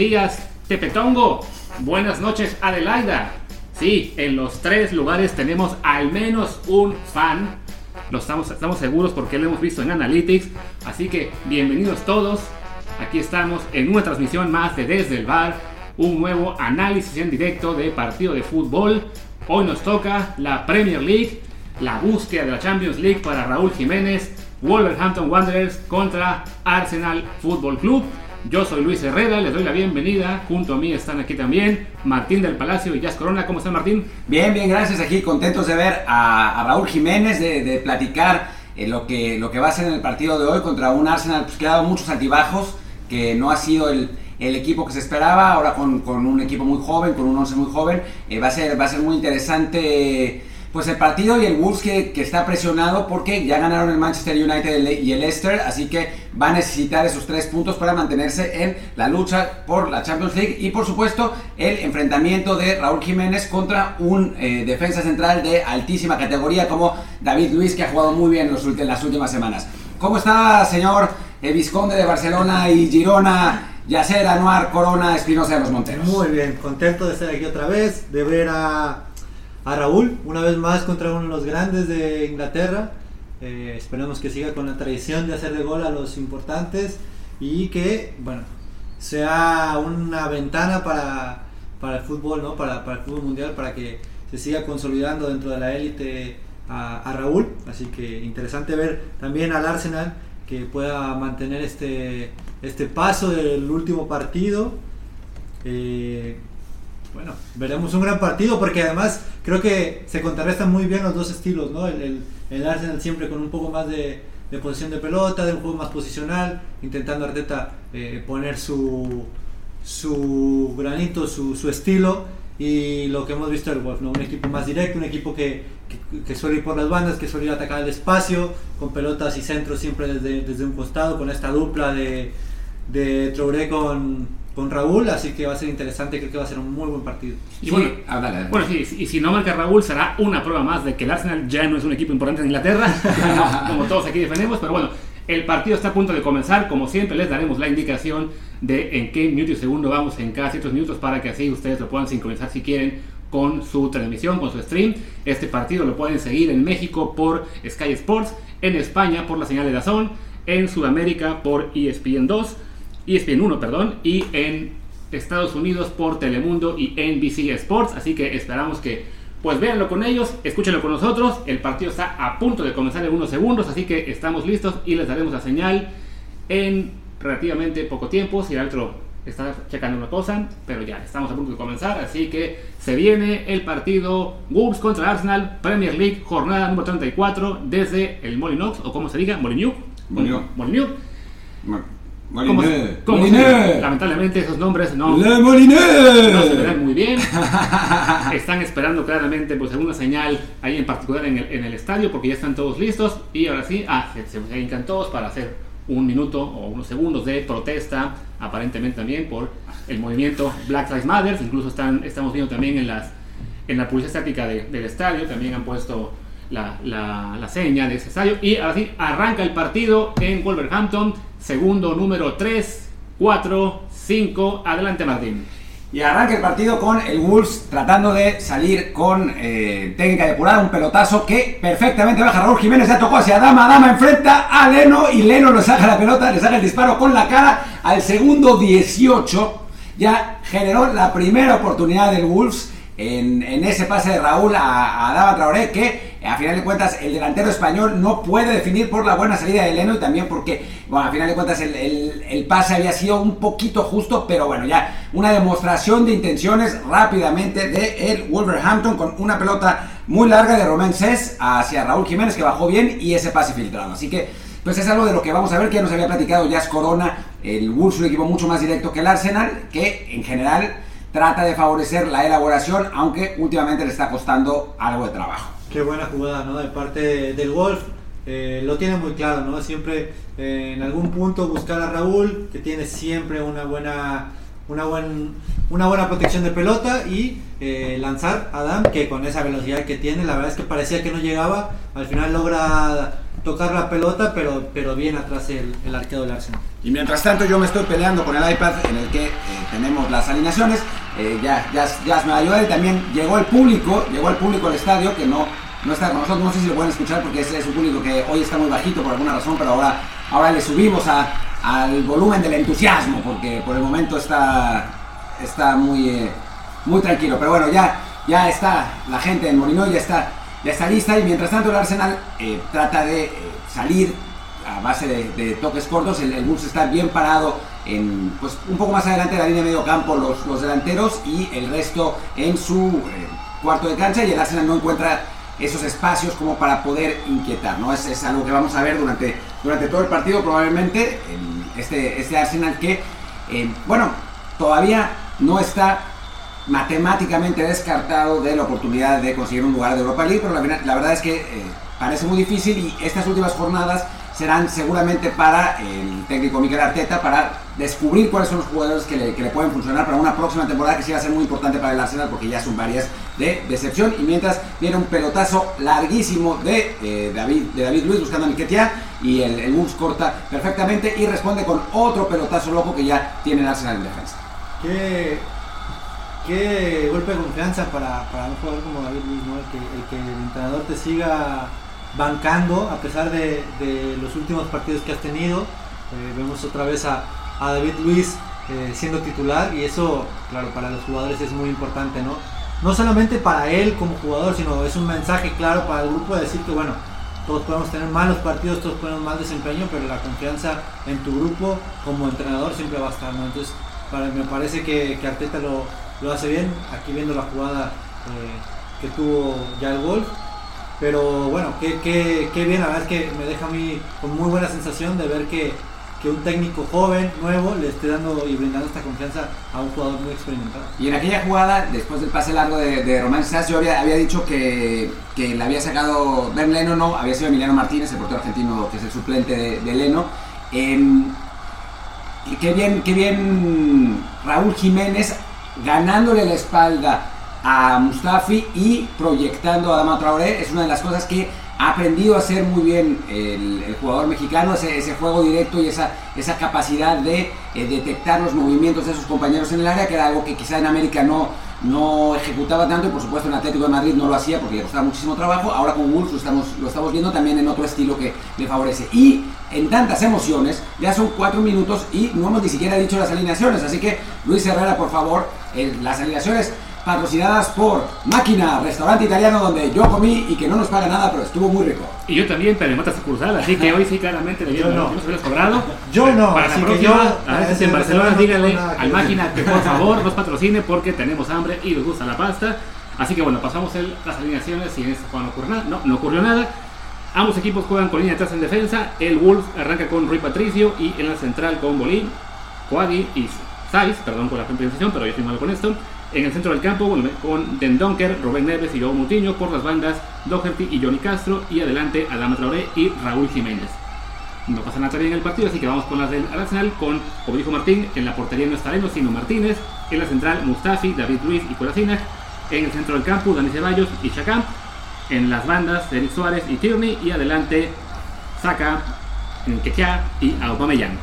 días, Tepetongo. Buenas noches, Adelaida. Sí, en los tres lugares tenemos al menos un fan. Lo estamos, estamos seguros porque lo hemos visto en Analytics. Así que bienvenidos todos. Aquí estamos en una transmisión más de Desde el Bar. Un nuevo análisis en directo de partido de fútbol. Hoy nos toca la Premier League, la búsqueda de la Champions League para Raúl Jiménez, Wolverhampton Wanderers contra Arsenal Football Club. Yo soy Luis Herrera, les doy la bienvenida. Junto a mí están aquí también Martín del Palacio y Jazz Corona. ¿Cómo está Martín? Bien, bien, gracias. Aquí contentos de ver a, Raúl Jiménez, de, platicar eh, lo, que, lo que va a ser en el partido de hoy contra un Arsenal pues, que ha dado muchos altibajos, que no ha sido el, equipo que se esperaba, ahora con, un equipo muy joven, con un 11 muy joven. Eh, va, a ser, va a ser muy interesante pues el partido y el Wolves que, está presionado porque ya ganaron el Manchester United y el Leicester, así que va a necesitar esos tres puntos para mantenerse en la lucha por la Champions League y por supuesto el enfrentamiento de Raúl Jiménez contra un eh, defensa central de altísima categoría como David Luis que ha jugado muy bien en, las últimas semanas. ¿Cómo está señor eh, Visconde de Barcelona y Girona? Yacer, Anuar, Corona, Espinosa de los Monteros. Muy bien, contento de estar aquí otra vez, de ver a a Raúl, una vez más contra uno de los grandes de Inglaterra. Eh, esperemos que siga con la tradición de hacer de gol a los importantes y que, bueno, sea una ventana para, para el fútbol, ¿no? Para, para, el fútbol mundial, para que se siga consolidando dentro de la élite a, Raúl. Así que interesante ver también al Arsenal que pueda mantener este, este paso del último partido. Eh, bueno, veremos un gran partido porque además creo que se contrarrestan muy bien los dos estilos, ¿no? El, el, Arsenal siempre con un poco más de, de, posición de pelota, de un juego más posicional, intentando Arteta eh, poner su, su granito, su, su, estilo y lo que hemos visto del Wolf, ¿no? Un equipo más directo, un equipo que, que, suele ir por las bandas, que suele ir a atacar el espacio, con pelotas y centros siempre desde, desde un costado, con esta dupla de, de con con Raúl, así que va a ser interesante, creo que va a ser un muy buen partido. Y bueno, bueno sí, y si no marca Raúl será una prueba más de que el Arsenal ya no es un equipo importante en Inglaterra, como, todos aquí defendemos, pero bueno, el partido está a punto de comenzar, como siempre les daremos la indicación de en qué minuto y segundo vamos en cada ciertos minutos para que así ustedes lo puedan sincronizar si quieren con su transmisión, con su stream. Este partido lo pueden seguir en México por Sky Sports, en España por la señal de Dazón, en Sudamérica por ESPN 2 ESPN 1, perdón, y en Estados Unidos por Telemundo y NBC Sports. Así que esperamos que pues véanlo con ellos, escúchenlo con nosotros. El partido está a punto de comenzar en unos segundos, así que estamos listos y les daremos la señal en relativamente poco tiempo. Si el otro está checando una cosa, pero ya estamos a punto de comenzar, así que se viene el partido Wolves contra Arsenal, Premier League, jornada número 34 desde el Molinox, o como se diga, Molyneux. Molyneux. Molyneux. Moliné. lamentablemente esos nombres no, Le Moliné. no se ven muy bien. están esperando claramente pues alguna señal ahí en particular en el, en el, estadio porque ya están todos listos y ahora sí, ah, se, se todos para hacer un minuto o unos segundos de protesta aparentemente también por el movimiento Black Lives Matter. Incluso están, estamos viendo también en, las, en la publicidad estática del estadio, también han puesto la, la, la seña de ese. Y así arranca el partido en Wolverhampton segundo número 3, 4, 5. Adelante Martín. Y arranca el partido con el Wolves tratando de salir con eh, técnica de apurada, un pelotazo que perfectamente baja Raúl Jiménez, ya tocó hacia Dama, Dama enfrenta a Leno y Leno le saca la pelota, le saca el disparo con la cara al segundo 18. Ya generó la primera oportunidad del Wolves en, ese pase de Raúl a, a Dama Traoré que a final de cuentas el delantero español no puede definir por la buena salida de Leno y también porque, bueno, a final de cuentas el, pase había sido un poquito justo, pero bueno, ya una demostración de intenciones rápidamente de el Wolverhampton con una pelota muy larga de Román Cés hacia Raúl Jiménez que bajó bien y ese pase filtrado. Así que, pues es algo de lo que vamos a ver, que ya nos había platicado Jazz Corona, el Wolves un equipo mucho más directo que el Arsenal, que en general trata de favorecer la elaboración, aunque últimamente le está costando algo de trabajo. Qué buena jugada, ¿no? De parte del Wolf. Eh, lo tiene muy claro, ¿no? Siempre eh, en algún punto buscar a Raúl, que tiene siempre una buena, una, buen, una buena protección de pelota y eh, lanzar a Adam, que con esa velocidad que tiene, la verdad es que parecía que no llegaba, al final logra tocar la pelota, pero, pero bien atrás el, el arquero del Arsenal. Y mientras tanto yo me estoy peleando con el iPad en el que tenemos las alineaciones. Eh, ya, ya, ya me ayudó y también llegó el público, llegó el público al estadio que no, no está con nosotros. No sé si lo pueden escuchar porque es, es un público que hoy está muy bajito por alguna razón, pero ahora, ahora le subimos a, al volumen del entusiasmo porque por el momento está, está muy, eh, muy tranquilo. Pero bueno, ya, ya está la gente en Molino, ya está, ya está lista y mientras tanto el Arsenal eh, trata de eh, salir a base de, toques cortos. El, el está bien parado en, pues, un poco más adelante de la línea de medio campo los, los delanteros y el resto en su cuarto de cancha y el Arsenal no encuentra esos espacios como para poder inquietar, ¿no? Es, es algo que vamos a ver durante, durante todo el partido probablemente, en este, este Arsenal que, eh, bueno, todavía no está matemáticamente descartado de la oportunidad de conseguir un lugar de Europa League, pero la, la verdad es que eh, parece muy difícil y estas últimas jornadas serán seguramente para el técnico Miguel Arteta para descubrir cuáles son los jugadores que le, que le, pueden funcionar para una próxima temporada que sí va a ser muy importante para el Arsenal porque ya son varias de decepción y mientras viene un pelotazo larguísimo de, eh, David, de David Luis buscando a Niquetia y el, el Wolves corta perfectamente y responde con otro pelotazo loco que ya tiene el Arsenal en defensa. ¿Qué, qué golpe de confianza para, para un jugador como David Luis, ¿no? el, que, el que el entrenador te siga bancando a pesar de, de, los últimos partidos que has tenido. Eh, vemos otra vez a, a David Luis eh, siendo titular y eso, claro, para los jugadores es muy importante, ¿no? No solamente para él como jugador, sino es un mensaje claro para el grupo de decir que, bueno, todos podemos tener malos partidos, todos podemos mal desempeño, pero la confianza en tu grupo como entrenador siempre va a estar, ¿no? Entonces, para, me parece que, que Arteta lo, lo, hace bien, aquí viendo la jugada eh, que tuvo ya el gol, pero bueno, qué, qué, qué, bien, la verdad es que me deja a mí con muy buena sensación de ver que, que, un técnico joven, nuevo, le esté dando y brindando esta confianza a un jugador muy experimentado. Y en aquella jugada, después del pase largo de, de Román Sass, yo había, había dicho que, que le había sacado Ben Leno, no, había sido Emiliano Martínez, el portero argentino que es el suplente de, de Leno. Eh, y qué bien, qué bien Raúl Jiménez ganándole la espalda a Mustafi y proyectando a Adama Traoré. Es una de las cosas que ha aprendido a hacer muy bien el, el jugador mexicano, ese, ese, juego directo y esa, esa capacidad de eh, detectar los movimientos de sus compañeros en el área, que era algo que quizá en América no, no ejecutaba tanto y por supuesto en Atlético de Madrid no lo hacía porque le costaba muchísimo trabajo, ahora con Wolves lo estamos, lo estamos viendo también en otro estilo que le favorece. Y en tantas emociones, ya son cuatro minutos y no hemos ni siquiera dicho las alineaciones, así que Luis Herrera, por favor, el, las alineaciones patrocinadas por Máquina, restaurante italiano donde yo comí y que no nos paga nada, pero estuvo muy rico. Y yo también, pero en otra sucursal, así que hoy sí claramente le dieron, no. nos hubieras cobrado. Yo no, Para la así próxima, yo, a veces en Barcelona, díganle al Máquina que por favor nos patrocine porque tenemos hambre y nos gusta la pasta. Así que bueno, pasamos el, las alineaciones y en esta no ocurrió nada. No, no ocurrió nada. Ambos equipos juegan con línea atrás en defensa. El Wolves arranca con Rui Patricio y en la central con Bolín, Coadi y Saiz, perdón por la pronunciación, pero yo estoy mal con esto. En el centro del campo, con Den Donker, Rubén Neves y Joao Moutinho, por las bandas Doherty y Johnny Castro, y adelante Adama Traoré y Raúl Jiménez. No pasa nada bien en el partido, así que vamos con las del Arsenal, con, como dijo Martín, en la portería no está Leno, sino Martínez, en la central Mustafi, David Luiz y Corazinac, en el centro del campo Dani Ceballos y Chacamp, en las bandas Eric Suárez y Tierney, y adelante Saka, Ketia y Aubameyang.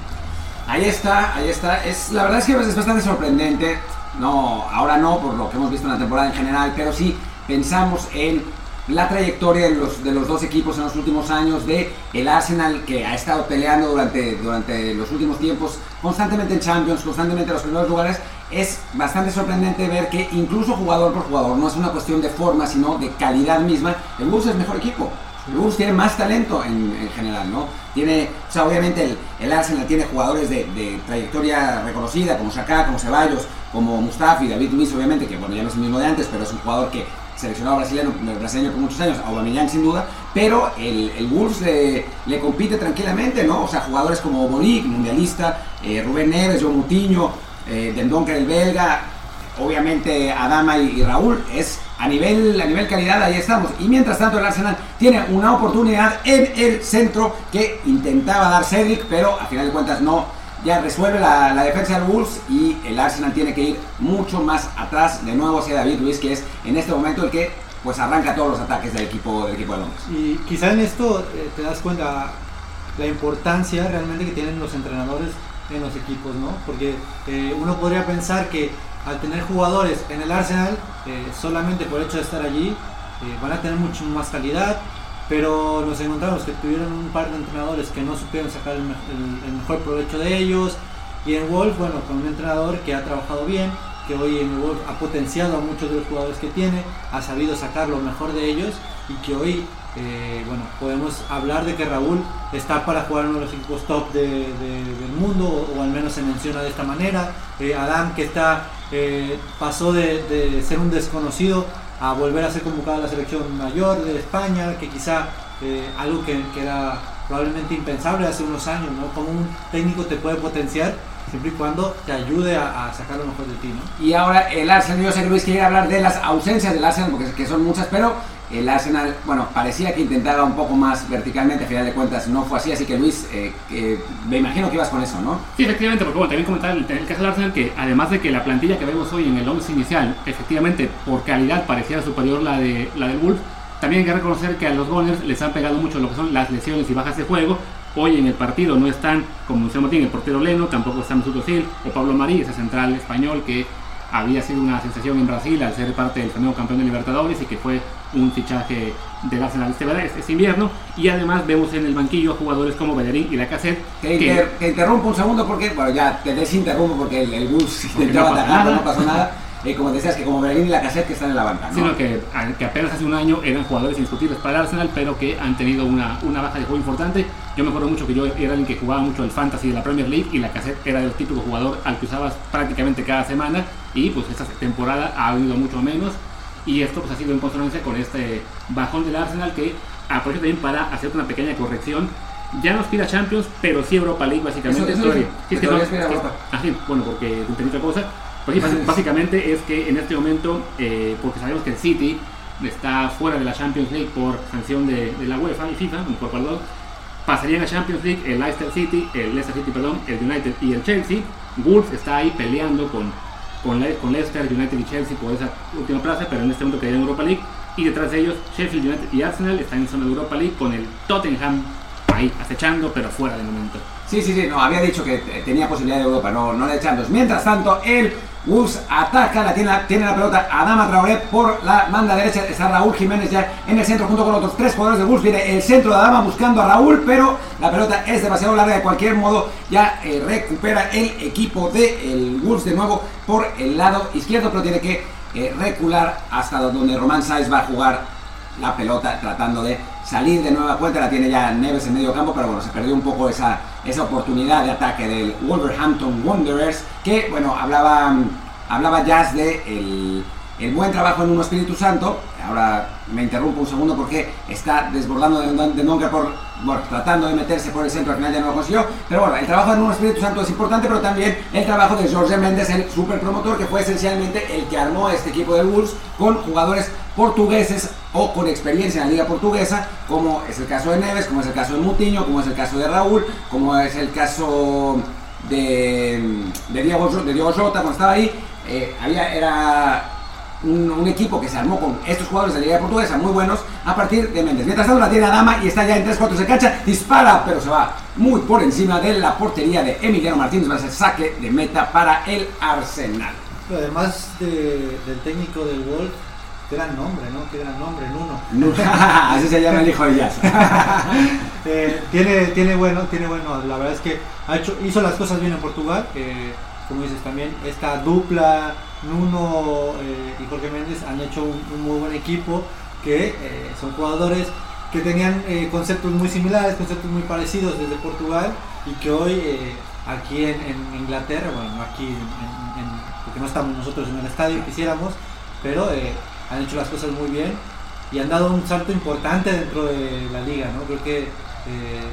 Ahí está, ahí está. Es, la verdad es que es bastante sorprendente no, ahora no, por lo que hemos visto en la temporada en general, pero sí pensamos en la trayectoria de los, de los dos equipos en los últimos años, de el Arsenal que ha estado peleando durante, durante los últimos tiempos constantemente en Champions, constantemente en los primeros lugares, es bastante sorprendente ver que incluso jugador por jugador, no es una cuestión de forma, sino de calidad misma, el Wolves es mejor equipo. Wolves tiene más talento en, en, general, ¿no? Tiene, o sea, obviamente el, el Arsenal tiene jugadores de, trayectoria reconocida, como Saka, como Ceballos, como Mustafi, David Luiz, obviamente, que bueno, ya no es el mismo de antes, pero es un jugador que seleccionado brasileño, brasileño por muchos años, Aubameyang sin duda, pero el, el Wolves le, le, compite tranquilamente, ¿no? O sea, jugadores como Bonic, mundialista, eh, Rubén Neves, Joe Moutinho, eh, Dendonker el belga, obviamente Adama y, Raúl, es a nivel, a nivel calidad, ahí estamos. Y mientras tanto el Arsenal tiene una oportunidad en el centro que intentaba dar Cedric, pero a final de cuentas no, ya resuelve la, defensa del Wolves y el Arsenal tiene que ir mucho más atrás de nuevo hacia David Luiz, que es en este momento el que pues arranca todos los ataques del equipo, del equipo de Londres. Y quizá en esto eh, te das cuenta la importancia realmente que tienen los entrenadores en los equipos, ¿no? Porque eh, uno podría pensar que al tener jugadores en el Arsenal, eh, solamente por el hecho de estar allí, van a tener mucho más calidad, pero nos encontramos que tuvieron un par de entrenadores que no supieron sacar el, mejor provecho de ellos, y en Wolf, bueno, con un entrenador que ha trabajado bien, que hoy en Wolf ha potenciado a muchos de los jugadores que tiene, ha sabido sacar lo mejor de ellos y que hoy eh, bueno, podemos hablar de que Raúl está para jugar uno de los equipos top del mundo, o, al menos se menciona de esta manera. Eh, Adam, que está, eh, pasó de, ser un desconocido a volver a ser convocado a la selección mayor de España, que quizá algo que, que, era probablemente impensable hace unos años, ¿no? Como un técnico te puede potenciar siempre y cuando te ayude a, sacar lo mejor de ti, ¿no? Y ahora el Arsenal, yo sé que Luis quiere hablar de las ausencias del Arsenal, porque que son muchas, pero el Arsenal, bueno, parecía que intentaba un poco más verticalmente, a final de cuentas no fue así, así que Luis, eh, me imagino que ibas con eso, ¿no? Sí, efectivamente, porque bueno, también comentar el, el, caso del Arsenal que además de que la plantilla que vemos hoy en el 11 inicial, efectivamente por calidad parecía superior la de la del Wolf, también hay que reconocer que a los Gunners les han pegado mucho lo que son las lesiones y bajas de juego, Hoy en el partido no están, como Museo Motín, el portero Leno, tampoco está Mesut Özil o Pablo Marí, ese central español que había sido una sensación en Brasil al ser parte del nuevo campeón de Libertadores y que fue un fichaje del Arsenal este, este, invierno. Y además vemos en el banquillo jugadores como Bellerín y Lacazette. Que, que, interrumpo un segundo porque, bueno, ya te desinterrumpo porque el, el bus intentaba atacar, no pasó nada. Eh, como decías, que como Bellerín y la cassette que están en la banca. Sino que, que, apenas hace un año eran jugadores indiscutibles para el Arsenal, pero que han tenido una, una baja de juego importante. Yo me acuerdo mucho que yo era alguien que jugaba mucho el Fantasy de la Premier League y la cassette era el típico jugador al que usabas prácticamente cada semana y pues esta temporada ha habido mucho menos y esto pues ha sido en consonancia con este bajón del Arsenal que aprovecho también para hacer una pequeña corrección ya no aspira Champions, pero sí Europa League básicamente. Eso, eso, es que no, así, bueno, porque otra cosa. Pues básicamente es que en este momento, eh, porque sabemos que el City está fuera de la Champions League por sanción de, la UEFA y FIFA, por perdón, pasarían a Champions League el Leicester City, el Leicester City, perdón, el United y el Chelsea. Wolves está ahí peleando con, con, con Leicester, United y Chelsea por esa última plaza, pero en este momento quedaría en Europa League. Y detrás de ellos, Sheffield United y Arsenal están en zona de Europa League con el Tottenham ahí acechando, pero fuera de momento. Sí, sí, sí, no, había dicho que tenía posibilidad de Europa, no, no le echando. Mientras tanto, el Wolves ataca, la tiene, tiene la pelota Adama Traoré por la banda derecha. Está Raúl Jiménez ya en el centro junto con otros tres jugadores de Wolves. Viene el centro de Adama buscando a Raúl, pero la pelota es demasiado larga. De cualquier modo, ya eh, recupera el equipo de el de nuevo por el lado izquierdo, pero tiene que eh, recular hasta donde Román Sáez va a jugar la pelota tratando de salir de nueva cuenta. La tiene ya Neves en medio campo, pero bueno, se perdió un poco esa esa oportunidad de ataque del Wolverhampton Wanderers, que, bueno, hablaba, hablaba Jazz de el, el buen trabajo en un Espíritu Santo. Ahora me interrumpo un segundo porque está desbordando de, de por, bueno, tratando de meterse por el centro, al final ya no lo consiguió. Pero bueno, el trabajo en un Espíritu Santo es importante, pero también el trabajo de Jorge Méndez, el super promotor, que fue esencialmente el que armó este equipo de Wolves con jugadores portugueses o con experiencia en la liga portuguesa, como es el caso de Neves, como es el caso de Mutiño, como es el caso de Raúl, como es el caso de, de, Diego, de Diego Jota cuando estaba ahí. Eh, había, era un, equipo que se armó con estos jugadores de la liga portuguesa muy buenos a partir de Méndez. Mientras tanto la tiene Dama y está ya en 3-4 se cancha, dispara, pero se va muy por encima de la portería de Emiliano Martínez, va a ser saque de meta para el Arsenal. además del técnico del Wolf, gran nombre, ¿no? Qué gran nombre, Nuno. Así se llama el hijo de Jazz. Eh, tiene, tiene bueno, tiene bueno. La verdad es que ha hecho, hizo las cosas bien en Portugal. como dices también, esta dupla Nuno eh, y Jorge Méndez han hecho un, muy buen equipo que eh, son jugadores que tenían conceptos muy similares, conceptos muy parecidos desde Portugal y que hoy aquí en, Inglaterra, bueno, aquí porque no estamos nosotros en el estadio, quisiéramos, pero han hecho las cosas muy bien y han dado un salto importante dentro de la liga, ¿no? Creo que eh,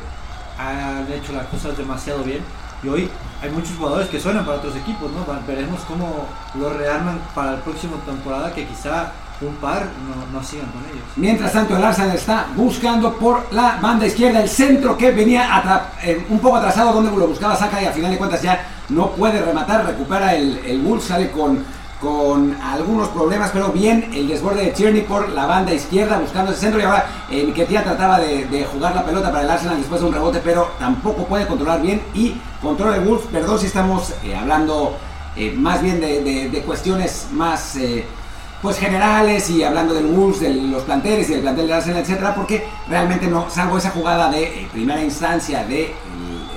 han hecho las cosas demasiado bien y hoy hay muchos jugadores que suenan para otros equipos, ¿no? Veremos cómo lo rearman para la próxima temporada que quizá un par no, sigan con ellos. Mientras tanto, el Arsenal está buscando por la banda izquierda el centro que venía eh, un poco atrasado donde lo buscaba Saca y al final de cuentas ya no puede rematar, recupera el, el Bull, sale con con algunos problemas, pero bien el desborde de Tierney por la banda izquierda buscando ese centro y ahora eh, Tía trataba de, jugar la pelota para el Arsenal después de un rebote, pero tampoco puede controlar bien y controla el Wolves, perdón si estamos eh, hablando eh, más bien de, cuestiones más eh, pues generales y hablando del Wolves, de los planteles y del plantel de Arsenal, etcétera, porque realmente no, salvo esa jugada de primera instancia del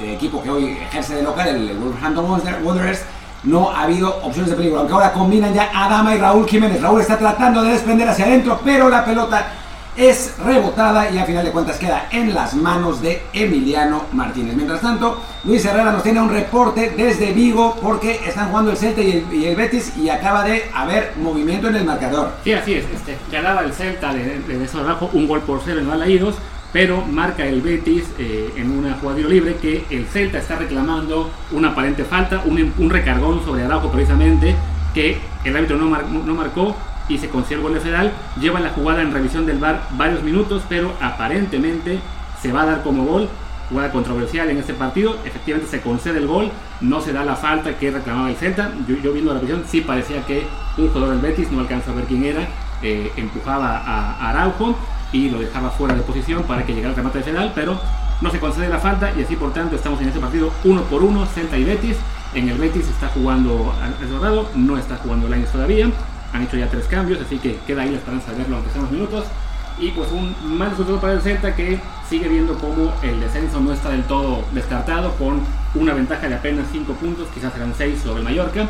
equipo que hoy ejerce de local, el Wolverhampton Wanderers, no ha habido opciones de peligro. Aunque ahora combinan ya Adama y Raúl Jiménez. Raúl está tratando de desprender hacia adentro, pero la pelota es rebotada y a final de cuentas queda en las manos de Emiliano Martínez. Mientras tanto, Luis Herrera nos tiene un reporte desde Vigo porque están jugando el Celta y el, Betis y acaba de haber movimiento en el marcador. Sí, así es. Este, ganaba el Celta de, de, de un gol por cero en Balaídos pero marca el Betis eh, en una jugada libre que el Celta está reclamando una aparente falta, un, recargón sobre Araujo precisamente, que el árbitro no, no marcó y se concede el gol de federal. Lleva la jugada en revisión del VAR varios minutos, pero aparentemente se va a dar como gol. Jugada controversial en este partido, efectivamente se concede el gol, no se da la falta que reclamaba el Celta. Yo, viendo la revisión, sí parecía que un jugador del Betis, no alcanza a ver quién era, eh, empujaba a Araujo y lo dejaba fuera de posición para que llegara el remate de Fedal, pero no se concede la falta y así por tanto estamos en este partido uno por uno, Celta y Betis. En el Betis está jugando Dorado, no está jugando Lainez todavía, han hecho ya tres cambios, así que queda ahí la esperanza de verlo aunque sean unos minutos. Y pues un mal resultado para el Celta que sigue viendo como el descenso no está del todo descartado con una ventaja de apenas 5 puntos, quizás serán 6 sobre el Mallorca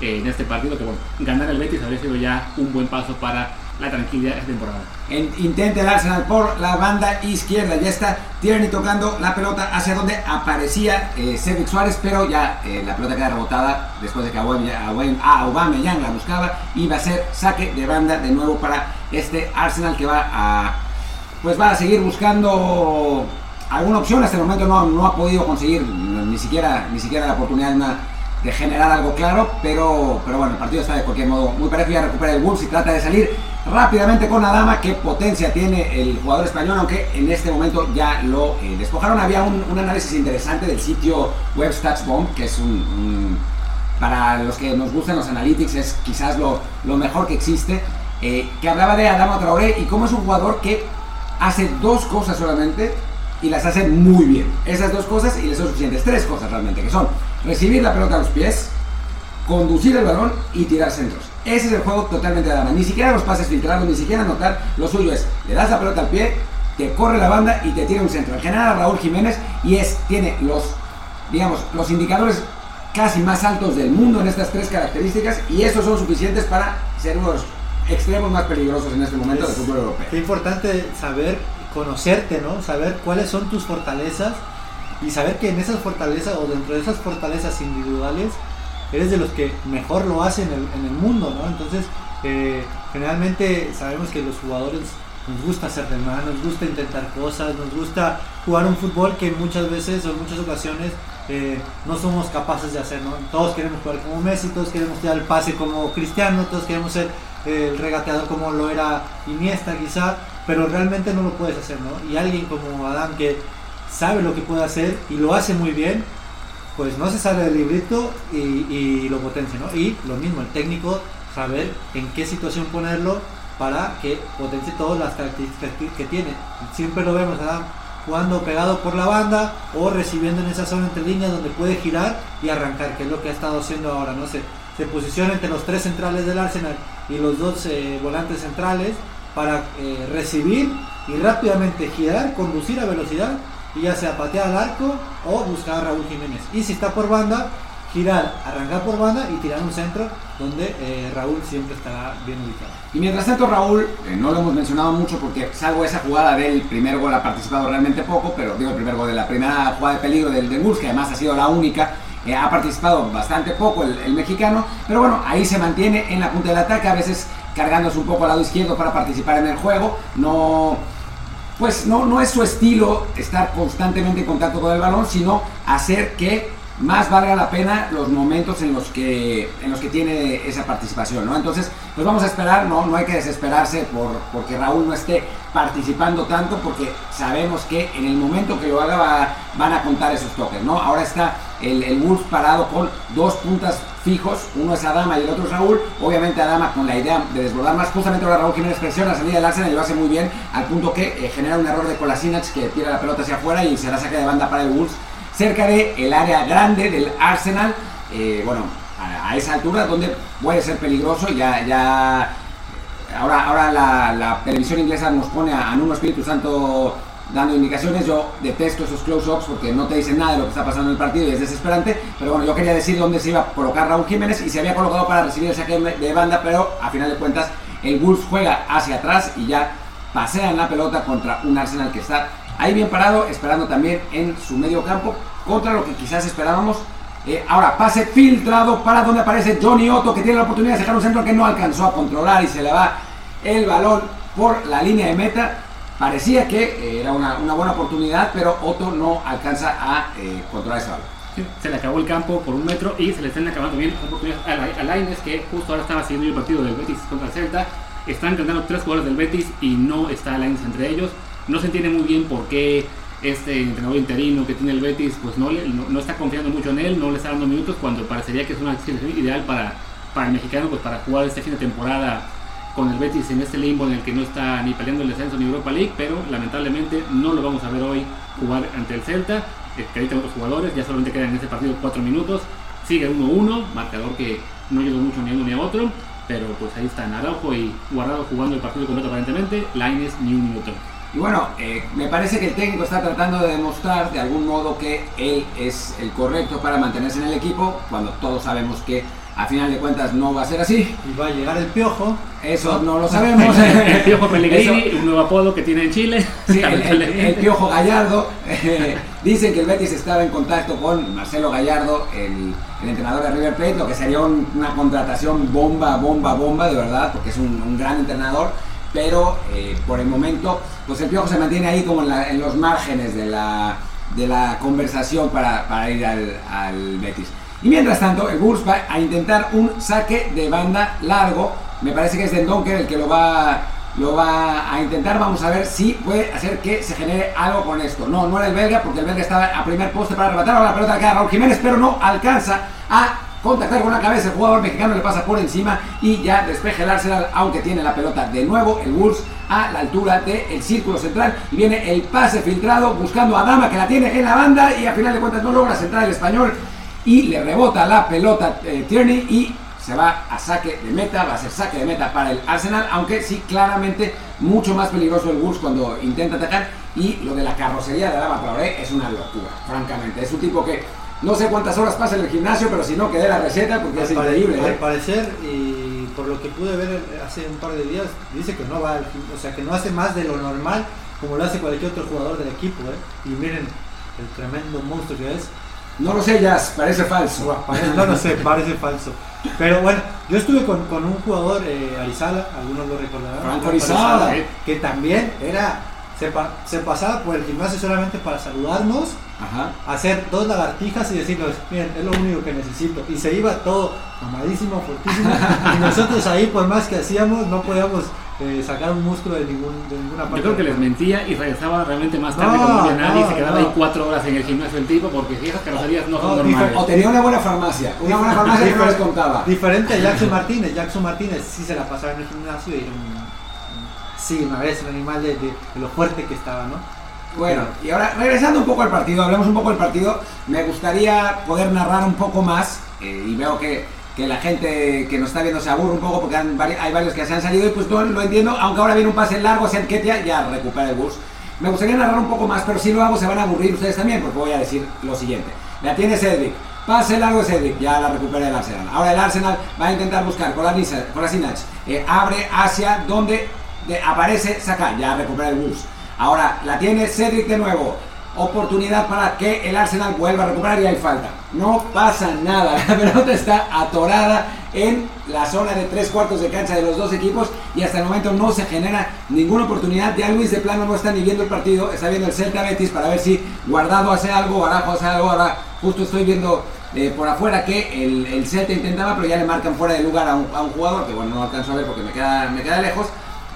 en este partido que bueno, ganar el Betis habría sido ya un buen paso para la tranquilidad esta temporada. En, intenta el Arsenal por la banda izquierda. Ya está Tierney tocando la pelota hacia donde aparecía eh, Suárez, pero ya eh, la pelota queda rebotada después de que Aubameyang la buscaba y va a ser saque de banda de nuevo para este Arsenal que va a pues va a seguir buscando alguna opción. Hasta el momento no, no ha podido conseguir ni siquiera ni siquiera la oportunidad de una de generar algo claro, pero, pero bueno, el partido está de cualquier modo muy parejo, ya recupera el Wolves y trata de salir rápidamente con Adama, qué potencia tiene el jugador español, aunque en este momento ya lo eh, despojaron. Había un, análisis interesante del sitio web StatsBomb, que es un, para los que nos gustan los analytics, es quizás lo, lo mejor que existe, eh, que hablaba de Adama Traoré y cómo es un jugador que hace dos cosas solamente y las hace muy bien. Esas dos cosas y les son suficientes. Tres cosas realmente, que son recibir la pelota a los pies, conducir el balón y tirar centros. Ese es el juego totalmente de Adama. Ni siquiera los pases filtrados, ni siquiera anotar. Lo suyo es, le das la pelota al pie, te corre la banda y te tira un centro. En general Raúl Jiménez y es, tiene los, digamos, los indicadores casi más altos del mundo en estas tres características y esos son suficientes para ser unos extremos más peligrosos en este momento del fútbol europeo. Es importante saber conocerte, ¿no? Saber cuáles son tus fortalezas y saber que en esas fortalezas o dentro de esas fortalezas individuales eres de los que mejor lo hacen en el, mundo, ¿no? Entonces, eh, generalmente sabemos que los jugadores nos gusta hacer de más, nos gusta intentar cosas, nos gusta jugar un fútbol que muchas veces o en muchas ocasiones eh, no somos capaces de hacer, ¿no? Todos queremos jugar como Messi, todos queremos tirar el pase como Cristiano, todos queremos ser el regateador como lo era Iniesta quizá, pero realmente no lo puedes hacer, ¿no? Y alguien como Adam que sabe lo que puede hacer y lo hace muy bien, pues no se sale del librito y, lo potencia, ¿no? Y lo mismo, el técnico saber en qué situación ponerlo para que potencie todas las características que, tiene. Siempre lo vemos, Adam jugando pegado por la banda o recibiendo en esa zona entre líneas donde puede girar y arrancar, que es lo que ha estado haciendo ahora, no sé, se posiciona entre los tres centrales del Arsenal y los dos eh, volantes centrales para eh, recibir y rápidamente girar, conducir a velocidad y ya sea patear al arco o buscar a Raúl Jiménez. Y si está por banda, girar, arrancar por banda y tirar un centro donde eh, Raúl siempre estará bien ubicado. Y mientras tanto Raúl, no lo hemos mencionado mucho porque salvo esa jugada del primer gol ha participado realmente poco, pero digo el primer gol de la primera jugada de peligro del, del que además ha sido la única, eh, ha participado bastante poco el, mexicano, pero bueno, ahí se mantiene en la punta del ataque, a veces cargándose un poco al lado izquierdo para participar en el juego. No, pues no, no es su estilo estar constantemente en contacto con el balón, sino hacer que más valga la pena los momentos en los que, en los que tiene esa participación, ¿no? Entonces, pues vamos a esperar, ¿no? No hay que desesperarse por, porque Raúl no esté participando tanto, porque sabemos que en el momento que lo haga van a contar esos toques, ¿no? Ahora está el, el Wolves parado con dos puntas fijos, uno es Adama y el otro es Raúl, obviamente Adama con la idea de desbordar más, justamente ahora Raúl Jiménez presiona la salida del Arsenal y lo hace muy bien, al punto que eh, genera un error de Kolasinac que tira la pelota hacia afuera y será saque de banda para el Wolves cerca del el área grande del Arsenal, eh, bueno, a, esa altura donde puede ser peligroso, ya, ya ahora, ahora la, la televisión inglesa nos pone a, a Nuno Espíritu Santo dando indicaciones, yo detesto esos close-ups porque no te dicen nada de lo que está pasando en el partido y es desesperante, pero bueno, yo quería decir dónde se iba a colocar Raúl Jiménez y se había colocado para recibir el saque de banda, pero a final de cuentas el Wolves juega hacia atrás y ya pasean la pelota contra un Arsenal que está ahí bien parado, esperando también en su medio campo, contra lo que quizás esperábamos. Eh, ahora, pase filtrado para donde aparece Johnny Otto, que tiene la oportunidad de sacar un centro que no alcanzó a controlar y se le va el balón por la línea de meta. Parecía que eh, era una, buena oportunidad, pero Otto no alcanza a eh, controlar ese balón. Se le acabó el campo por un metro y se le están acabando bien las oportunidades a Laines, que justo ahora estaba siguiendo el partido del Betis contra el Celta. Están intentando tres jugadores del Betis y no está Laines entre ellos. No se entiende muy bien por qué este entrenador interino que tiene el Betis pues no, le, no, no, está confiando mucho en él, no le está dando minutos cuando parecería que es una situación ideal para, para el mexicano pues para jugar este fin de temporada con el Betis en este limbo en el que no está ni peleando el descenso ni Europa League, pero lamentablemente no lo vamos a ver hoy jugar ante el Celta, que ahorita otros jugadores, ya solamente quedan en este partido 4 minutos, sigue 1-1, marcador que no ayudó mucho ni a uno ni a otro, pero pues ahí están Araujo y Guardado jugando el partido completo aparentemente, Laines ni un minuto. Y bueno, eh, me parece que el técnico está tratando de demostrar de algún modo que él es el correcto para mantenerse en el equipo, cuando todos sabemos que a final de cuentas no va a ser así. Y va a llegar el piojo. Eso no lo sabemos. el piojo Pellegrini, Eso, un nuevo apodo que tiene en Chile. Sí, el, el, el, piojo Gallardo. Eh, dicen que el Betis estaba en contacto con Marcelo Gallardo, el, el entrenador de River Plate, lo que sería un, una contratación bomba, bomba, bomba, de verdad, porque es un, un gran entrenador pero eh, por el momento pues el Piojo se mantiene ahí como en, la, en los márgenes de la, de la conversación para, para ir al, al, Betis. Y mientras tanto, el Bulls va a intentar un saque de banda largo. Me parece que es de Donker el que lo va, lo va a intentar. Vamos a ver si puede hacer que se genere algo con esto. No, no era el belga, porque el belga estaba a primer poste para arrebatar. Ahora la pelota queda Raúl Jiménez, pero no alcanza a contactar con la cabeza, el jugador mexicano le pasa por encima y ya despeja el Arsenal, aunque tiene la pelota de nuevo, el Wolves a la altura del círculo central. Y viene el pase filtrado buscando a Dama que la tiene en la banda y a final de cuentas no logra centrar el español. Y le rebota la pelota eh, Tierney y se va a saque de meta, va a ser saque de meta para el Arsenal, aunque sí claramente mucho más peligroso el Wolves cuando intenta atacar. Y lo de la carrocería de Adama Traoré es una locura, francamente, es un tipo que no sé cuántas horas pasa en el gimnasio, pero si no, quedé la receta porque al es increíble. Al ¿eh? parecer, y por lo que pude ver hace un par de días, dice que no va, al, o sea, que no hace más de lo normal como lo hace cualquier otro jugador del equipo. ¿eh? Y miren el tremendo monstruo que es. No lo sé, Jazz, parece falso. Bueno, parece, no lo sé, parece falso. Pero bueno, yo estuve con, con un jugador, eh, Arizala, algunos lo recordarán. Franco Arizala. Que también era se, pa se, pasaba por el gimnasio solamente para saludarnos, Ajá. hacer dos lagartijas y decirnos, miren, es lo único que necesito. Y se iba todo mamadísimo, fortísimo. y nosotros ahí, por más que hacíamos, no podíamos eh, sacar un músculo de, ningún, de ninguna parte. Yo creo que les mentía y regresaba realmente más tarde no, como nadie no, y se quedaba ahí cuatro horas en el gimnasio el tipo porque esas carrocerías no, son normales. O tenía una buena farmacia, una buena farmacia que no les contaba. Diferente a Jackson Martínez. Jackson Martínez sí se la pasaba en el gimnasio y era un sí, una vez, un animal de, de, de, lo fuerte que estaba, ¿no? Bueno, y ahora regresando un poco al partido, hablemos un poco del partido, me gustaría poder narrar un poco más, eh, y veo que, que, la gente que nos está viendo se aburre un poco porque han, hay varios que se han salido y pues no lo entiendo, aunque ahora viene un pase largo hacia Ketia, ya recupera el bus. Me gustaría narrar un poco más, pero si lo hago se van a aburrir ustedes también, porque voy a decir lo siguiente. La tiene Cedric, Pase largo Cedric, ya la recupera el Arsenal. Ahora el Arsenal va a intentar buscar con la Sinach, eh, abre hacia donde de, aparece Saka, ya recupera el bus. Ahora la tiene Cedric de nuevo. Oportunidad para que el Arsenal vuelva a recuperar y hay falta. No pasa nada. La pelota está atorada en la zona de tres cuartos de cancha de los dos equipos y hasta el momento no se genera ninguna oportunidad. Ya Luis de plano no está ni viendo el partido, está viendo el Celta Betis para ver si Guardado hace algo, Barajo hace algo. Ahora Justo estoy viendo eh, por afuera que el, el Celta intentaba, pero ya le marcan fuera de lugar a un, a un jugador, que bueno, no alcanzo a ver porque me queda, me queda lejos.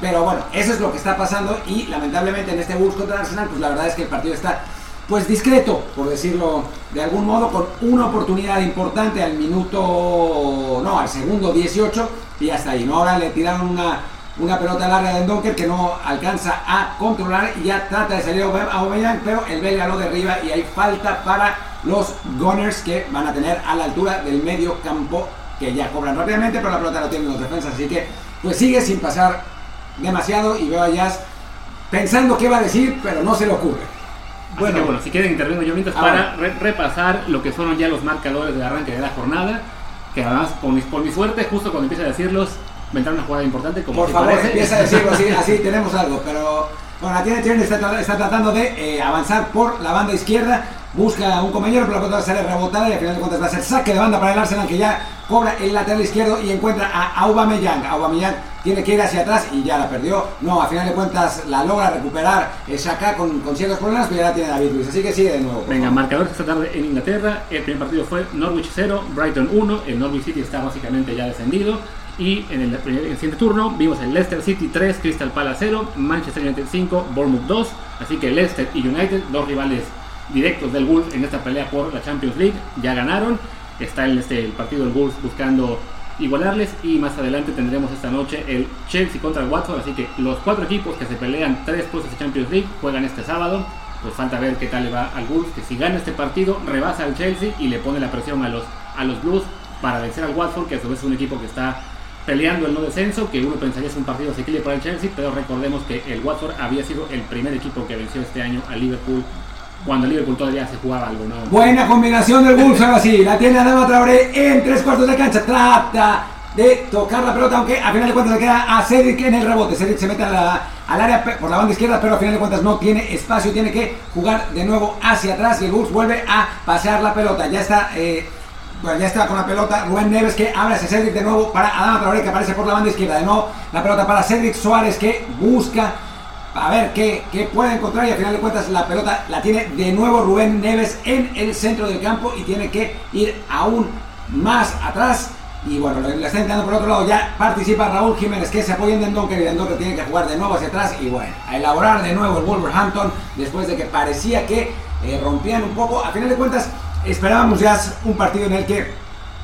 Pero bueno, eso es lo que está pasando y lamentablemente en este Bulls contra Arsenal, pues la verdad es que el partido está pues discreto, por decirlo de algún modo, con una oportunidad importante al minuto, no, al segundo 18 y hasta ahí, ¿no? Ahora le tiraron una, una pelota larga de Donker que no alcanza a controlar y ya trata de salir a Aubameyang, pero el belga lo derriba y hay falta para los Gunners que van a tener a la altura del medio campo que ya cobran rápidamente, pero la pelota lo tienen los defensas, así que pues sigue sin pasar demasiado y veo a Jazz pensando qué va a decir, pero no se le ocurre. Bueno, bueno, si quieren intervengo yo mientras para re- repasar lo que fueron ya los marcadores de arranque de la jornada, que además por mi, por mi suerte, justo cuando empieza a decirlos, vendrá una jugada importante como Por favor, parece. empieza a decirlo así, así tenemos algo. Pero bueno, la tiene está, está tratando de eh, avanzar por la banda izquierda. Busca a un compañero, pero la pelota va a ser rebotada y al final de cuentas va a ser saque de banda para el Arsenal que ya cobra el lateral izquierdo y encuentra a Aubameyang. Aubameyang tiene que ir hacia atrás y ya la perdió. No, a final de cuentas la logra recuperar Xhaka con, con ciertos problemas, pero ya la tiene David Luiz. Así que sigue de nuevo. Venga, favor. marcadores esta tarde en Inglaterra. El primer partido fue Norwich 0, Brighton 1. El Norwich City está básicamente ya descendido. Y en el, siguiente turno vimos el Leicester City 3, Crystal Palace 0, Manchester United 5, Bournemouth 2. Así que Leicester y United, dos rivales directos del Wolves en esta pelea por la Champions League, ya ganaron. Está el, este, el partido del Wolves buscando igualarles y más adelante tendremos esta noche el Chelsea contra el Watford, así que los cuatro equipos que se pelean tres puestos de Champions League juegan este sábado, pues falta ver qué tal le va al Wolves, que si gana este partido rebasa al Chelsea y le pone la presión a los, a los Blues para vencer al Watford, que a su vez es un equipo que está peleando el no descenso, que uno pensaría es un partido asequible para el Chelsea, pero recordemos que el Watford había sido el primer equipo que venció este año a Liverpool, cuando Liverpool todavía se jugaba algo, ¿no? Buena combinación del Wolves ahora sí. La tiene Adama Traoré en tres cuartos de cancha. Trata de tocar la pelota, aunque a final de cuentas le queda a Cedric en el rebote. Cedric se mete al área por la banda izquierda, pero a final de cuentas no tiene espacio. Tiene que jugar de nuevo hacia atrás y el Wolves vuelve a pasear la pelota. Ya está. eh, ya está con la pelota Rubén Neves que abre hacia Cedric de nuevo para Adama Traoré que aparece por la banda izquierda. De nuevo la pelota para Cedric Suárez que busca a ver qué, qué puede encontrar y al final de cuentas la pelota la tiene de nuevo Rubén Neves en el centro del campo y tiene que ir aún más atrás. Y bueno, le está intentando por otro lado. Ya participa Raúl Jiménez que se apoya en Dendonker y Dendonker tiene que jugar de nuevo hacia atrás. Y bueno, a elaborar de nuevo el Wolverhampton después de que parecía que eh, rompían un poco. A final de cuentas, esperábamos ya un partido en el que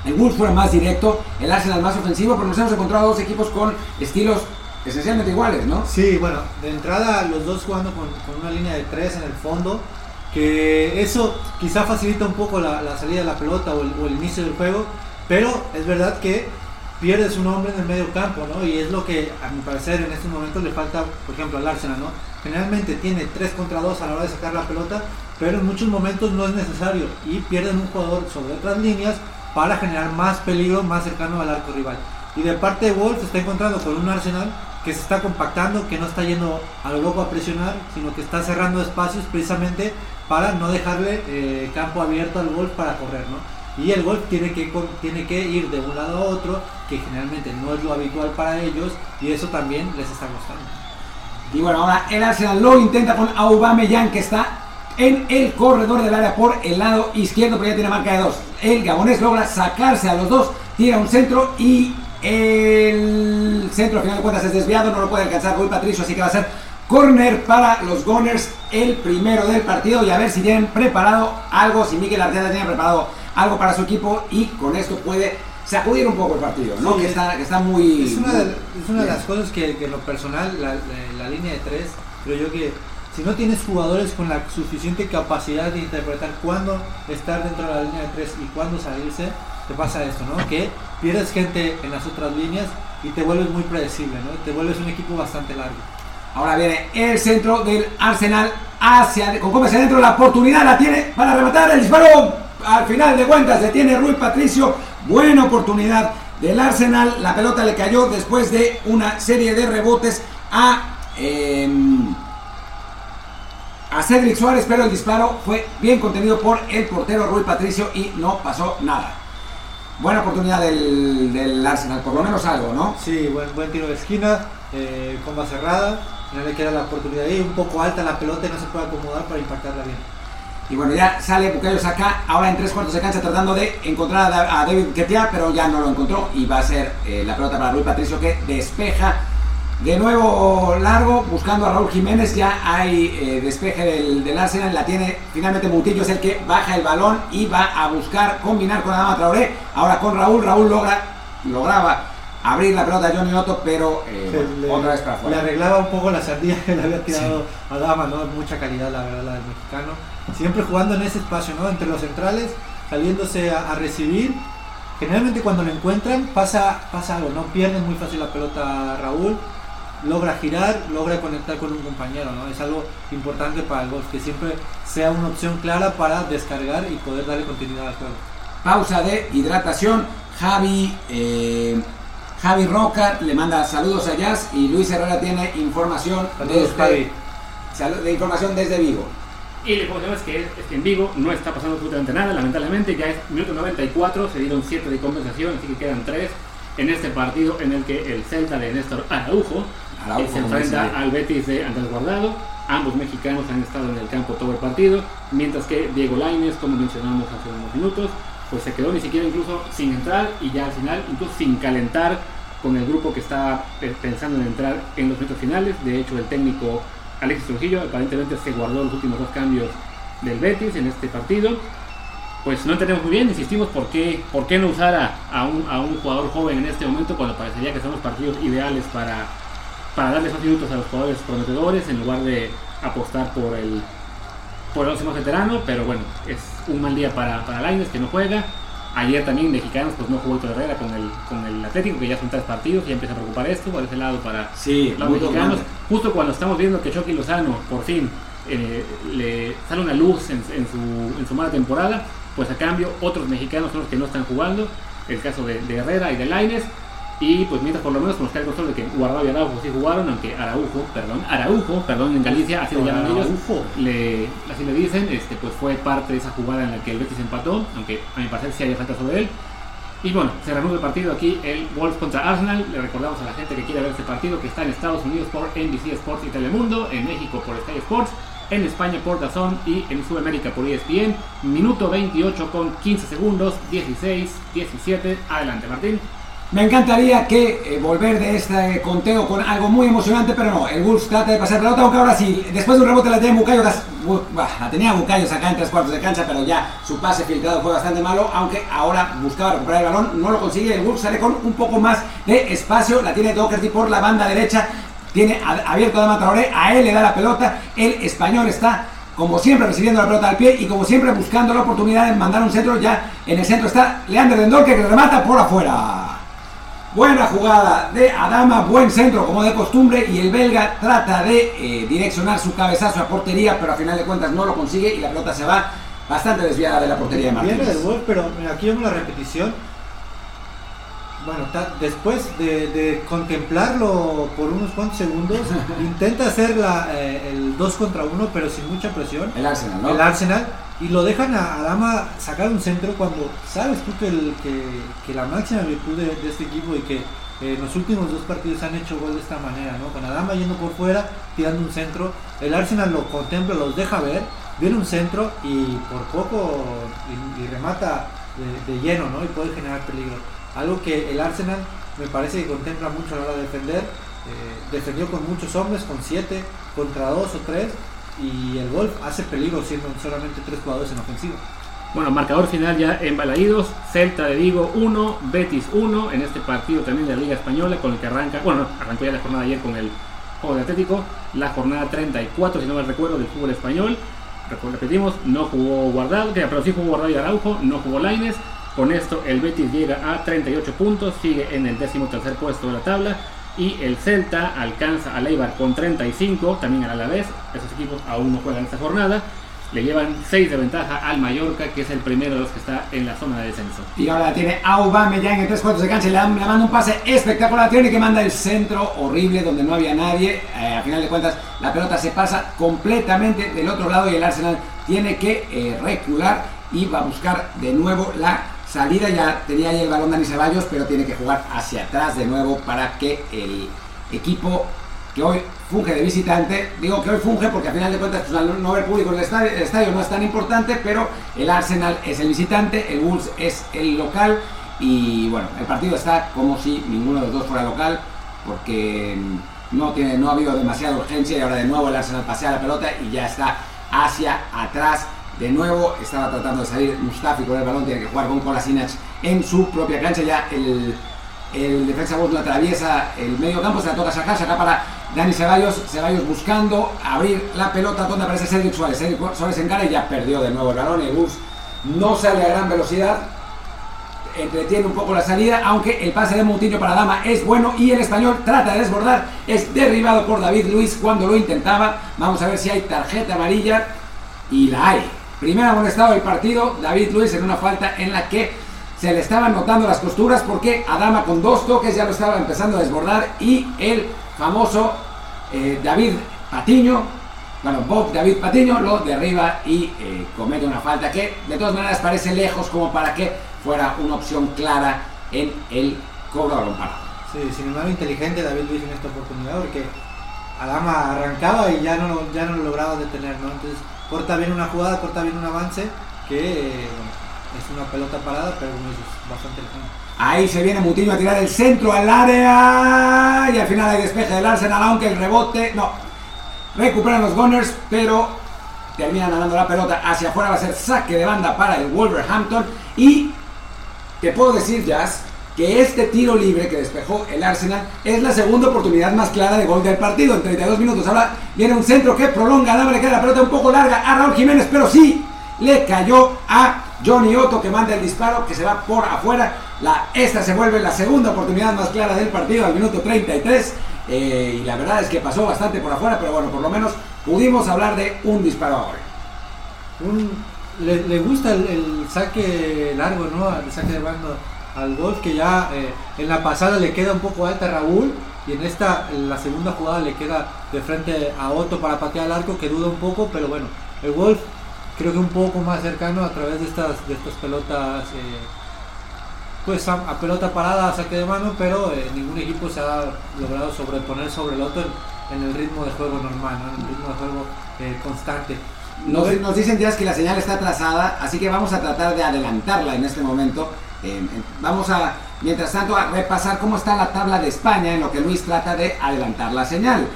el Wolves fuera más directo, el Arsenal más ofensivo, pero nos hemos encontrado dos equipos con estilos esencialmente iguales, ¿no? Sí, bueno, de entrada los dos jugando con, con una línea de tres en el fondo, que eso quizá facilita un poco la, la salida de la pelota o el, o el inicio del juego, pero es verdad que pierdes un hombre en el medio campo, ¿no? Y es lo que a mi parecer en estos momentos le falta, por ejemplo, al Arsenal, ¿no? Generalmente tiene 3 contra 2 a la hora de sacar la pelota, pero en muchos momentos no es necesario y pierden un jugador sobre otras líneas para generar más peligro más cercano al arco rival. Y de parte de Wolves se está encontrando con un Arsenal que se está compactando, que no está yendo a lo loco a presionar, sino que está cerrando espacios precisamente para no dejarle eh, campo abierto al Wolf para correr, ¿no? Y el Wolf tiene que, tiene que ir de un lado a otro, que generalmente no es lo habitual para ellos, y eso también les está costando. Y bueno, ahora el Arsenal lo intenta con Aubameyang que está en el corredor del área por el lado izquierdo, pero ya tiene marca de dos. El gabonés logra sacarse a los dos, tira un centro y el centro al final de cuentas es desviado, no lo puede alcanzar Rui Patricio, así que va a ser corner para los Gunners, el primero del partido y a ver si tienen preparado algo, si Miguel Arteta tiene preparado algo para su equipo y con esto puede sacudir un poco el partido, ¿no? Sí, que, está, que está muy... Es una de, es una de las cosas que, que en lo personal, la, la- la línea de tres, creo yo que si no tienes jugadores con la suficiente capacidad de interpretar cuándo estar dentro de la línea de tres y cuándo salirse, te pasa esto, ¿no? Que pierdes gente en las otras líneas y te vuelves muy predecible, ¿no? Te vuelves un equipo bastante largo. Ahora viene el centro del Arsenal hacia con Gómez adentro la oportunidad la tiene para rematar el disparo al final de cuentas detiene Rui Patricio buena oportunidad del Arsenal la pelota le cayó después de una serie de rebotes a em, a Cedric Suárez pero el disparo fue bien contenido por el portero Rui Patricio y no pasó nada buena oportunidad del, del Arsenal por lo menos algo ¿no? Sí, buen, buen tiro de esquina, eh, comba cerrada, no le queda la oportunidad ahí, un poco alta la pelota y no se puede acomodar para impactarla bien. Y bueno, ya sale Bukayo Saka ahora en tres cuartos de cancha tratando de encontrar a, David Ketia, pero ya no lo encontró y va a ser eh, la pelota para Rui Patricio que despeja de nuevo largo, buscando a Raúl Jiménez, ya hay eh, despeje del, del, Arsenal, la tiene finalmente Mutillo, es el que baja el balón y va a buscar combinar con Adama Traoré, ahora con Raúl, Raúl logra, lograba abrir la pelota a Johnny Otto, pero eh, otra vez para afuera. Le arreglaba un poco la sardilla que le había tirado a Dama, ¿no? Mucha calidad, la verdad, la del mexicano. Siempre jugando en ese espacio, ¿no? Entre los centrales, saliéndose a, recibir. Generalmente cuando lo encuentran pasa, pasa algo, ¿no? Pierden muy fácil la pelota a Raúl, logra girar, logra conectar con un compañero, ¿no? Es algo importante para el golf, que siempre sea una opción clara para descargar y poder darle continuidad al juego. Pausa de hidratación. Javi eh, Javi Roca le manda saludos a Jazz y Luis Herrera tiene información desde, de información desde Vigo. Y la información es que, en Vigo no está pasando absolutamente nada, lamentablemente, ya es minuto 94, se dieron 7 de compensación, así que quedan 3 en este partido en el que el Celta de Néstor Araujo, se enfrenta al Betis de Andrés Guardado. Ambos mexicanos han estado en el campo todo el partido, mientras que Diego Lainez, como mencionamos hace unos minutos, pues se quedó ni siquiera incluso sin entrar y ya al final incluso sin calentar con el grupo que estaba pensando en entrar en los minutos finales. De hecho, el técnico Alexis Trujillo aparentemente se guardó los últimos dos cambios del Betis en este partido. Pues no entendemos muy bien, insistimos por qué, por qué no usar a, un, a un jugador joven en este momento cuando parecería que son los partidos ideales para, para darle esos minutos a los jugadores prometedores en lugar de apostar por el por el más veterano, pero bueno, es un mal día para, para Laines que no juega. Ayer también mexicanos pues no jugó el Herrera con el, con el Atlético, que ya son tres partidos, y empieza a preocupar esto por ese lado para los mexicanos. Justo cuando estamos viendo que Chucky Lozano por fin eh, le sale una luz en, su, en su mala temporada, pues a cambio otros mexicanos son los que no están jugando, el caso de, de Herrera y de Laines, y pues mientras por lo menos nos cae el control de que Guardado y Araujo sí jugaron, aunque Araujo, perdón, Araujo, perdón, en Galicia, así lo llaman ellos, le, así le dicen, este, pues fue parte de esa jugada en la que el Betis empató, aunque a mi parecer sí hay falta sobre él. Y bueno, se reanuda el partido aquí, el Wolves contra Arsenal. Le recordamos a la gente que quiere ver este partido que está en Estados Unidos por NBC Sports y Telemundo, en México por Sky Sports, en España por Dazón y en Sudamérica por ESPN. Minuto 28 con 15 segundos, 16, 17. Adelante, Martín. Me encantaría que eh, volver de este conteo con algo muy emocionante, pero no, el Wolves trata de pasar pelota, aunque ahora sí, después de un rebote la tenía Bucayo, la tenía Bucayo acá en tres cuartos de cancha, pero ya su pase filtrado fue bastante malo, aunque ahora buscaba recuperar el balón, no lo consigue, el Wolves sale con un poco más de espacio, la tiene Doherty por la banda derecha, tiene abierto a Dama a él le da la pelota, el español está como siempre recibiendo la pelota al pie y como siempre buscando la oportunidad de mandar un centro, ya en el centro está Leander Dendor que remata por afuera. Buena jugada de Adama, buen centro como de costumbre y el belga trata de eh, direccionar su cabezazo a portería, pero a final de cuentas no lo consigue y la pelota se va bastante desviada de la portería de Martínez. Viene gol, pero aquí vemos la repetición. Bueno, después de, contemplarlo por unos cuantos segundos, intenta hacer la, eh, el 2 contra 1, pero sin mucha presión. El Arsenal, ¿no? El Arsenal y lo dejan a Adama sacar un centro cuando sabes tú que, el, que, la máxima virtud de, este equipo y que eh, en los últimos dos partidos han hecho gol de esta manera, ¿no? Con Adama yendo por fuera, tirando un centro, el Arsenal lo contempla, los deja ver, viene un centro y por poco y, remata de, lleno, ¿no? Y puede generar peligro. Algo que el Arsenal me parece que contempla mucho a la hora de defender. Eh, defendió con muchos hombres, con siete, contra dos o tres, y el Wolf hace peligro siendo solamente tres jugadores en ofensiva. Bueno, marcador final ya en Balaídos, Celta de Vigo 1, Betis 1, en este partido también de la Liga Española con el que arranca, bueno, arrancó ya la jornada ayer con el juego de Atlético, la jornada 34, si no me recuerdo, del fútbol español. Repetimos, no jugó Guardado, pero sí jugó Guardado y Araujo, no jugó Laines. Con esto el Betis llega a 38 puntos, sigue en el décimo tercer puesto de la tabla y el Celta alcanza a Leibar con 35, también al Alavés, esos equipos aún no juegan esta jornada, le llevan 6 de ventaja al Mallorca, que es el primero de los que está en la zona de descenso. Y ahora tiene Aubameyang en tres cuartos de cancha, le, le manda un pase espectacular, tiene que manda el centro horrible donde no había nadie, eh, a final de cuentas la pelota se pasa completamente del otro lado y el Arsenal tiene que eh, recular y va a buscar de nuevo la Salida ya tenía ahí el balón Dani Ceballos, pero tiene que jugar hacia atrás de nuevo para que el equipo que hoy funge de visitante. Digo que hoy funge porque al final de cuentas pues, al no haber público en el estadio, el estadio no es tan importante, pero el Arsenal es el visitante, el Wolves es el local y bueno, el partido está como si ninguno de los dos fuera local porque no, tiene, no ha habido demasiada urgencia y ahora de nuevo el Arsenal pasea la pelota y ya está hacia atrás. De nuevo estaba tratando de salir Mustafi con el balón, tiene que jugar con Kolasinac en su propia cancha. Ya el, el defensa lo atraviesa el medio campo, se la toca sacar, saca para Dani Ceballos, Ceballos buscando abrir la pelota donde aparece Cedric Suárez. Cedric Suárez encara y ya perdió de nuevo el balón. El bus no sale a gran velocidad, entretiene un poco la salida, aunque el pase de Moutinho para Dama es bueno y el español trata de desbordar, es derribado por David Luis cuando lo intentaba. Vamos a ver si hay tarjeta amarilla y la hay. Primero amonestado el partido, David Luis en una falta en la que se le estaban notando las costuras porque Adama con dos toques ya lo estaba empezando a desbordar y el famoso eh, David Patiño, bueno, Bob David Patiño lo derriba y eh, comete una falta que de todas maneras parece lejos como para que fuera una opción clara en el cobro balón Sí, sin embargo inteligente David Luis en esta oportunidad porque Adama arrancaba y ya no, ya no lo lograba detener, ¿no? Entonces corta bien una jugada, corta bien un avance que eh, es una pelota parada, pero es bastante lejano. Ahí se viene Mutiño a tirar el centro al área y al final hay despeje del Arsenal, aunque el rebote, no, recuperan los Gunners, pero terminan ganando la pelota hacia afuera, va a ser saque de banda para el Wolverhampton y te puedo decir, Jazz, que este tiro libre que despejó el Arsenal es la segunda oportunidad más clara de gol del partido en 32 minutos. Ahora viene un centro que prolonga, queda la pelota un poco larga a Raúl Jiménez, pero sí le cayó a Johnny Otto que manda el disparo que se va por afuera. La, esta se vuelve la segunda oportunidad más clara del partido al minuto 33. Eh, y la verdad es que pasó bastante por afuera, pero bueno, por lo menos pudimos hablar de un disparo ahora. le, gusta el, saque largo, ¿no? El saque de bando al golf que ya eh, en la pasada le queda un poco alta a Raúl y en esta, la segunda jugada le queda de frente a Otto para patear el arco que duda un poco, pero bueno, el Wolf creo que un poco más cercano a través de estas, de estas pelotas, eh, pues a, pelota parada, a saque de mano, pero eh, ningún equipo se ha logrado sobreponer sobre el otro en, el ritmo de juego normal, en el ritmo de juego eh, constante. Nos, nos, dicen ya que la señal está atrasada, así que vamos a tratar de adelantarla en este momento. Vamos a, mientras tanto, a repasar cómo está la tabla de España en lo que Luis trata de adelantar la señal.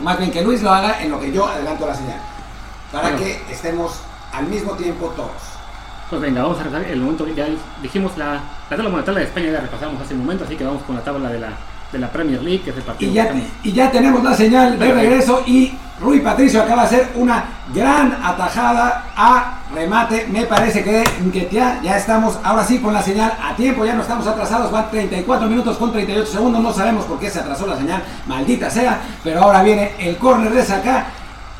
más bien que Luis lo haga en lo que yo adelanto la señal para que estemos al mismo tiempo todos. Pues venga, vamos a repasar el momento que ya dijimos la, la tabla monetaria de España, ya repasamos hace un momento, así que vamos con la tabla de la, de la Premier League, que es el partido. Y ya, y ya tenemos la señal de regreso y Rui Patricio acaba de hacer una gran atajada a remate. Me parece que, que ya, ya estamos ahora sí con la señal a tiempo, ya no estamos atrasados, van 34 minutos con 38 segundos, no sabemos por qué se atrasó la señal, maldita sea, pero ahora viene el córner de saca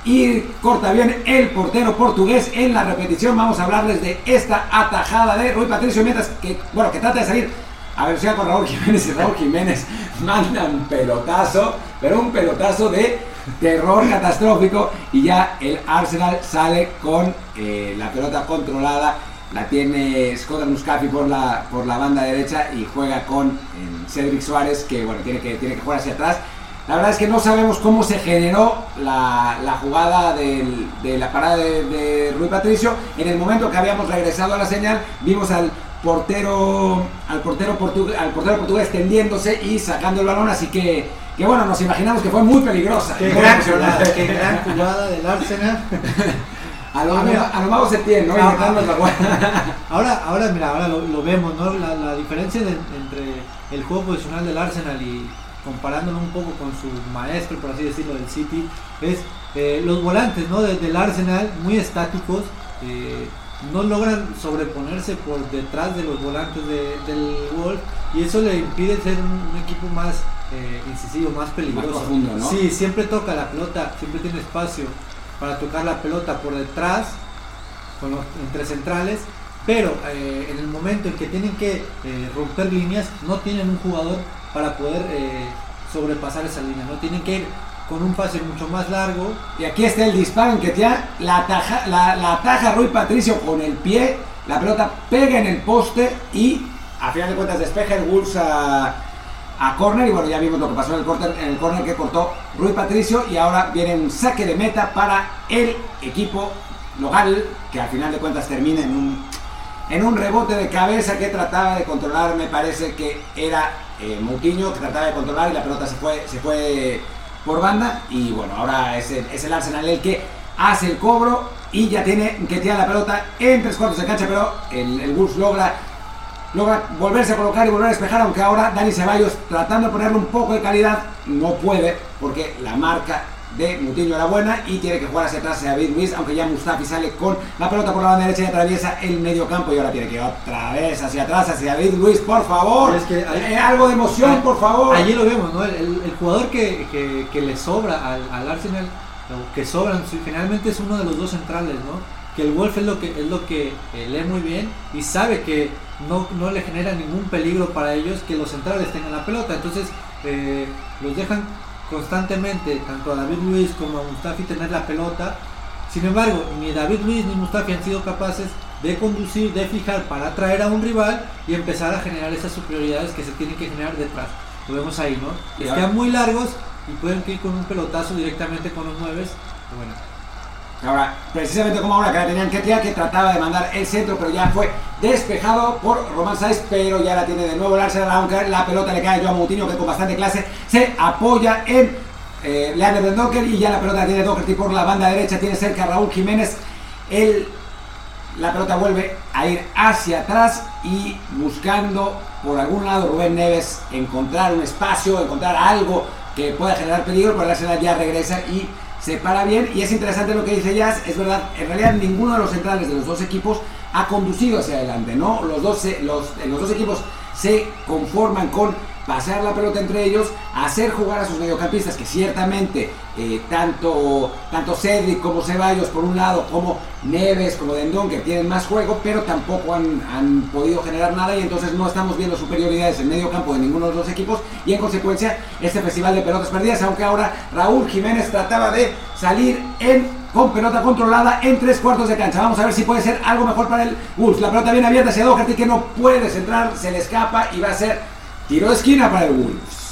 y corta bien el portero portugués en la repetición. Vamos a hablarles de esta atajada de Rui Patricio mientras que, bueno, que trata de salir a si con Raúl Jiménez y Raúl Jiménez manda un pelotazo, pero un pelotazo de terror catastrófico y ya el Arsenal sale con eh, la pelota controlada. La tiene Scott Muscafi por la, por la banda derecha y juega con eh, Cedric Suárez que bueno tiene que, tiene que jugar hacia atrás la verdad es que no sabemos cómo se generó la, jugada de la parada de, Rui Patricio. En el momento que habíamos regresado a la señal, vimos al portero, al portero, portugués, al portero portugués tendiéndose y sacando el balón, así que, que bueno, nos imaginamos que fue muy peligrosa. Qué, gran, jugada, qué gran jugada del Arsenal. A lo, a, se tiene, ¿no? ahora, ahora, mira, ahora lo, vemos, ¿no? La, diferencia entre el juego posicional del Arsenal y, comparándolo un poco con su maestro, por así decirlo, del City, es eh, los volantes ¿no? del Arsenal muy estáticos, eh, no logran sobreponerse por detrás de los volantes del Wolf y eso le impide ser un, equipo más eh, incisivo, más peligroso. Sí, siempre toca la pelota, siempre tiene espacio para tocar la pelota por detrás, con los, entre centrales, pero en el momento en que tienen que romper líneas, no tienen un jugador para poder eh, sobrepasar esa línea, ¿no? Tienen que ir con un pase mucho más largo. Y aquí está el disparo en que ya la ataja, la, ataja Rui Patricio con el pie, la pelota pega en el poste y a final de cuentas despeja el Wolves a, a córner y bueno, ya vimos lo que pasó en el, corner, en el córner que cortó Rui Patricio y ahora viene un saque de meta para el equipo local que al final de cuentas termina en un, en un rebote de cabeza que trataba de controlar, me parece que era eh, Moutinho que trataba de controlar y la pelota se fue, se fue por banda y bueno, ahora es el, es el Arsenal el que hace el cobro y ya tiene que tirar la pelota en tres cuartos de cancha, pero el, el Wolves logra logra volverse a colocar y volver a despejar, aunque ahora Dani Ceballos tratando de ponerle un poco de calidad no puede porque la marca de Mutiño era buena y tiene que jugar hacia atrás a David Luis, aunque ya Mustafi sale con la pelota por la banda derecha y atraviesa el medio campo y ahora tiene que ir otra vez hacia atrás hacia David Luis, por favor. Es que hay- Eh, algo de emoción, Ah, por favor. Allí lo vemos, ¿no? El, el- el jugador que, que- que le sobra al, al Arsenal, que sobran, generalmente es uno de los dos centrales, ¿no? Que el Wolf es lo que, es lo que eh, lee muy bien y sabe que no, no le genera ningún peligro para ellos que los centrales tengan la pelota. Entonces eh, los dejan constantemente, tanto a David Luis como a Mustafi, tener la pelota. Sin embargo, ni David Luis ni Mustafi han sido capaces de conducir, de fijar para atraer a un rival y empezar a generar esas superioridades que se tienen que generar detrás. Lo vemos ahí, ¿no? Quedan muy largos y pueden ir con un pelotazo directamente con los nueves. Bueno, Ahora, precisamente como ahora que la tenían que tirar, que trataba de mandar el centro, pero ya fue despejado por Román Saiz, pero ya la tiene de nuevo el aunque la pelota le cae a Joao Moutinho, que con bastante clase se apoya en eh, Leander Docker, y ya la pelota la tiene por la banda derecha, tiene cerca Raúl Jiménez, el, la pelota vuelve a ir hacia atrás y buscando por algún lado Rubén Neves encontrar un espacio, encontrar algo que pueda generar peligro, pero el Arsenal ya regresa y se para bien y es interesante lo que dice Jazz, es verdad, en realidad ninguno de los centrales de los dos equipos ha conducido hacia adelante, ¿no? Los dos, los, los dos equipos se conforman con pasar la pelota entre ellos, hacer jugar a sus mediocampistas, que ciertamente eh, tanto, tanto Cedric como Ceballos por un lado, como Neves, como Dendón, que tienen más juego, pero tampoco han, han podido generar nada y entonces no estamos viendo superioridades en medio campo de ninguno de los equipos y en consecuencia este festival de pelotas perdidas, aunque ahora Raúl Jiménez trataba de salir en con pelota controlada en tres cuartos de cancha. Vamos a ver si puede ser algo mejor para el Wolves. La pelota bien abierta hacia Doherty que no puede centrar, se le escapa y va a ser tiro de esquina para el Wolves.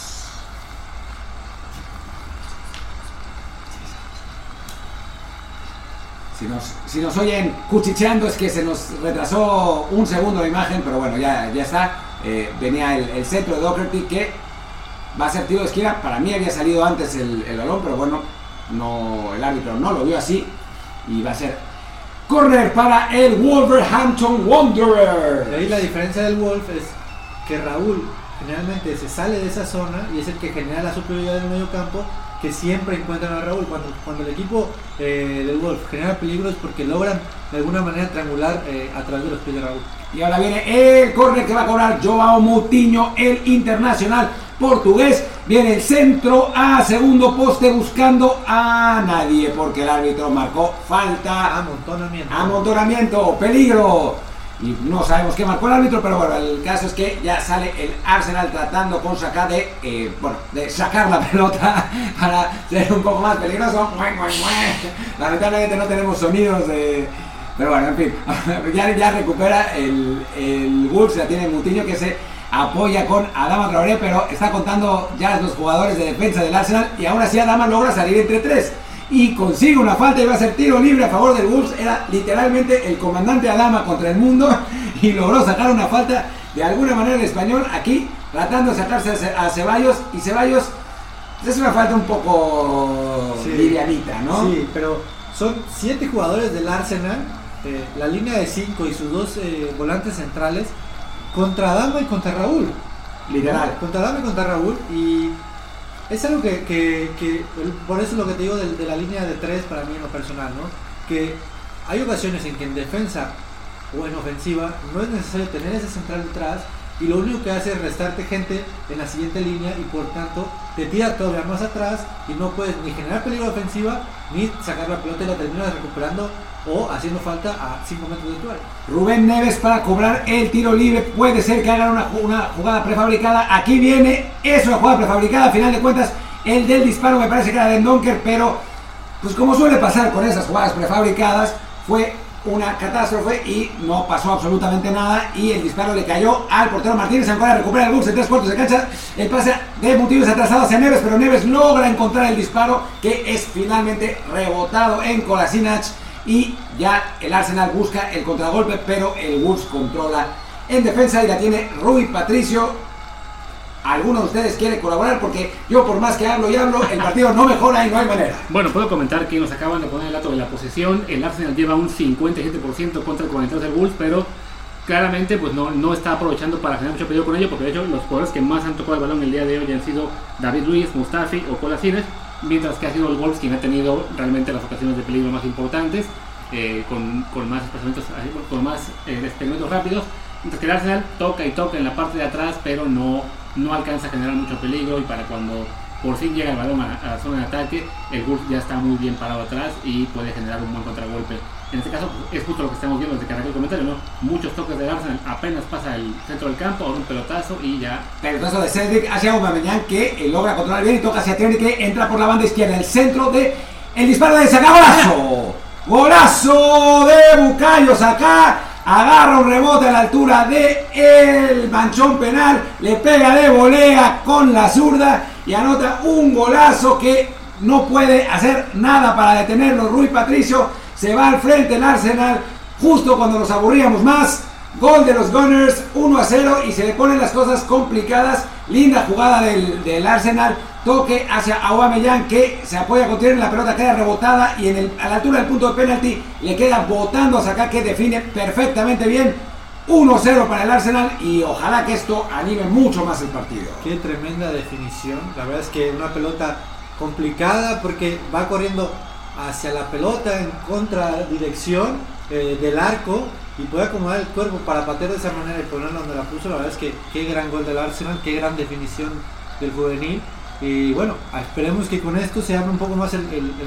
Si nos, si nos oyen cuchicheando es que se nos retrasó un segundo la imagen, pero bueno, ya, ya está. Eh, venía el, centro de Doherty que va a ser tiro de esquina. Para mí había salido antes el, el balón, pero bueno, no, el árbitro no lo vio así. Y va a ser corner para el Wolverhampton de Wanderers. ahí la diferencia del Wolf es que Raúl generalmente se sale de esa zona y es el que genera la superioridad del medio campo que siempre encuentran a Raúl. Cuando, cuando el equipo eh, del Wolf genera peligro es porque logran de alguna manera triangular eh, a través de los pies de Raúl. Y ahora viene el córner que va a cobrar Joao Moutinho, el internacional portugués. Viene el centro a segundo poste buscando a nadie porque el árbitro marcó falta. Amontonamiento. Amontonamiento, peligro. Y no sabemos qué marcó el árbitro, pero bueno, el caso es que ya sale el Arsenal tratando con sacar de, eh, bueno, de sacar la pelota para ser un poco más peligroso. Lamentablemente no tenemos sonidos. Pero bueno, en fin, ya, ya recupera el, el Wolves, la tiene Mutiño que se apoya con Adama Traoré, pero está contando ya los jugadores de defensa del Arsenal y aún así Adama logra salir entre tres y consigue una falta y va a ser tiro libre a favor del Wolves. Era literalmente el comandante Adama contra el mundo y logró sacar una falta de alguna manera el español aquí tratando de sacarse a Ce- a Ceballos y Ceballos es una falta un poco Sí. livianita, ¿no? Sí, pero son siete jugadores del Arsenal, eh, la línea de cinco y sus dos eh, volantes centrales, contra Dama y contra Raúl. Literal. Contra Dama y contra Raúl. Y es algo que, que- que- por eso es lo que te digo de, de la línea de tres para mí en lo personal, ¿no? Que hay ocasiones en que en defensa o en ofensiva no es necesario tener ese central detrás y lo único que hace es restarte gente en la siguiente línea y por tanto te tira todavía más atrás y no puedes ni generar peligro ofensiva ni sacar la pelota y la terminas recuperando o haciendo falta a 5 metros de tu área. Rubén Neves para cobrar el tiro libre. Puede ser que hagan una jugada prefabricada. Aquí viene, es una jugada prefabricada. A final de cuentas, el del disparo me parece que era de Donker, pero pues como suele pasar con esas jugadas prefabricadas, fue una catástrofe y no pasó absolutamente nada y el disparo le cayó al portero Martínez Ancora recupera el Bulls en tres cuartos de cancha. El pase de motivos atrasados hacia Neves pero Neves logra encontrar el disparo que es finalmente rebotado en Kolasinac y ya el Arsenal busca el contragolpe pero el Bulls controla en defensa y la tiene Rui Patricio ¿Alguno de ustedes quiere colaborar? Porque yo por más que hablo y hablo, el partido no mejora y no hay manera. Bueno, puedo comentar que nos acaban de poner el dato de la posesión. El Arsenal lleva un 57% contra el 43 del Wolves, pero claramente pues no, no está aprovechando para generar mucho peligro con ello, porque de hecho los jugadores que más han tocado el balón el día de hoy han sido David Luis, Mustafi o Colasines, mientras que ha sido el Wolves quien ha tenido realmente las ocasiones de peligro más importantes, eh, con, con, más con más eh, experimentos rápidos. Mientras que el Arsenal toca y toca en la parte de atrás, pero no no alcanza a generar mucho peligro y para cuando por fin llega el balón a, la zona de ataque, el Wolf ya está muy bien parado atrás y puede generar un buen contragolpe. En este caso es justo lo que estamos viendo desde que arrancó el comentario, ¿no? Muchos toques de Arsenal, apenas pasa el centro del campo, ahora un pelotazo y ya. Pelotazo de Cedric hacia Aubameyang que logra controlar bien y toca hacia Tierney que entra por la banda izquierda, el centro de el disparo de Saka, golazo, golazo de Bucayo Saka agarra un rebote a la altura de el manchón penal, le pega de volea con la zurda y anota un golazo que no puede hacer nada para detenerlo. Rui Patricio se va al frente el Arsenal justo cuando nos aburríamos más. Gol de los Gunners 1 a 0 y se le ponen las cosas complicadas. Linda jugada del, del Arsenal toque hacia Aubameyang que se apoya con en la pelota queda rebotada y en el, a la altura del punto de penalti le queda botando a acá que define perfectamente bien 1-0 para el Arsenal y ojalá que esto anime mucho más el partido. Qué tremenda definición, la verdad es que una pelota complicada porque va corriendo hacia la pelota en contradirección eh, del arco y puede acomodar el cuerpo para patear de esa manera y ponerla donde la puso, la verdad es que qué gran gol del Arsenal, qué gran definición del juvenil y bueno, esperemos que con esto se abra un poco más el,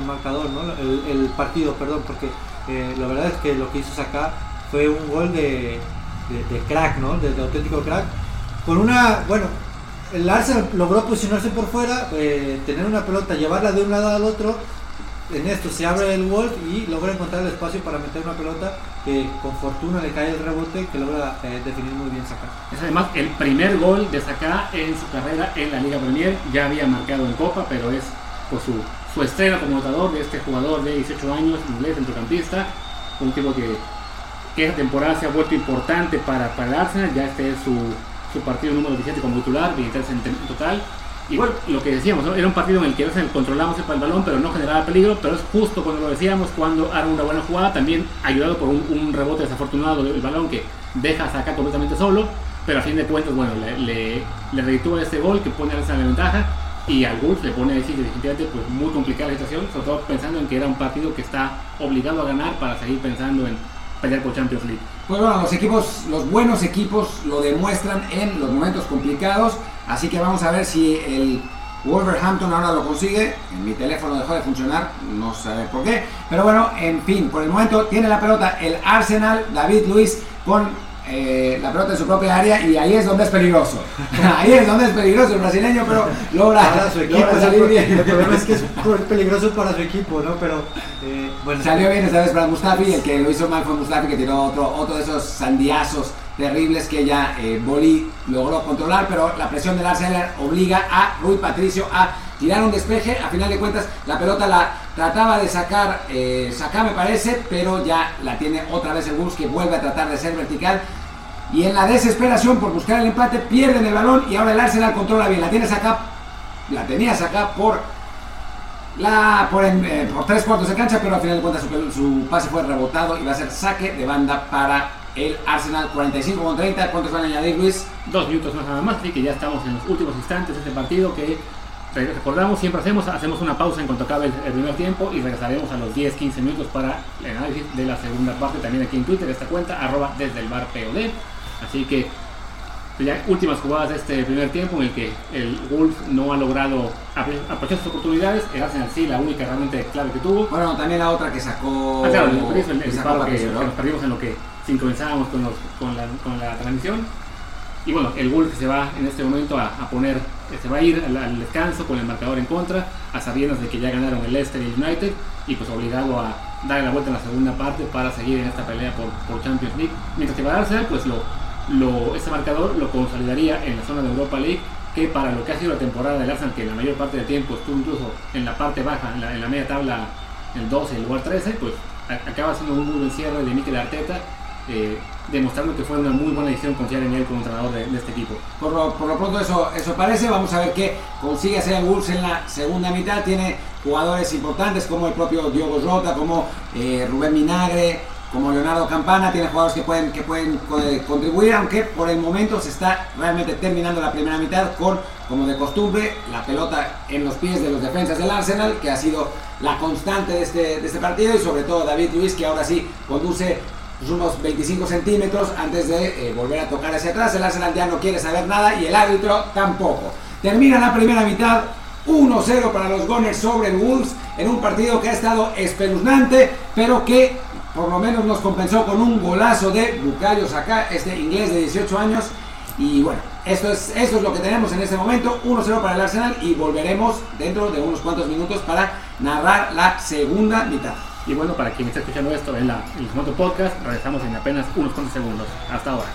marcador, ¿no? el, partido, perdón, porque eh, la verdad es que lo que hizo acá fue un gol de, crack, ¿no? De, auténtico crack. Con una, bueno, el Arsenal logró posicionarse por fuera, eh, tener una pelota, llevarla de un lado al otro en esto se abre el Wolf y logra encontrar el espacio para meter una pelota que con fortuna le cae el rebote que logra eh, definir muy bien Saka. Es además el primer gol de Saka en su carrera en la Liga Premier, ya había marcado en Copa, pero es por su, su estreno como notador de este jugador de 18 años, inglés, centrocampista, un tipo que, que esta temporada se ha vuelto importante para, para el Arsenal, ya este es su, su partido número 17 como titular, 23 en total y bueno, lo que decíamos, era un partido en el que controlamos el balón, pero no generaba peligro, pero es justo cuando lo decíamos, cuando haga una buena jugada, también ayudado por un, rebote desafortunado del balón que deja sacar completamente solo, pero a fin de cuentas, bueno, le, le, le este gol que pone a la ventaja y al Wolves le pone a decir definitivamente pues, muy complicada la situación, sobre todo pensando en que era un partido que está obligado a ganar para seguir pensando en pelear por Champions League. Pues bueno, los equipos, los buenos equipos lo demuestran en los momentos complicados. Así que vamos a ver si el Wolverhampton ahora lo consigue. En mi teléfono dejó de funcionar, no sé por qué. Pero bueno, en fin, por el momento tiene la pelota el Arsenal, David Luis, con eh, la pelota en su propia área y ahí es donde es peligroso. ahí es donde es peligroso el brasileño, pero logra, su equipo, salir bien. El problema es que es peligroso para su equipo, ¿no? Pero eh, bueno. Salió bien esta vez para Mustafi, el que lo hizo mal fue Mustafi que tiró otro, otro de esos sandiazos terribles que ya eh, Boli logró controlar, pero la presión del Arsenal obliga a Rui Patricio a tirar un despeje. A final de cuentas, la pelota la trataba de sacar, eh, sacar me parece, pero ya la tiene otra vez el Bulls que vuelve a tratar de ser vertical. Y en la desesperación por buscar el empate, pierden el balón y ahora el Arsenal controla bien. La tiene acá, la tenía acá por la eh, por tres cuartos de cancha, pero al final de cuentas su, pase fue rebotado y va a ser saque de banda para el Arsenal 45 con 30. ¿Cuántos van a añadir, Luis? Dos minutos más nada más, y que ya estamos en los últimos instantes de este partido que recordamos, siempre hacemos, hacemos una pausa en cuanto acabe el, primer tiempo y regresaremos a los 10-15 minutos para el análisis de la segunda parte también aquí en Twitter, esta cuenta, arroba desde el bar POD. Así que pues ya últimas jugadas de este primer tiempo en el que el Wolf no ha logrado aprovechar sus oportunidades, el Arsenal sí, la única realmente clave que tuvo. Bueno, también la otra que sacó... Ah, claro, el, el, que, nos perdimos en lo que sincronizábamos con, con, la, con la transmisión. Y bueno, el Wolf se va en este momento a, poner, se va a ir al, descanso con el marcador en contra, a sabiendas de que ya ganaron el Leicester y el United, y pues obligado a darle la vuelta en la segunda parte para seguir en esta pelea por, por Champions League. Mientras que para Arsenal, pues lo, lo, este marcador lo consolidaría en la zona de Europa League, que para lo que ha sido la temporada del Arsenal, que la mayor parte del tiempo estuvo incluso en la parte baja, en la, en la media tabla, el 12, el lugar 13, pues acaba siendo un muy buen cierre de Mikel Arteta. Eh, demostrando que fue una muy buena decisión confiar en él como entrenador de, de este equipo. Por lo, por lo, pronto eso, eso parece, vamos a ver qué consigue hacer el Wolves en la segunda mitad, tiene jugadores importantes como el propio Diogo Jota, como eh, Rubén Minagre, como Leonardo Campana, tiene jugadores que pueden, que pueden eh, contribuir, aunque por el momento se está realmente terminando la primera mitad con, como de costumbre, la pelota en los pies de los defensas del Arsenal, que ha sido la constante de este, de este partido, y sobre todo David Luis, que ahora sí conduce pues unos 25 centímetros antes de eh, volver a tocar hacia atrás. El Arsenal ya no quiere saber nada y el árbitro tampoco. Termina la primera mitad 1-0 para los Gunners sobre el Wolves en un partido que ha estado espeluznante, pero que por lo menos nos compensó con un golazo de Bukayo Saka, este inglés de 18 años. Y bueno, esto es, esto es lo que tenemos en este momento, 1-0 para el Arsenal y volveremos dentro de unos cuantos minutos para narrar la segunda mitad. Y bueno, para quien está escuchando esto en, la, en Podcast, regresamos en apenas unos cuantos segundos. Hasta ahora.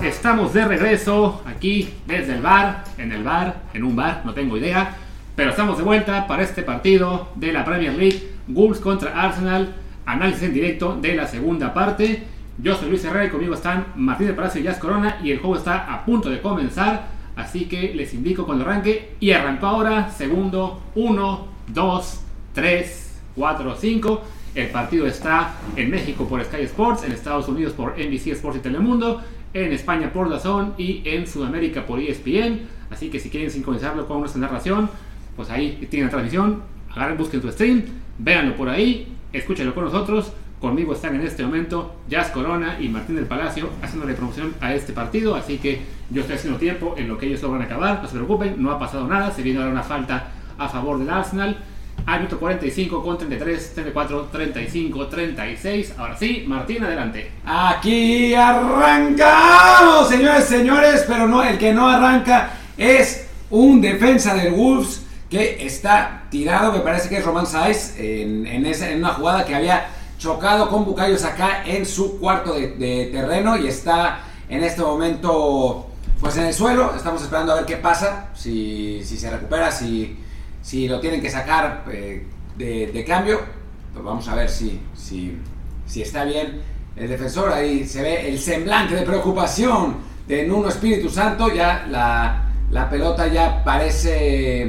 Estamos de regreso aquí desde el bar, en el bar, en un bar, no tengo idea. Pero estamos de vuelta para este partido de la Premier League, Wolves contra Arsenal, análisis en directo de la segunda parte. Yo soy Luis Herrera y conmigo están Martín de Palacio y Jazz Corona y el juego está a punto de comenzar. Así que les indico cuando arranque. Y arrancó ahora, segundo, 1, 2, 3, 4, 5. El partido está en México por Sky Sports, en Estados Unidos por NBC Sports y Telemundo, en España por DAZN y en Sudamérica por ESPN. Así que si quieren sincronizarlo con nuestra narración, pues ahí tienen la transmisión. Agarren, busquen su stream, véanlo por ahí, escúchenlo con nosotros. Conmigo están en este momento Jazz Corona y Martín del Palacio haciéndole promoción a este partido. Así que yo estoy haciendo tiempo en lo que ellos logran acabar. No se preocupen, no ha pasado nada. Se viene ahora una falta a favor del Arsenal. Al minuto 45 con 33, 34, 35, 36. Ahora sí, Martín, adelante. Aquí arrancamos, señores, señores. Pero no, el que no arranca es un defensa del Wolves que está tirado. Me parece que es Roman Saiz en, en una jugada que había chocado con Bucayo Saka en su cuarto de, terreno y está en este momento pues en el suelo. Estamos esperando a ver qué pasa, si, se recupera, si, lo tienen que sacar eh, de, cambio. Vamos a ver si, está bien el defensor. Ahí se ve el semblante de preocupación de Nuno Espíritu Santo. Ya la, la pelota ya parece...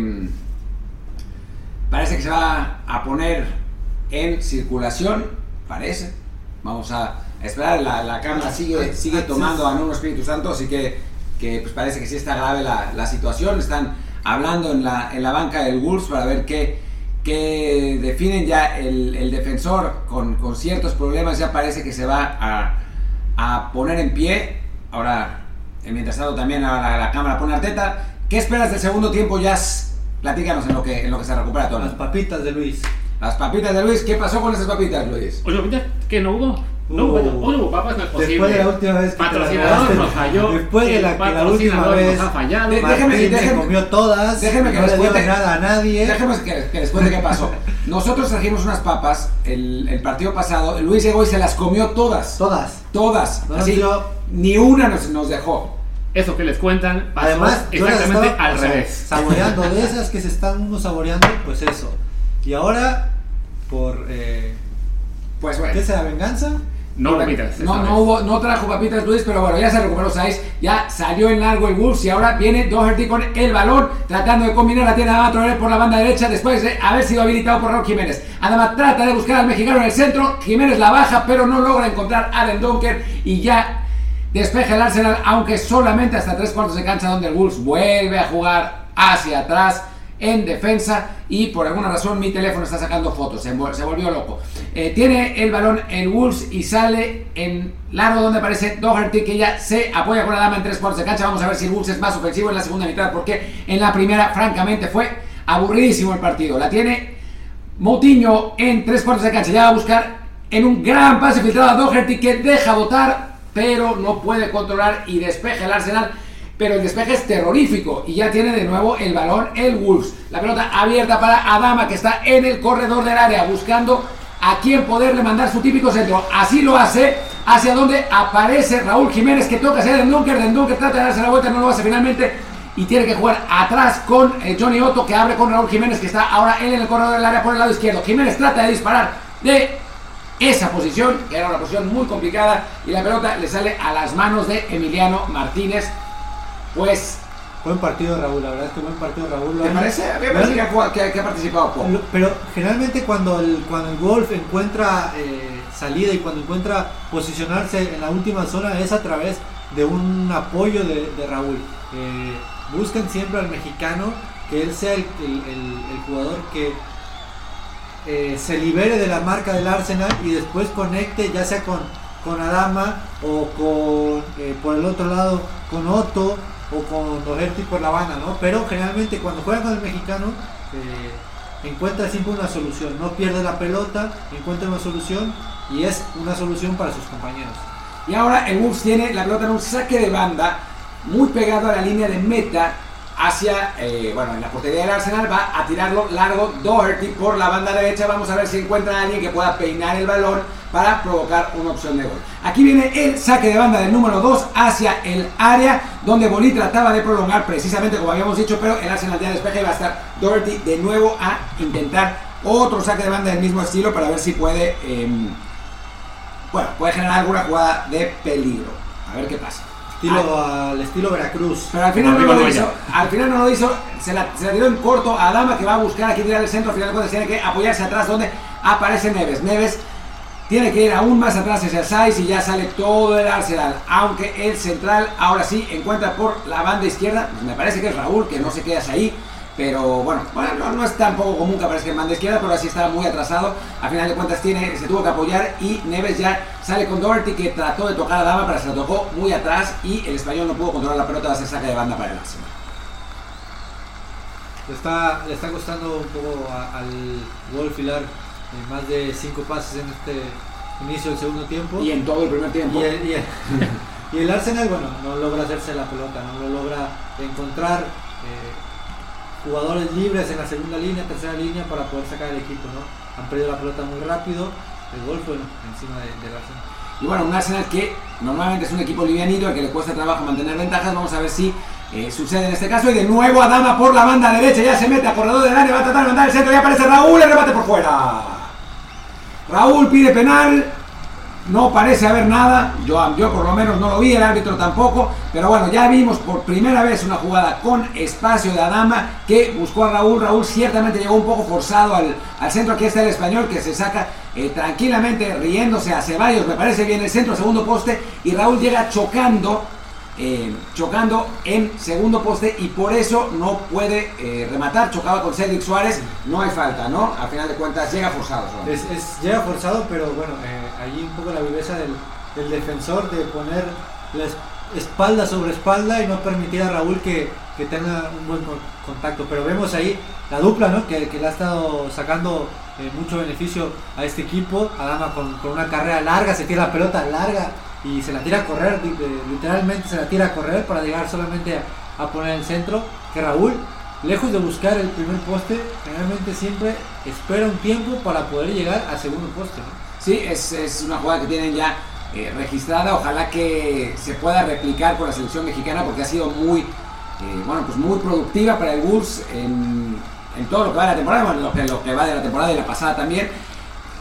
Parece que se va a poner en circulación, parece. Vamos a esperar, la, la cámara sigue, sigue tomando a Nuno Espíritu Santo, así que, que pues parece que sí está grave la, la, situación. Están hablando en la, en la banca del Wolves para ver qué, qué definen ya el, el defensor con, con, ciertos problemas. Ya parece que se va a, a poner en pie. Ahora, mientras tanto, también a la, la cámara pone Arteta. ¿Qué esperas del segundo tiempo, Jazz? Platícanos en lo que, en lo que se recupera todo. Las papitas de Luis. Las papitas de Luis, ¿qué pasó con esas papitas, Luis? Oye, papitas, ¿qué no hubo? No, Uh, no hubo papas, no es posible. Después de la última vez que Patrocinador nos falló. Después de la, que la última vez. nos ha fallado. De- Martín déjeme- se déjeme- comió todas. déjeme que no les cuente- nada a nadie. Déjeme que, que les cuente qué pasó. Nosotros trajimos unas papas el, el partido pasado. Luis llegó y se las comió todas. Todas. Todas. No, Así, ni una nos, nos dejó. Eso que les cuentan pasó Además, exactamente estaba, al o sea, revés. Saboreando de esas que se están uno saboreando, pues eso. Y ahora, por. Eh, Pues bueno. ¿Qué será? ¿Venganza? No papitas. No, no, hubo, no trajo papitas Luis, pero bueno, ya se recuperó Saiz. Ya salió en largo el Wolves y ahora viene Doherty con el balón, tratando de combinar la tienda de Adama Traoré por la banda derecha después de haber sido habilitado por Raúl Jiménez. Adama trata de buscar al mexicano en el centro, Jiménez la baja, pero no logra encontrar a Aden Dunker y ya despeja el Arsenal, aunque solamente hasta tres cuartos de cancha donde el Wolves vuelve a jugar hacia atrás en defensa y por alguna razón mi teléfono está sacando fotos, se, vol- se volvió loco. Eh, tiene el balón el Wolves y sale en largo donde aparece Doherty que ya se apoya con la dama en tres cuartos de cancha. Vamos a ver si Wolves es más ofensivo en la segunda mitad porque en la primera francamente fue aburridísimo el partido. La tiene Moutinho en tres cuartos de cancha, ya va a buscar en un gran pase filtrado a Doherty que deja votar pero no puede controlar y despeja el Arsenal pero el despeje es terrorífico y ya tiene de nuevo el balón el Wolves. La pelota abierta para Adama que está en el corredor del área buscando a quién poderle mandar su típico centro. Así lo hace, hacia donde aparece Raúl Jiménez que toca Dunker, del Dunker trata de darse la vuelta, no lo hace finalmente y tiene que jugar atrás con eh, Johnny Otto que abre con Raúl Jiménez que está ahora él en el corredor del área por el lado izquierdo. Jiménez trata de disparar de esa posición, que era una posición muy complicada y la pelota le sale a las manos de Emiliano Martínez. Pues Buen partido Raúl, la verdad es que buen partido Raúl. ¿Te parece? A mí me parece que ha, jugado- que ha- que ha participado poco. Pero generalmente cuando el, cuando el golf encuentra eh, salida y cuando encuentra posicionarse en la última zona es a través de un apoyo de, de Raúl. Eh, buscan siempre al mexicano que él sea el, el- jugador que eh, se libere de la marca del Arsenal y después conecte ya sea con, con Adama o con por el otro lado con Otto o con Doherty por la banda, ¿no? Pero generalmente cuando juega con el mexicano eh, encuentra siempre una solución, no pierde la pelota, encuentra una solución y es una solución para sus compañeros. Y ahora el Wolves tiene la pelota en un saque de banda muy pegado a la línea de meta hacia, eh, bueno, en la portería del Arsenal va a tirarlo largo Doherty por la banda derecha. Vamos a ver si encuentra a alguien que pueda peinar el balón para provocar una opción de gol. Aquí viene el saque de banda del número 2 hacia el área donde Bolí trataba de prolongar precisamente como habíamos dicho, pero el Arsenal ya despeja y va a estar Doherty de nuevo a intentar otro saque de banda del mismo estilo para ver si puede... em, bueno, puede generar alguna jugada de peligro. A ver qué pasa. Estilo, al estilo Veracruz. Pero al final no lo hizo. Al final no lo hizo. Se la, se la tiró en corto a Adama que va a buscar aquí tirar el centro. Al final de cuentas tiene que apoyarse atrás donde aparece Neves. Neves tiene que ir aún más atrás hacia Saiz y ya sale todo el Arsenal. Aunque el central ahora sí encuentra por la banda izquierda. Pues me parece que es Raúl que no se queda ahí. Pero bueno, bueno no, no es tampoco común que aparezca en banda izquierda, pero así estaba muy atrasado. Al final de cuentas tiene, se tuvo que apoyar y Neves ya sale con Doherty que trató de tocar a Dama, pero se la tocó muy atrás y el español no pudo controlar la pelota, a ser saque de banda para el Arsenal. Le está, le está costando un poco a- al Wolf hilar eh, más de cinco pases en este inicio del segundo tiempo. Y en todo el primer tiempo. Y el, y el- y el Arsenal, bueno, no logra hacerse la pelota, no lo logra encontrar eh, jugadores libres en la segunda línea, tercera línea para poder sacar el equipo, ¿no? Han perdido la pelota muy rápido, el gol bueno, encima de- del Arsenal. Y bueno, un Arsenal que normalmente es un equipo livianito al que le cuesta trabajo mantener ventajas. Vamos a ver si eh, sucede en este caso. Y de nuevo Adama por la banda derecha, ya se mete a corredor del área, va a tratar de mandar el centro. Ya aparece Raúl, el rebate por fuera. Raúl pide penal. No parece haber nada, yo, yo por lo menos no lo vi, el árbitro tampoco, pero bueno, ya vimos por primera vez una jugada con espacio de Adama que buscó a Raúl, Raúl ciertamente llegó un poco forzado al, al centro, aquí está el español que se saca eh, tranquilamente riéndose a Ceballos, me parece bien el centro, segundo poste, y Raúl llega chocando, eh, chocando en segundo poste y por eso no puede eh, rematar, chocaba con Cedric Suárez, no hay falta, ¿no? A final de cuentas llega forzado. Es, es- llega forzado, pero bueno, eh, allí un poco la viveza del, defensor de poner la es- espalda sobre espalda y no permitir a Raúl que, tenga un buen con- contacto. Pero vemos ahí la dupla, ¿no? Que, que le ha estado sacando eh, mucho beneficio a este equipo. Adama con, con una carrera larga, se tira la pelota larga y se la tira a correr, de- literalmente se la tira a correr para llegar solamente a, a poner el centro. Que Raúl lejos de buscar el primer poste, generalmente siempre espera un tiempo para poder llegar al segundo poste. ¿no? Sí, es, es una jugada que tienen ya eh, registrada. Ojalá que se pueda replicar con la selección mexicana porque ha sido muy, eh, bueno, pues muy productiva para el Bulls en, en todo lo que va de la temporada, bueno, lo que, lo que va de la temporada y la pasada también.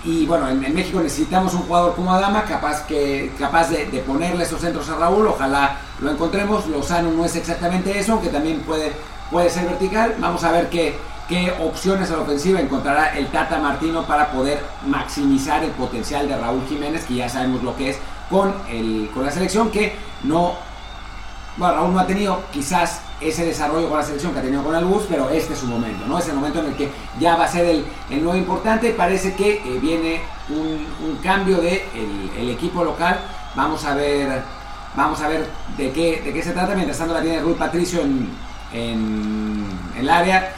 Y bueno, en, México necesitamos un jugador como Adama capaz, que, capaz de, de ponerle esos centros a Raúl. Ojalá lo encontremos. Lozano no es exactamente eso, aunque también puede, puede ser vertical. Vamos a ver qué, qué opciones a la ofensiva encontrará el Tata Martino para poder maximizar el potencial de Raúl Jiménez, que ya sabemos lo que es con, el, con la selección, que no bueno, Raúl no ha tenido quizás ese desarrollo con la selección que ha tenido con el bus, pero este es su momento, ¿no? Es el momento en el que ya va a ser el, el nuevo importante. Parece que eh, viene un, un cambio de el, el equipo local. Vamos a ver, vamos a ver de qué, de qué se trata. Mientras tanto la tiene Rui Patricio en, en, en el área.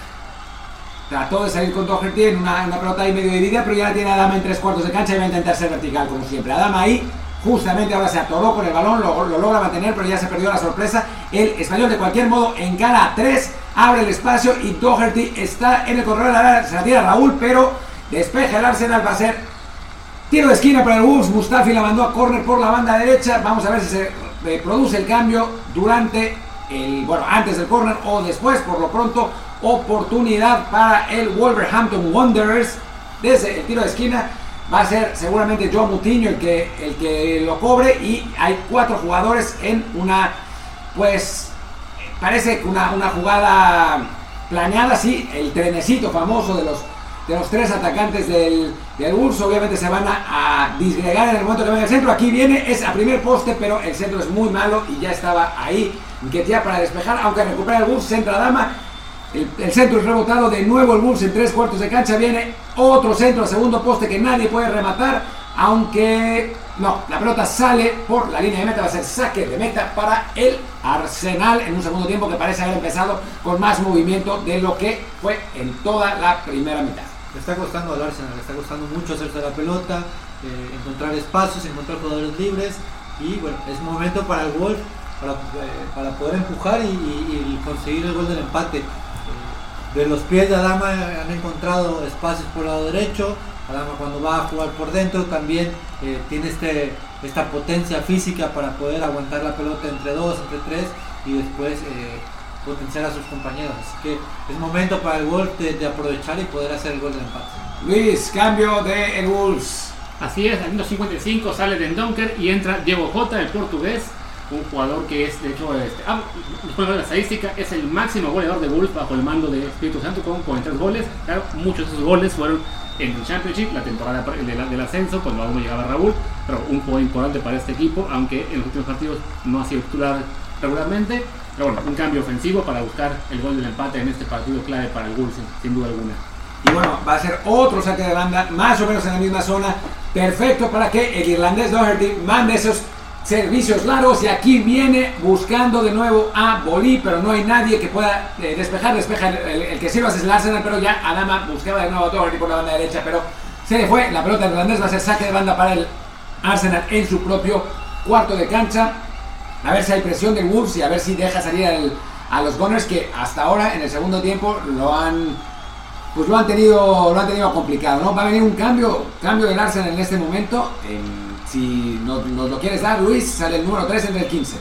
Trató de salir con Doherty en una, una pelota ahí medio dividida, pero ya la tiene Adama en tres cuartos de cancha y va a intentar ser vertical como siempre. Adama ahí Justamente ahora se atoró con el balón, lo, lo logra mantener, pero ya se perdió la sorpresa. El español de cualquier modo encara a 3, abre el espacio y Doherty está en el corredor. Se la tira Raúl, pero despeja el Arsenal. Va a ser tiro de esquina para el Wolves. Mustafi la mandó a córner por la banda derecha. Vamos a ver si se produce el cambio durante el, bueno, antes del córner o después. Por lo pronto, oportunidad para el Wolverhampton Wanderers desde el tiro de esquina va a ser seguramente Joe Mutiño el que, el que lo cobre y hay cuatro jugadores en una, pues, parece una, una jugada planeada, sí, el trenecito famoso de los, de los tres atacantes del, del obviamente se van a, disgregar en el momento que venga el centro, aquí viene, es a primer poste, pero el centro es muy malo y ya estaba ahí, que para despejar, aunque recupera el Wolves, centra Dama, el, centro es rebotado de nuevo el Bulls en tres cuartos de cancha. Viene otro centro al segundo poste que nadie puede rematar. Aunque no, la pelota sale por la línea de meta. Va a ser saque de meta para el Arsenal en un segundo tiempo que parece haber empezado con más movimiento de lo que fue en toda la primera mitad. Le está costando al Arsenal, le está costando mucho hacerse la pelota, eh, encontrar espacios, encontrar jugadores libres. Y bueno, es momento para el Wolf para, eh, para poder empujar y conseguir el gol del empate de los pies de Adama han encontrado espacios por el lado derecho. Adama cuando va a jugar por dentro también eh, tiene este, esta potencia física para poder aguantar la pelota entre dos, entre tres y después eh, potenciar a sus compañeros. Así que es momento para el Wolf de, de, aprovechar y poder hacer el gol del empate. Luis, cambio de el Wolves. Así es, al minuto 55 sale Den Donker y entra Diego Jota, el portugués un jugador que es, de hecho, este, ah, después de la estadística, es el máximo goleador de Wolves bajo el mando de Espíritu Santo con 43 goles. Claro, muchos de esos goles fueron en el Championship, la temporada del, del ascenso, cuando aún no llegaba Raúl, pero un jugador importante para este equipo, aunque en los últimos partidos no ha sido titular regularmente. Pero bueno, un cambio ofensivo para buscar el gol del empate en este partido clave para el Wolves, sin duda alguna. Y bueno, va a ser otro saque de banda, más o menos en la misma zona, perfecto para que el irlandés Doherty mande esos servicios largos y aquí viene buscando de nuevo a Bolí, pero no hay nadie que pueda eh, despejar, despeja el, que sirva es el Arsenal, pero ya Adama buscaba de nuevo a Doherty por la banda derecha, pero se le fue, la pelota irlandés va a ser saque de banda para el Arsenal en su propio cuarto de cancha, a ver si hay presión del Wolves y a ver si deja salir al, a los Gunners que hasta ahora en el segundo tiempo lo han pues lo han tenido lo han tenido complicado, ¿no? Va a venir un cambio, cambio del Arsenal en este momento. En, si nos, nos, lo quieres dar, Luis, sale el número 3 entre el 15.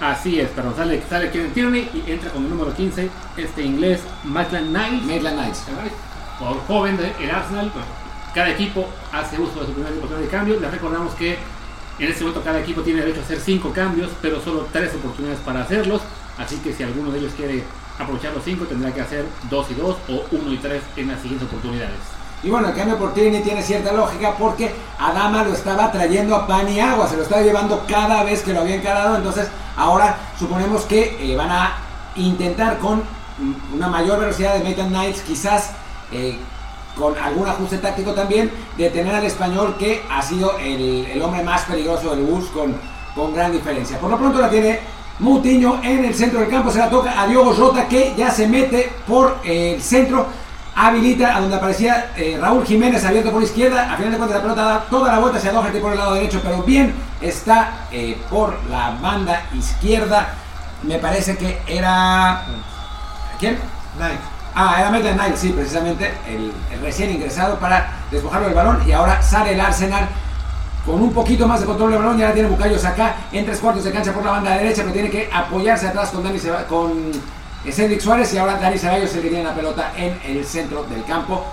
Así es, perdón, sale, sale Kieran Tierney y entra con el número 15 este inglés Maitland Niles. Maitland Niles. Joven del Arsenal. Cada equipo hace uso de su primera oportunidad de cambio. Les recordamos que en este momento cada equipo tiene derecho a hacer 5 cambios, pero solo 3 oportunidades para hacerlos. Así que si alguno de ellos quiere aprovechar los 5, tendrá que hacer 2 y 2 o 1 y 3 en las siguientes oportunidades. Y bueno, el cambio por Tierney tiene cierta lógica porque Adama lo estaba trayendo a pan y agua, se lo estaba llevando cada vez que lo había encarado. Entonces, ahora suponemos que eh, van a intentar con una mayor velocidad de Maitland Knights, quizás eh, con algún ajuste táctico también, detener al español que ha sido el, el hombre más peligroso del bus con, con gran diferencia. Por lo pronto la tiene Mutiño en el centro del campo, se la toca a Diogo Jota que ya se mete por el centro habilita a donde aparecía eh, Raúl Jiménez abierto por izquierda. A final de cuentas, la pelota da toda la vuelta hacia Doherty por el lado derecho, pero bien está eh, por la banda izquierda. Me parece que era. ¿Quién? Knight. Ah, era Maitland Knight, sí, precisamente el, el, recién ingresado para despojarlo del balón. Y ahora sale el Arsenal con un poquito más de control del balón. Y ahora tiene Bucayos acá en tres cuartos de cancha por la banda derecha, pero tiene que apoyarse atrás con Dani con Cedric Suárez y ahora Dani Ceballos se la pelota en el centro del campo.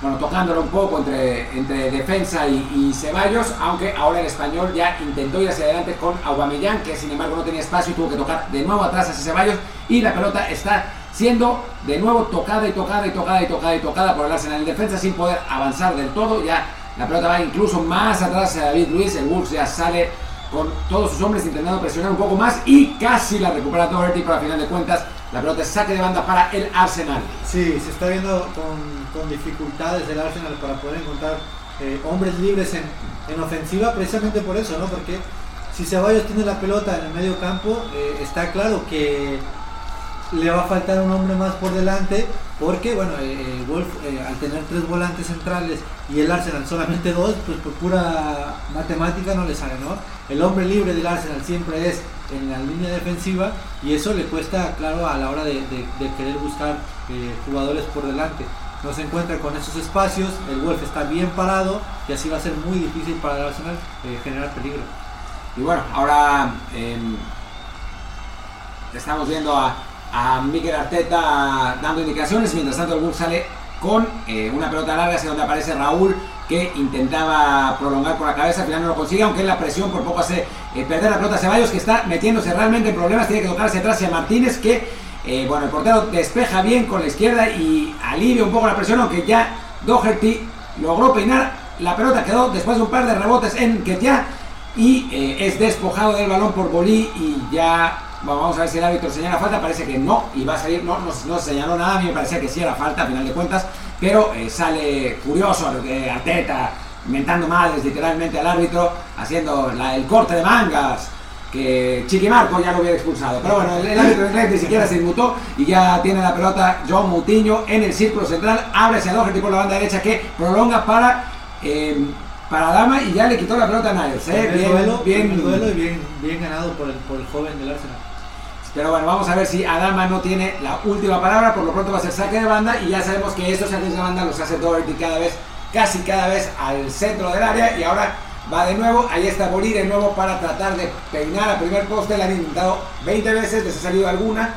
Bueno, tocándolo un poco entre, entre defensa y, Ceballos, aunque ahora el español ya intentó ir hacia adelante con Aubameyang, que sin embargo no tenía espacio y tuvo que tocar de nuevo atrás hacia Ceballos y la pelota está siendo de nuevo tocada y tocada y tocada y tocada y tocada por el Arsenal en defensa sin poder avanzar del todo. Ya la pelota va incluso más atrás hacia David Luis, el Wolves ya sale con todos sus hombres intentando presionar un poco más y casi la recupera Doherty, pero al final de cuentas la pelota es saque de banda para el Arsenal. Sí, se está viendo con, con dificultades el Arsenal para poder encontrar eh, hombres libres en, en, ofensiva, precisamente por eso, ¿no? Porque si Ceballos tiene la pelota en el medio campo, eh, está claro que le va a faltar un hombre más por delante porque bueno eh, Wolf eh, al tener tres volantes centrales y el Arsenal solamente dos pues por pura matemática no le sale no el hombre libre del Arsenal siempre es en la línea defensiva y eso le cuesta claro a la hora de, querer buscar eh, jugadores por delante. No se encuentra con esos espacios el Wolf está bien parado y así va a ser muy difícil para el Arsenal generar peligro. Y bueno ahora em, estamos viendo a a Miguel Arteta dando indicaciones. Mientras tanto, el Wolves sale con eh, una pelota larga hacia donde aparece Raúl que intentaba prolongar con la cabeza, al final no lo consigue, aunque la presión por poco hace eh, perder la pelota a Ceballos que está metiéndose realmente en problemas, tiene que tocar hacia atrás hacia Martínez que, eh, bueno, el portero despeja bien con la izquierda y alivia un poco la presión, aunque ya Doherty logró peinar, la pelota quedó después de un par de rebotes en Ketia y es despojado del balón por Bolí y ya Vamos a ver si el árbitro señala falta. Parece que no. Y va a salir. No, no, señaló nada. A mí me parecía que sí era falta, a final de cuentas. Pero eh, sale curioso que Arteta inventando madres literalmente al árbitro, haciendo el corte de mangas. Que Chiquimarco ya lo hubiera expulsado. Pero bueno, el, árbitro inglés ni siquiera se inmutó y ya tiene la pelota John Mutiño en el círculo central. Abre hacia Doherty por la banda derecha que prolonga para. Eh, para Dama y ya le quitó la pelota a Niles. ¿eh? Bien, duelo, bien, duelo y bien, bien ganado por el, por el joven del Arsenal. Pero bueno, vamos a ver si Adama no tiene la última palabra. Por lo pronto va a ser saque de banda. Y ya sabemos que estos saques de banda los hace Doherty cada vez, casi cada vez al centro del área. Y ahora va de nuevo. Ahí está Bolí de nuevo para tratar de peinar a primer poste. Le han intentado 20 veces, les ha salido alguna.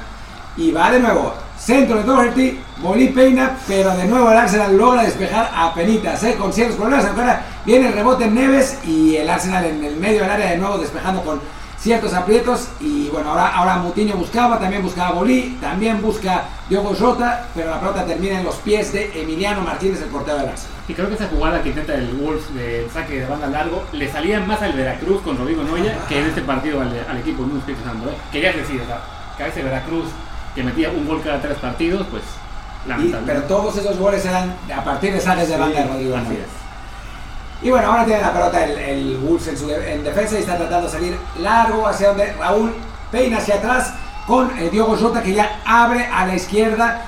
Y va de nuevo. Centro de Doherty, Bolí peina, pero de nuevo el Arsenal logra despejar a penitas, ¿eh? con ciertos problemas. Ahora viene el rebote en Neves y el Arsenal en el medio del área de nuevo despejando con ciertos aprietos y bueno, ahora, ahora Mutiño buscaba, también buscaba Bolí, también busca Diogo Jota, pero la pelota termina en los pies de Emiliano Martínez, el portero del Arsenal. Y creo que esa jugada que intenta el Wolves de saque de banda largo le salía más al Veracruz con Rodrigo Noya que en este partido al, equipo de Espíritu Santo. ¿eh? Que ya es decir, que a Veracruz que metía un gol cada tres partidos, pues lamentable. pero todos esos goles eran a partir de saques de banda de Rodrigo Noya. Y bueno, ahora tiene la pelota el, el Wolves en, su defensa y está tratando de salir largo hacia donde Raúl peina hacia atrás con eh, Diogo Jota que ya abre a la izquierda.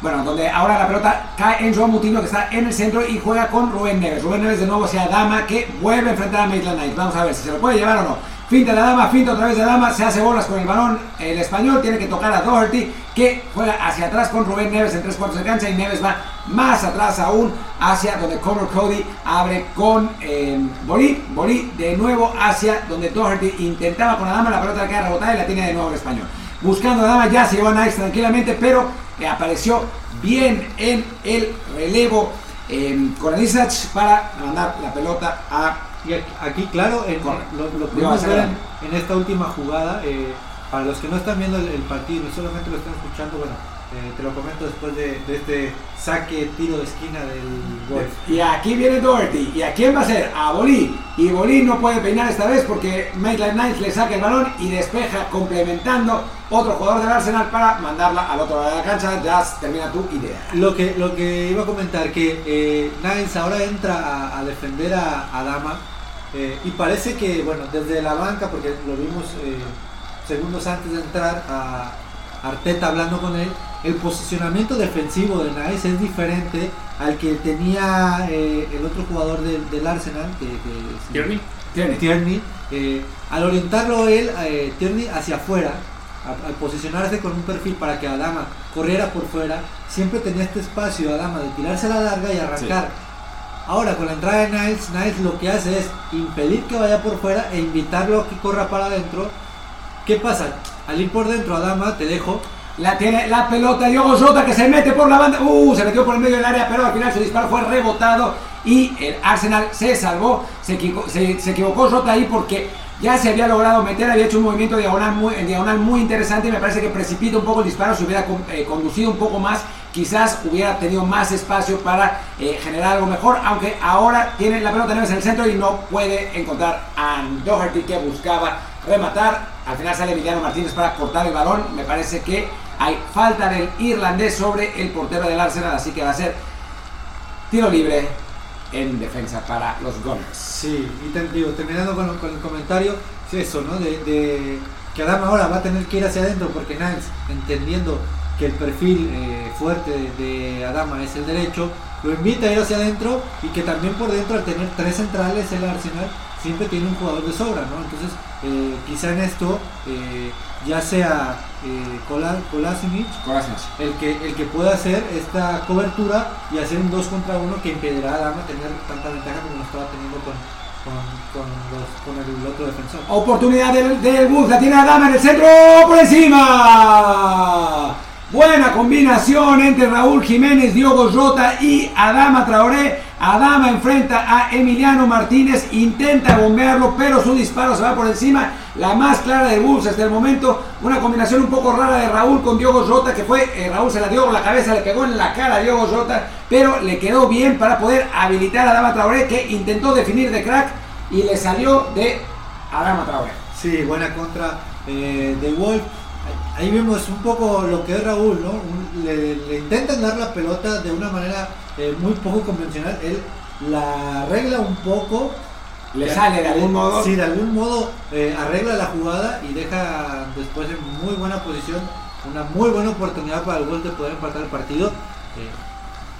Bueno, donde ahora la pelota cae en Joan Mutino que está en el centro y juega con Rubén Neves. Rubén Neves de nuevo hacia Dama que vuelve a enfrentar a Maitland Knight. Vamos a ver si se lo puede llevar o no. Finta la dama, finta otra vez de dama, se hace bolas con el balón. El español tiene que tocar a Doherty, que juega hacia atrás con Rubén Neves en tres cuartos de cancha. Y Neves va más atrás aún, hacia donde Conor Cody abre con eh. Bolí de nuevo hacia donde Doherty intentaba con la dama, la pelota queda rebotada y la tiene de nuevo el español. Buscando a dama, ya se llevó a Nice tranquilamente, pero eh, apareció bien en el relevo eh, con Isach para mandar la pelota a y aquí, claro, en, lo, lo ver en, esta última jugada. Eh, para los que no están viendo el, partido y solamente lo están escuchando, bueno, eh, te lo comento después de, este saque, tiro de esquina del golf. Y aquí viene Doherty. ¿Y a quién va a ser? A Bolí. Y Bolí no puede peinar esta vez porque Maitland Knight le saca el balón y despeja complementando otro jugador del Arsenal para mandarla al otro lado de la cancha. Ya termina tu idea. Lo que, lo que iba a comentar, que eh, ahora entra a, defender a, a Dama eh, y parece que, bueno, desde la banca, porque lo vimos eh, segundos antes de entrar a Arteta hablando con él, el posicionamiento defensivo de Nice es diferente al que tenía eh, el otro jugador del, Arsenal, que, Tierney. Tierney. al orientarlo él, Tierney hacia afuera, al posicionarse con un perfil para que Adama corriera por fuera, siempre tenía este espacio Adama de tirarse a la larga y arrancar. Ahora, con la entrada de Niles, Niles lo que hace es impedir que vaya por fuera e invitarlo a que corra para adentro. ¿Qué pasa? Al ir por dentro, Adama, te dejo. La tiene la pelota, Diogo Jota que se mete por la banda. Uh, se metió por el medio del área, pero al final su disparo fue rebotado y el Arsenal se salvó. Se, equivocó, Jota ahí porque ya se había logrado meter, había hecho un movimiento diagonal muy, diagonal muy interesante y me parece que precipita un poco el disparo, se hubiera eh, conducido un poco más quizás hubiera tenido más espacio para eh, generar algo mejor, aunque ahora tiene la pelota en el centro y no puede encontrar a Doherty que buscaba rematar. Al final sale Emiliano Martínez para cortar el balón. Me parece que hay falta del irlandés sobre el portero del Arsenal, así que va a ser tiro libre en defensa para los Gunners. Sí, y terminando con, el comentario, es eso, ¿no? de que Adama ahora va a tener que ir hacia adentro porque Nance, entendiendo que el perfil eh, fuerte de Adama es el derecho, lo invita a ir hacia adentro y que también por dentro al tener tres centrales el Arsenal siempre tiene un jugador de sobra, ¿no? Entonces eh, quizá en esto eh, ya sea eh, Kolasinic el que, el que pueda hacer esta cobertura y hacer un 2 contra 1 que impedirá a Adama tener tanta ventaja como lo estaba teniendo con, con, el otro defensor. Oportunidad del, del Bus, la tiene Adama en el centro, por encima. Buena combinación entre Raúl Jiménez, Diogo Rota y Adama Traoré. Adama enfrenta a Emiliano Martínez, intenta bombearlo, pero su disparo se va por encima. La más clara de Bulls hasta el momento. Una combinación un poco rara de Raúl con Diogo Rota, que fue, eh, Raúl se la dio con la cabeza, le pegó en la cara a Diogo Rota, pero le quedó bien para poder habilitar a Adama Traoré, que intentó definir de crack y le salió de Adama Traoré. Sí, buena contra eh, de Wolf ahí vemos un poco lo que es Raúl, ¿no? Le, intentan dar la pelota de una manera eh, muy poco convencional. Él la arregla un poco. Le sale de algún modo. Sí, de algún modo eh, arregla la jugada y deja después en muy buena posición una muy buena oportunidad para el gol de poder empatar el partido. Eh,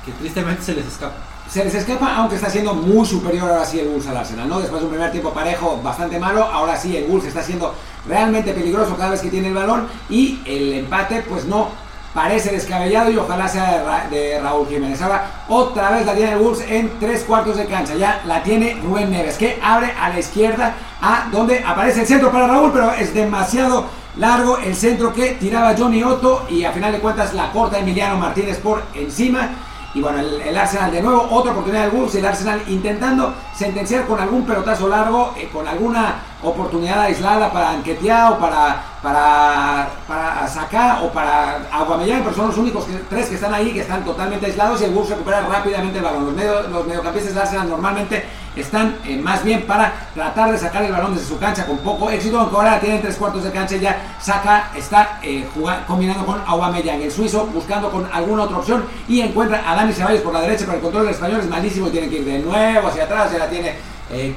que tristemente se les escapa se les escapa, aunque está siendo muy superior ahora sí el Bulls al Arsenal, ¿no? Después de un primer tiempo parejo bastante malo, ahora sí el Bulls está siendo realmente peligroso cada vez que tiene el balón y el empate pues no parece descabellado y ojalá sea de, Raúl Jiménez. Ahora otra vez la tiene el Bulls en tres cuartos de cancha, ya la tiene Rubén Neves que abre a la izquierda a donde aparece el centro para Raúl, pero es demasiado largo el centro que tiraba Johnny Otto y a final de cuentas la corta Emiliano Martínez por encima y bueno, el, Arsenal de nuevo, otra oportunidad del Wolves, el Arsenal intentando sentenciar con algún pelotazo largo, eh, con alguna oportunidad aislada para Anquetia o para, para, para o para Aguamellán, pero son los únicos tres que están ahí, que están totalmente aislados y el Wolves recupera rápidamente el balón. Los, medio, los mediocampistas del Arsenal normalmente están eh, más bien para tratar de sacar el balón desde su cancha con poco éxito, aunque ahora tienen tres cuartos de cancha ya saca, está eh, combinando con Aubameyang, el suizo, buscando con alguna otra opción y encuentra a Dani Ceballos por la derecha, pero el control del español es malísimo y tiene que ir de nuevo hacia atrás, ya la tiene eh,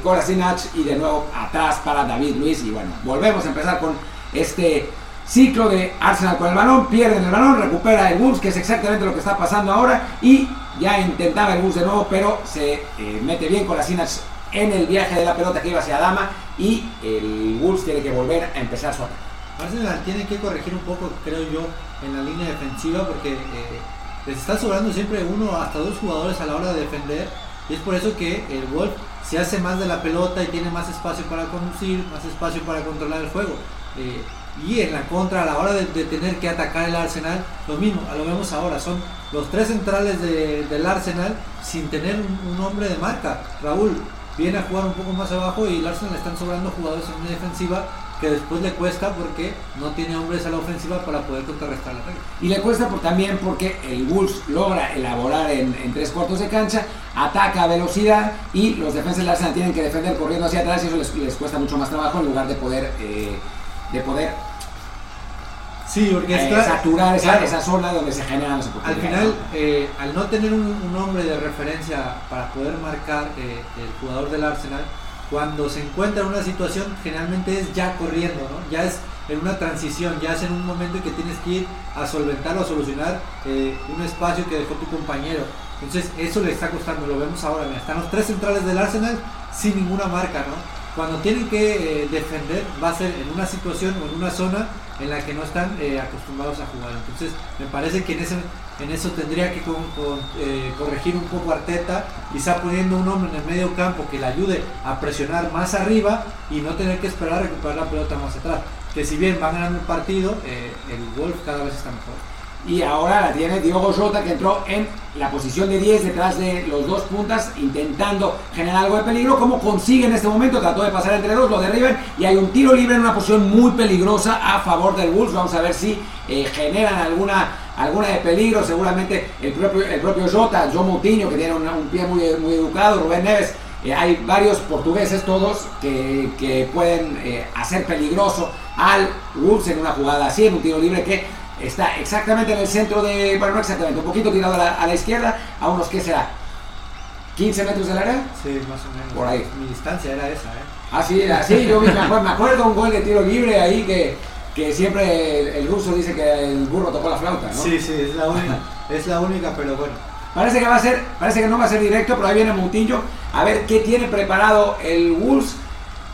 y de nuevo atrás para David Luis. Y bueno, volvemos a empezar con este ciclo de Arsenal con el balón, pierden el balón, recupera el Wolves, que es exactamente lo que está pasando ahora, y ya intentaba el Wolves de nuevo, pero se eh, mete bien con las Sinach en el viaje de la pelota que iba hacia Dama, y el Wolves tiene que volver a empezar su ataque. Arsenal tiene que corregir un poco, creo yo, en la línea defensiva, porque eh, les está sobrando siempre uno hasta dos jugadores a la hora de defender, y es por eso que el Wolf se hace más de la pelota y tiene más espacio para conducir, más espacio para controlar el juego. Eh, y en la contra, a la hora de, tener que atacar el Arsenal, lo mismo, lo vemos ahora, son los tres centrales del Arsenal sin tener un, hombre de marca. Raúl viene a jugar un poco más abajo y el Arsenal están sobrando jugadores en una defensiva que después le cuesta porque no tiene hombres a la ofensiva para poder contrarrestar la regla. Y le cuesta por, también porque el Bulls logra elaborar en, tres cuartos de cancha, ataca a velocidad y los defensas del Arsenal tienen que defender corriendo hacia atrás y eso les, cuesta mucho más trabajo en lugar de poder, eh, de poder Sí, eh, saturar esa, zona donde se generan las oportunidades. Al final, eh, al no tener un, hombre de referencia para poder marcar eh, el jugador del Arsenal, cuando se encuentra en una situación, generalmente es ya corriendo, ¿no? Ya es en una transición, ya es en un momento en que tienes que ir a solventar o a solucionar un espacio que dejó tu compañero. Entonces, eso le está costando, lo vemos ahora. Están los tres centrales del Arsenal sin ninguna marca, ¿no? Cuando tienen que defender, va a ser en una situación o en una zona en la que no están eh, acostumbrados a jugar. Entonces, me parece que en, ese, en eso tendría que eh, corregir un poco Arteta, quizá poniendo un hombre en el medio campo que le ayude a presionar más arriba y no tener que esperar a recuperar la pelota más atrás. Que si bien van ganando el partido, eh, el Wolf cada vez está mejor. Y ahora la tiene Diogo Jota que entró en la posición de 10 detrás de los dos puntas intentando generar algo de peligro. Como consigue en este momento trató de pasar entre dos lo derriban y hay un tiro libre en una posición muy peligrosa a favor del Wolves. Vamos a ver si eh, generan alguna alguna de peligro seguramente el propio el propio Jota Joe Moutinho que tiene un, pie muy, muy educado Rubén Neves eh, hay varios portugueses todos que, pueden eh, hacer peligroso al Wolves en una jugada así en un tiro libre que Está exactamente en el centro de, bueno, no exactamente, un poquito tirado a la, izquierda, a unos que será 15 metros del área. Sí, más o menos. Por ahí. Mi distancia era esa, ¿eh? Ah, sí, así, yo me acuerdo, me acuerdo un gol de tiro libre ahí que, que siempre el, el ruso dice que el burro tocó la flauta, ¿no? Sí, sí, es la única, es la única, pero bueno. Parece que va a ser, parece que no va a ser directo, pero ahí viene Moutinho a ver qué tiene preparado el Wolves.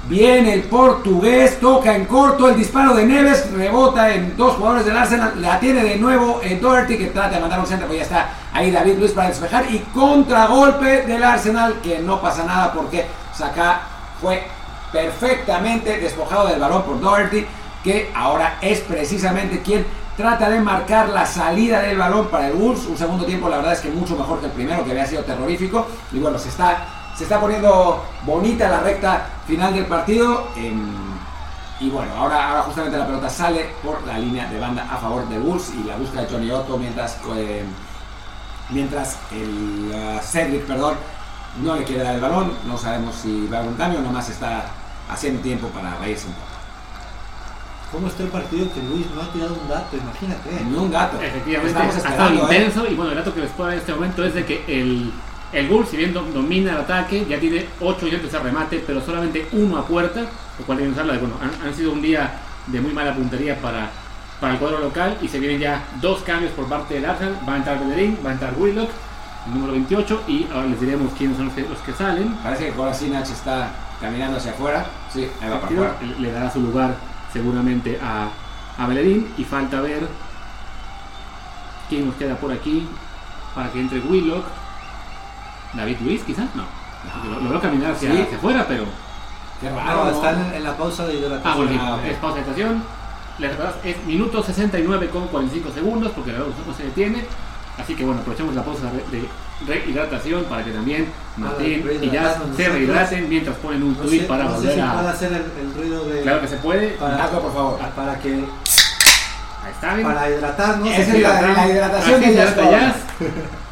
Viene el portugués, toca en corto el disparo de Neves, rebota en dos jugadores del Arsenal, la tiene de nuevo en Doherty que trata de mandar un centro, pues ya está ahí David Luis para despejar y contragolpe del Arsenal que no pasa nada porque Saka fue perfectamente despojado del balón por Doherty que ahora es precisamente quien trata de marcar la salida del balón para el Wolves. Un segundo tiempo, la verdad es que mucho mejor que el primero, que había sido terrorífico. Y bueno, se está, se está poniendo bonita la recta final del partido. y bueno, ahora, ahora justamente la pelota sale por la línea de banda a favor del Wolves y la busca de Johnny Otto mientras, eh, mientras el uh, Cedric, no le quiere dar el balón. No sabemos si va a un cambio, nomás está haciendo tiempo para reírse un poco. ¿Cómo está el partido que Luis no ha tirado un dato? Imagínate. Ni un gato. Efectivamente, ha estado ¿eh? intenso y bueno, el dato que les puedo dar en este momento es de que el, el Wolves, si bien do- domina el ataque, ya tiene 8 intentos de remate, pero solamente uno a puerta, lo cual tiene que usarla de, bueno, han, han sido un día de muy mala puntería para, para el cuadro local y se vienen ya dos cambios por parte del Arsenal, va a entrar Bellerín, va a entrar Willock, el número 28, y ahora les diremos quiénes son los que, los que salen. Parece que Kolasinac está caminando hacia afuera. Sí, ahí va para afuera. le- le dará su lugar seguramente a, a Bellerín y falta ver quién nos queda por aquí para que entre Willock. David Luis, quizás, no. Lo, lo veo caminar hacia, Sí. hacia afuera, pero. Qué raro. ¿no? están en, la pausa de hidratación. Ah, bueno, sí, Ah, es pausa de estación. Les recordamos, es minuto 69 con 45 segundos porque la verdad no se detiene. Así que bueno, aprovechamos la pausa de, rehidratación para que también Martín y ya rehidratarnos se rehidraten mientras ponen un No tweet sé, para no sé volver si a. puede hacer el, el ruido de. Claro que se puede. para, Hazlo, por favor. para que. Ahí está, ¿ven? Para hidratarnos. Esa es la, la hidratación de se Jazz. Jazz.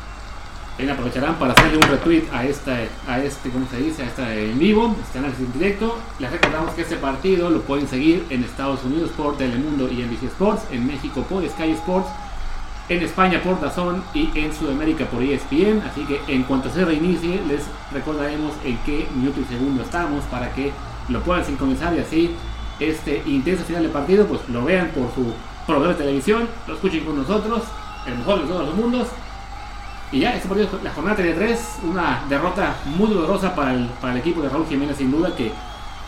Bien, aprovecharán para hacerle un retweet a esta, a este, ¿cómo se dice? A esta en vivo, este análisis en directo. Les recordamos que este partido lo pueden seguir en Estados Unidos por Telemundo y NBC Sports, en México por Sky Sports, en España por DAZN y en Sudamérica por ESPN. Así que en cuanto se reinicie, les recordaremos en qué minuto y segundo estamos para que lo puedan sincronizar y así este intenso final de partido, pues lo vean por su proveedor de televisión, lo escuchen con nosotros, el mejor de todos los mundos. Y ya, este partido, la jornada 33, una derrota muy dolorosa para el, para el equipo de Raúl Jiménez, sin duda, que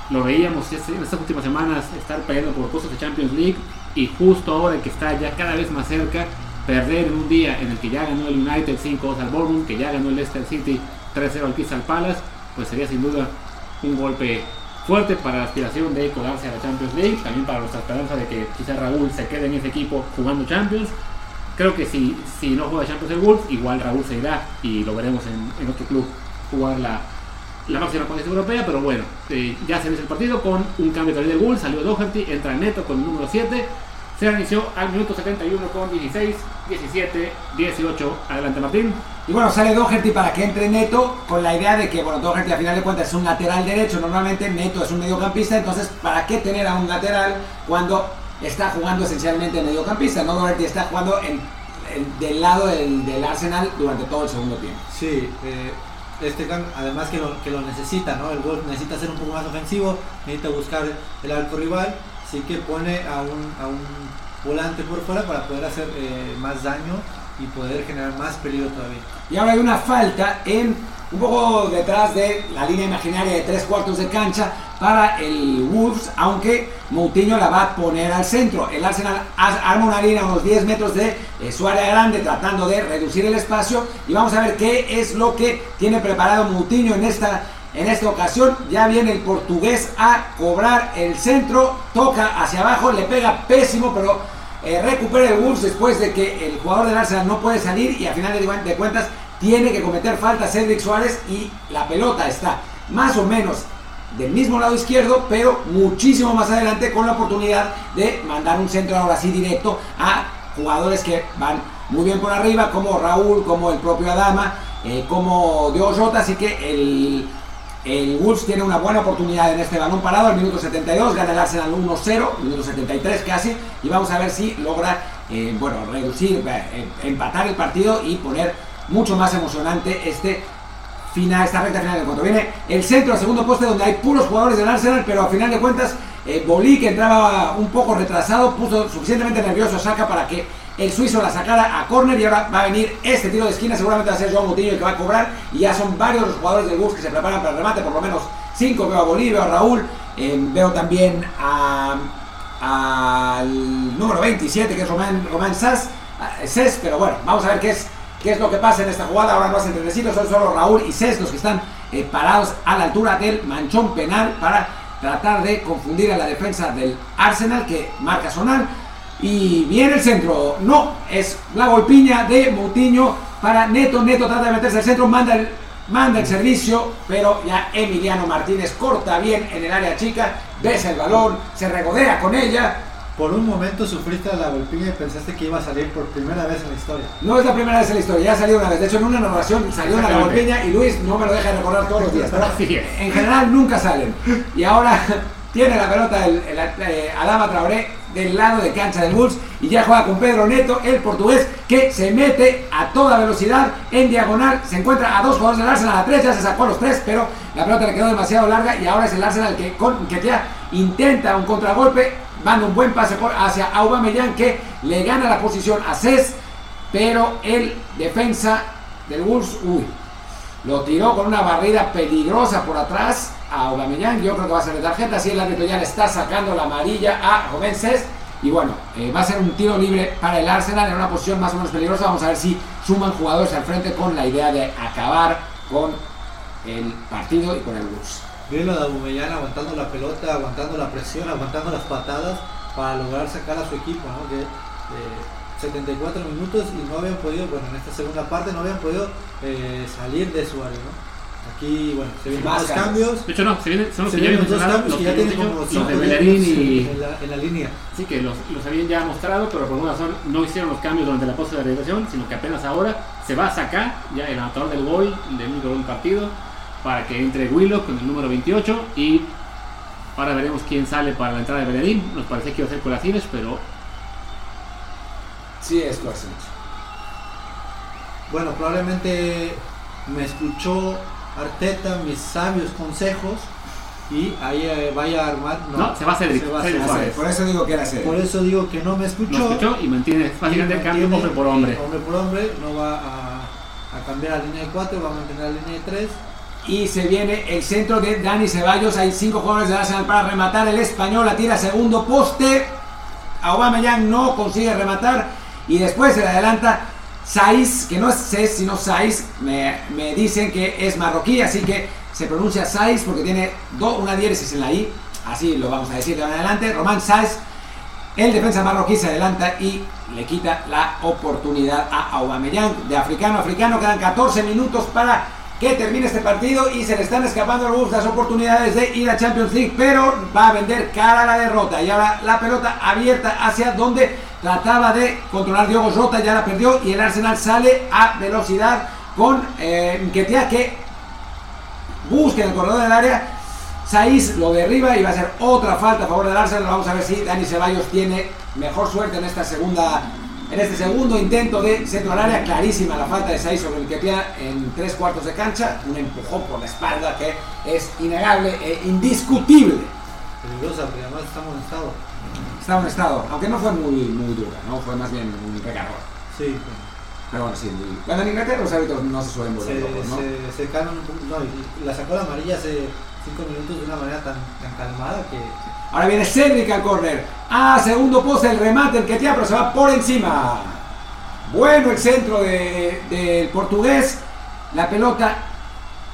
lo veíamos este- en estas últimas semanas estar peleando por puestos de Champions League y justo ahora que está ya cada vez más cerca, perder en un día en el que ya ganó el United 5-2 al Bournemouth, que ya ganó el Leicester City 3-0 al Crystal Palace, pues sería sin duda un golpe fuerte para la aspiración de colarse a la Champions League, también para nuestra esperanza de que quizá Raúl se quede en ese equipo jugando Champions. Creo que si, si no juega Champions el Wolves, igual Raúl se irá y lo veremos en, en otro club jugar la, la máxima potencia europea, pero bueno, eh, ya se inicia el partido con un cambio de del Wolves, salió Doherty, entra Neto con el número 7, se inició al minuto 71 con 16, 17, 18, adelante Martín. Y bueno, sale Doherty para que entre Neto con la idea de que, bueno, Doherty a final de cuentas es un lateral derecho, normalmente Neto es un mediocampista, entonces, ¿para qué tener a un lateral cuando está jugando esencialmente mediocampista? No, Doherty está jugando en, en- del lado del, del Arsenal durante todo el segundo tiempo. Sí, eh, este cambio, además que lo, que lo necesita, ¿no? El gol necesita ser un poco más ofensivo, necesita buscar el arco rival, así que pone a un, a un volante por fuera para poder hacer eh, más daño y poder generar más peligro todavía. Y ahora hay una falta en un poco detrás de la línea imaginaria de tres cuartos de cancha para el Wolves, aunque Moutinho la va a poner al centro. El Arsenal arma una línea a unos 10 metros de eh, su área grande tratando de reducir el espacio y vamos a ver qué es lo que tiene preparado Moutinho en esta en esta ocasión ya viene el portugués a cobrar el centro, toca hacia abajo, le pega pésimo, pero eh, recupera el Wolves después de que el jugador del Arsenal no puede salir y a final de, cuentas tiene que cometer falta Cedric Suárez y la pelota está más o menos del mismo lado izquierdo, pero muchísimo más adelante con la oportunidad de mandar un centro ahora sí directo a jugadores que van muy bien por arriba, como Raúl, como el propio Adama, eh, como Dios Jota, así que el, el Wolves tiene una buena oportunidad en este balón parado, al minuto 72, gana el Arsenal 1-0, minuto 73 casi, y vamos a ver si logra, eh, bueno, reducir, eh, empatar el partido y poner mucho más emocionante este final, esta recta final del encuentro. Viene el centro, al segundo poste, donde hay puros jugadores del Arsenal, pero a final de cuentas, eh, Bolí, que entraba un poco retrasado, puso suficientemente nervioso a Saka para que el suizo la sacara a córner y ahora va a venir este tiro de esquina, seguramente va a ser Joao Moutinho el que va a cobrar. Y ya son varios los jugadores del bus que se preparan para el remate, por lo menos cinco, veo a Bolí, veo a Raúl, eh, veo también al número 27 que es Román, Román Sass, Cés, pero bueno, vamos a ver qué es, qué es lo que pasa en esta jugada, ahora no hacen trenecitos, son solo Raúl y Cés los que están eh, parados a la altura del manchón penal para tratar de confundir a la defensa del Arsenal que marca Sonar y viene el centro, no, es la golpiña de Moutinho para Neto, Neto trata de meterse al centro, manda el, manda el servicio, pero ya Emiliano Martínez corta bien en el área chica, besa el balón, se regodea con ella. Por un momento sufriste la golpiña y pensaste que iba a salir por primera vez en la historia. No es la primera vez en la historia, ya ha salido una vez. De hecho, en una narración salió una la golpiña y Luis no me lo deja de recordar todos los días. Pero en general nunca salen. Y ahora tiene la pelota el, el, eh, Adama Traoré del lado de cancha del Bulls y ya juega con Pedro Neto, el portugués, que se mete a toda velocidad en diagonal. Se encuentra a dos jugadores del Arsenal, a tres, ya se sacó a los tres, pero la pelota le quedó demasiado larga y ahora es el Arsenal que, intenta un contragolpe, manda un buen pase hacia Aubameyang que le gana la posición a Cés, pero el defensa del Bulls, uy, lo tiró con una barrida peligrosa por atrás a Aubameyang. Yo creo que va a ser de tarjeta. Así el árbitro ya le está sacando la amarilla a Jovences. Y bueno, eh, va a ser un tiro libre para el Arsenal en una posición más o menos peligrosa. Vamos a ver si suman jugadores al frente con la idea de acabar con el partido y con el Bulls. Bien lo de Aubameyang aguantando la pelota, aguantando la presión, aguantando las patadas para lograr sacar a su equipo. ¿no? Que, eh, 74 minutos y no habían podido, bueno, en esta segunda parte no habían podido eh, salir de su área, ¿no? Aquí, bueno, se vienen más cambios. De hecho, no, se vienen, son los se que ya vienen habían dos cambios los que ya tienen como dicho, los cinco de Bellerín y... en la, en la línea. Sí, que los, los habían ya mostrado, pero por alguna razón no hicieron los cambios durante la pausa de realización, sino que apenas ahora se va a sacar ya el anotador del gol del único gol partido para que entre Willock con el número 28 y ahora veremos quién sale para la entrada de Bellerín. Nos parece que iba a ser Colasines, pero Sí, es Colasines. Bueno, probablemente me escuchó Arteta mis sabios consejos y ahí eh, vaya a armar. No, se va a se va. Suárez. Por eso digo que era Por serio. eso digo que no me escuchó. no escuchó y mantiene básicamente el cambio mantiene hombre por hombre. Hombre por hombre, no va a, a cambiar a línea de 4, va a mantener la línea de 3. Y se viene el centro de Dani Ceballos. Hay cinco jugadores de Arsenal para rematar. El español la tira segundo poste. Aubameyang no consigue rematar. Y después se le adelanta Saiz, que no es Cés, sino Saiz. Me, me dicen que es marroquí, así que se pronuncia Saiz porque tiene do- una diéresis en la I. Así lo vamos a decir de ahora en adelante. Román Saiz. El defensa marroquí se adelanta y le quita la oportunidad a Aubameyang de africano a africano. Quedan 14 minutos para que termine este partido y se le están escapando al Wolves las oportunidades de ir a Champions League, pero va a vender cara la derrota. Y ahora la pelota abierta hacia donde trataba de controlar Diogo Jota, ya la perdió y el Arsenal sale a velocidad con eh, que busca en el corredor del área. Saiz lo derriba y va a ser otra falta a favor del Arsenal. Vamos a ver si Dani Ceballos tiene mejor suerte en esta segunda, en este segundo intento de centro al área. Clarísima la falta de Saiz sobre el que en tres cuartos de cancha. Un empujón por la espalda que es innegable e indiscutible. Peligrosa, porque además estamos en estado. Está en estado, aunque no fue muy, muy dura, ¿no? Fue más bien un recargón. Sí, Pero bueno, sí. En Inglaterra los árbitros no se suelen volver se, locos, ¿no? se, se calman un poco. No, y la sacó la amarilla hace 5 minutos de una manera tan, tan calmada que. Ahora viene Cedric al córner. A segundo poste el remate, el que tira, pero se va por encima. Bueno el centro de- del portugués. La pelota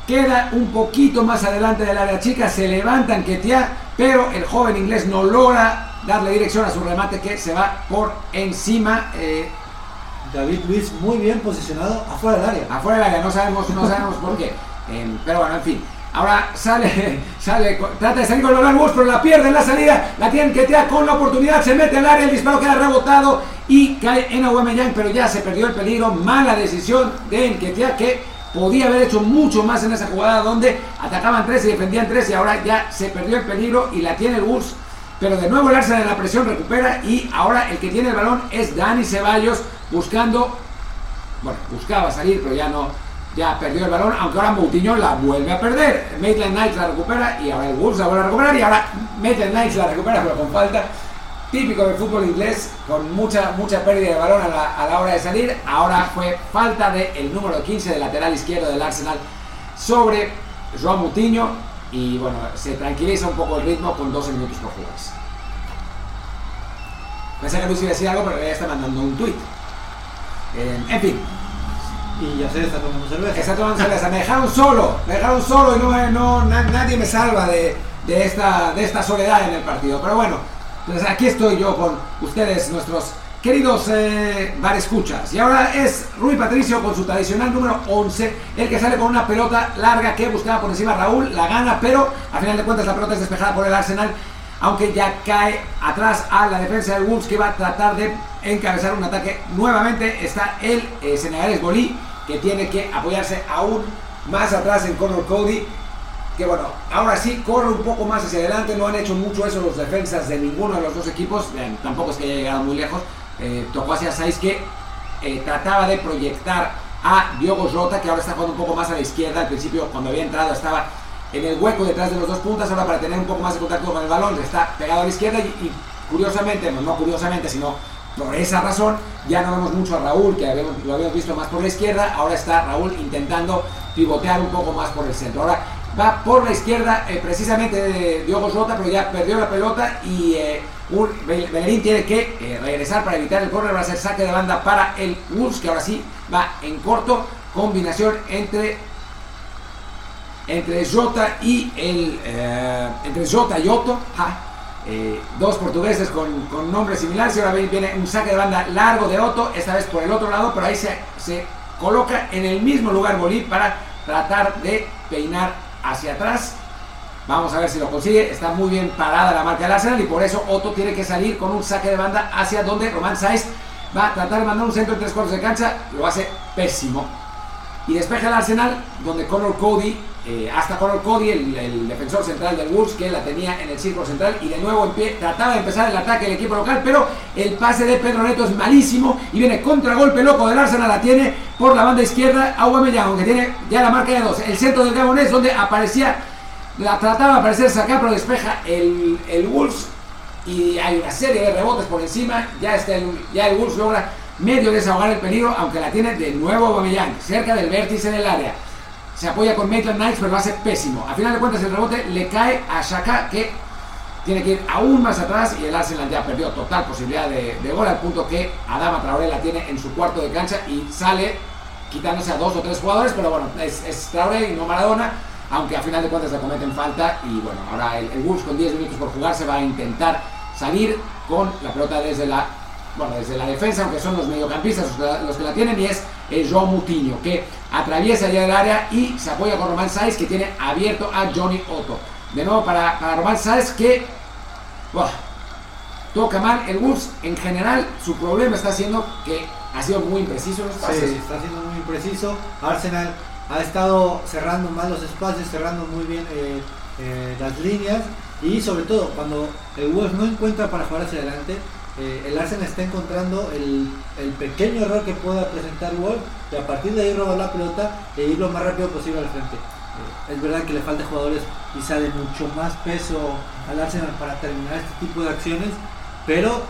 queda un poquito más adelante del área chica. Se levanta Enquetia, pero el joven inglés no logra darle dirección a su remate que se va por encima. eh, David Luis muy bien posicionado afuera del área. afuera del área, no sabemos, no sabemos por qué. Eh, pero bueno, en fin. Ahora sale, sale, trata de salir con Lolan Woods, pero la pierde en la salida. La tienen que con la oportunidad, se mete al área, el disparo queda rebotado y cae en Aubameyang, pero ya se perdió el peligro. Mala decisión de Enquetia que podía haber hecho mucho más en esa jugada donde atacaban tres y defendían tres y ahora ya se perdió el peligro y la tiene el Wolves. Pero de nuevo el Arsenal en la presión recupera y ahora el que tiene el balón es Dani Ceballos buscando bueno, buscaba salir, pero ya no, ya perdió el balón, aunque ahora Moutinho la vuelve a perder. Maitland Knights la recupera y ahora el Wolves la vuelve a recuperar y ahora Maitland Knights la recupera pero con falta. Típico del fútbol inglés, con mucha, mucha pérdida de balón a la, hora de salir. Ahora fue falta del el número 15 del lateral izquierdo del Arsenal sobre Joan Moutinho y bueno, se tranquiliza un poco el ritmo con 12 minutos por jugarse. Pensé que Luis iba a decir algo, pero ya está mandando un tweet. en fin, Y ya se está tomando cerveza. Está tomando cerveza. Me dejaron solo, me dejaron solo y no, no- na- nadie me salva de, de esta, de esta soledad en el partido. Pero bueno, pues aquí estoy yo con ustedes, nuestros queridos eh, escuchas. Y ahora es Rui Patricio con su tradicional número 11, el que sale con una pelota larga que buscaba por encima Raúl, la gana, pero a final de cuentas la pelota es despejada por el Arsenal. Aunque ya cae atrás a la defensa del Wolves que va a tratar de encabezar un ataque. Nuevamente está el eh, senegalés Bolí que tiene que apoyarse aún más atrás en Conor Cody. Que bueno, ahora sí corre un poco más hacia adelante. No han hecho mucho eso los defensas de ninguno de los dos equipos. tampoco es que haya llegado muy lejos. Eh, Saiz que eh, trataba de proyectar a Diogo Jota, que ahora está jugando un poco más a la izquierda. Al principio, cuando había entrado, estaba en el hueco detrás de los dos puntas. Ahora, para tener un poco más de contacto con el balón, está pegado a la izquierda. Y, curiosamente, no, no curiosamente, sino por esa razón, ya no vemos mucho a Raúl, que lo habíamos visto más por la izquierda. Ahora está Raúl intentando pivotear un poco más por el centro. Ahora va por la izquierda, eh, precisamente de Diogo Jota, pero ya perdió la pelota y eh, un- tiene que eh, regresar para evitar el córner. Va a ser saque de banda para el Wolves, que ahora sí va en corto. Combinación entre entre Jota y el eh, entre Jota y Otto eh, dos portugueses con, con nombres similares ahora viene un saque de banda largo de Otto esta vez por el otro lado pero ahí se, se coloca en el mismo lugar Bolí para tratar de peinar hacia atrás vamos a ver si lo consigue está muy bien parada la marca del Arsenal y por eso Otto tiene que salir con un saque de banda hacia donde Román Sáez va a tratar de mandar un centro en tres cuartos de cancha lo hace pésimo y despeja el Arsenal, donde Conor Cody, eh, hasta Conor Cody, el, el defensor central del Wolves, que la tenía en el círculo central, y de nuevo en pie, trataba de empezar el ataque del equipo local, pero el pase de Pedro Neto es malísimo, y viene contragolpe loco del Arsenal, la tiene por la banda izquierda Aubameyang, que tiene ya la marca de dos. El centro del Gabonés, donde aparecía, la trataba de aparecer sacar, pero despeja el, el Wolves, y hay una serie de rebotes por encima, ya, está el, ya el Wolves logra medio desahogar el peligro, aunque la tiene de nuevo Aubameyang, cerca del vértice del área. Se apoya con Maitland Knights, pero lo hace pésimo. A final de cuentas el rebote le cae a Shaka, que tiene que ir aún más atrás y el Arsenal ya perdió total posibilidad de, de gol, al punto que Adama Traoré la tiene en su cuarto de cancha y sale quitándose a dos o tres jugadores, pero bueno, es, es Traoré y no Maradona, aunque a final de cuentas le cometen falta y bueno, ahora el, el Wolves con 10 minutos por jugar se va a intentar salir con la pelota desde la bueno, desde la defensa, aunque son los mediocampistas los que la, los que la tienen, y es eh, João Moutinho, que atraviesa ya el área y se apoya con Román Sáez, que tiene abierto a Johnny Otto. De nuevo para, para Román Sáez, que toca mal. El Wolves, en general, su problema está siendo que ha sido muy impreciso en los pases. Sí, está siendo muy impreciso. Arsenal ha estado cerrando mal los espacios, cerrando muy bien eh, eh, las líneas y sobre todo cuando el Wolves no encuentra para jugar hacia adelante, eh, el Arsenal está encontrando el, el pequeño error que pueda presentar Wolves y a partir de ahí robar la pelota e ir lo más rápido posible al frente. Es verdad que le falta jugadores quizá de mucho más peso al Arsenal para terminar este tipo de acciones, pero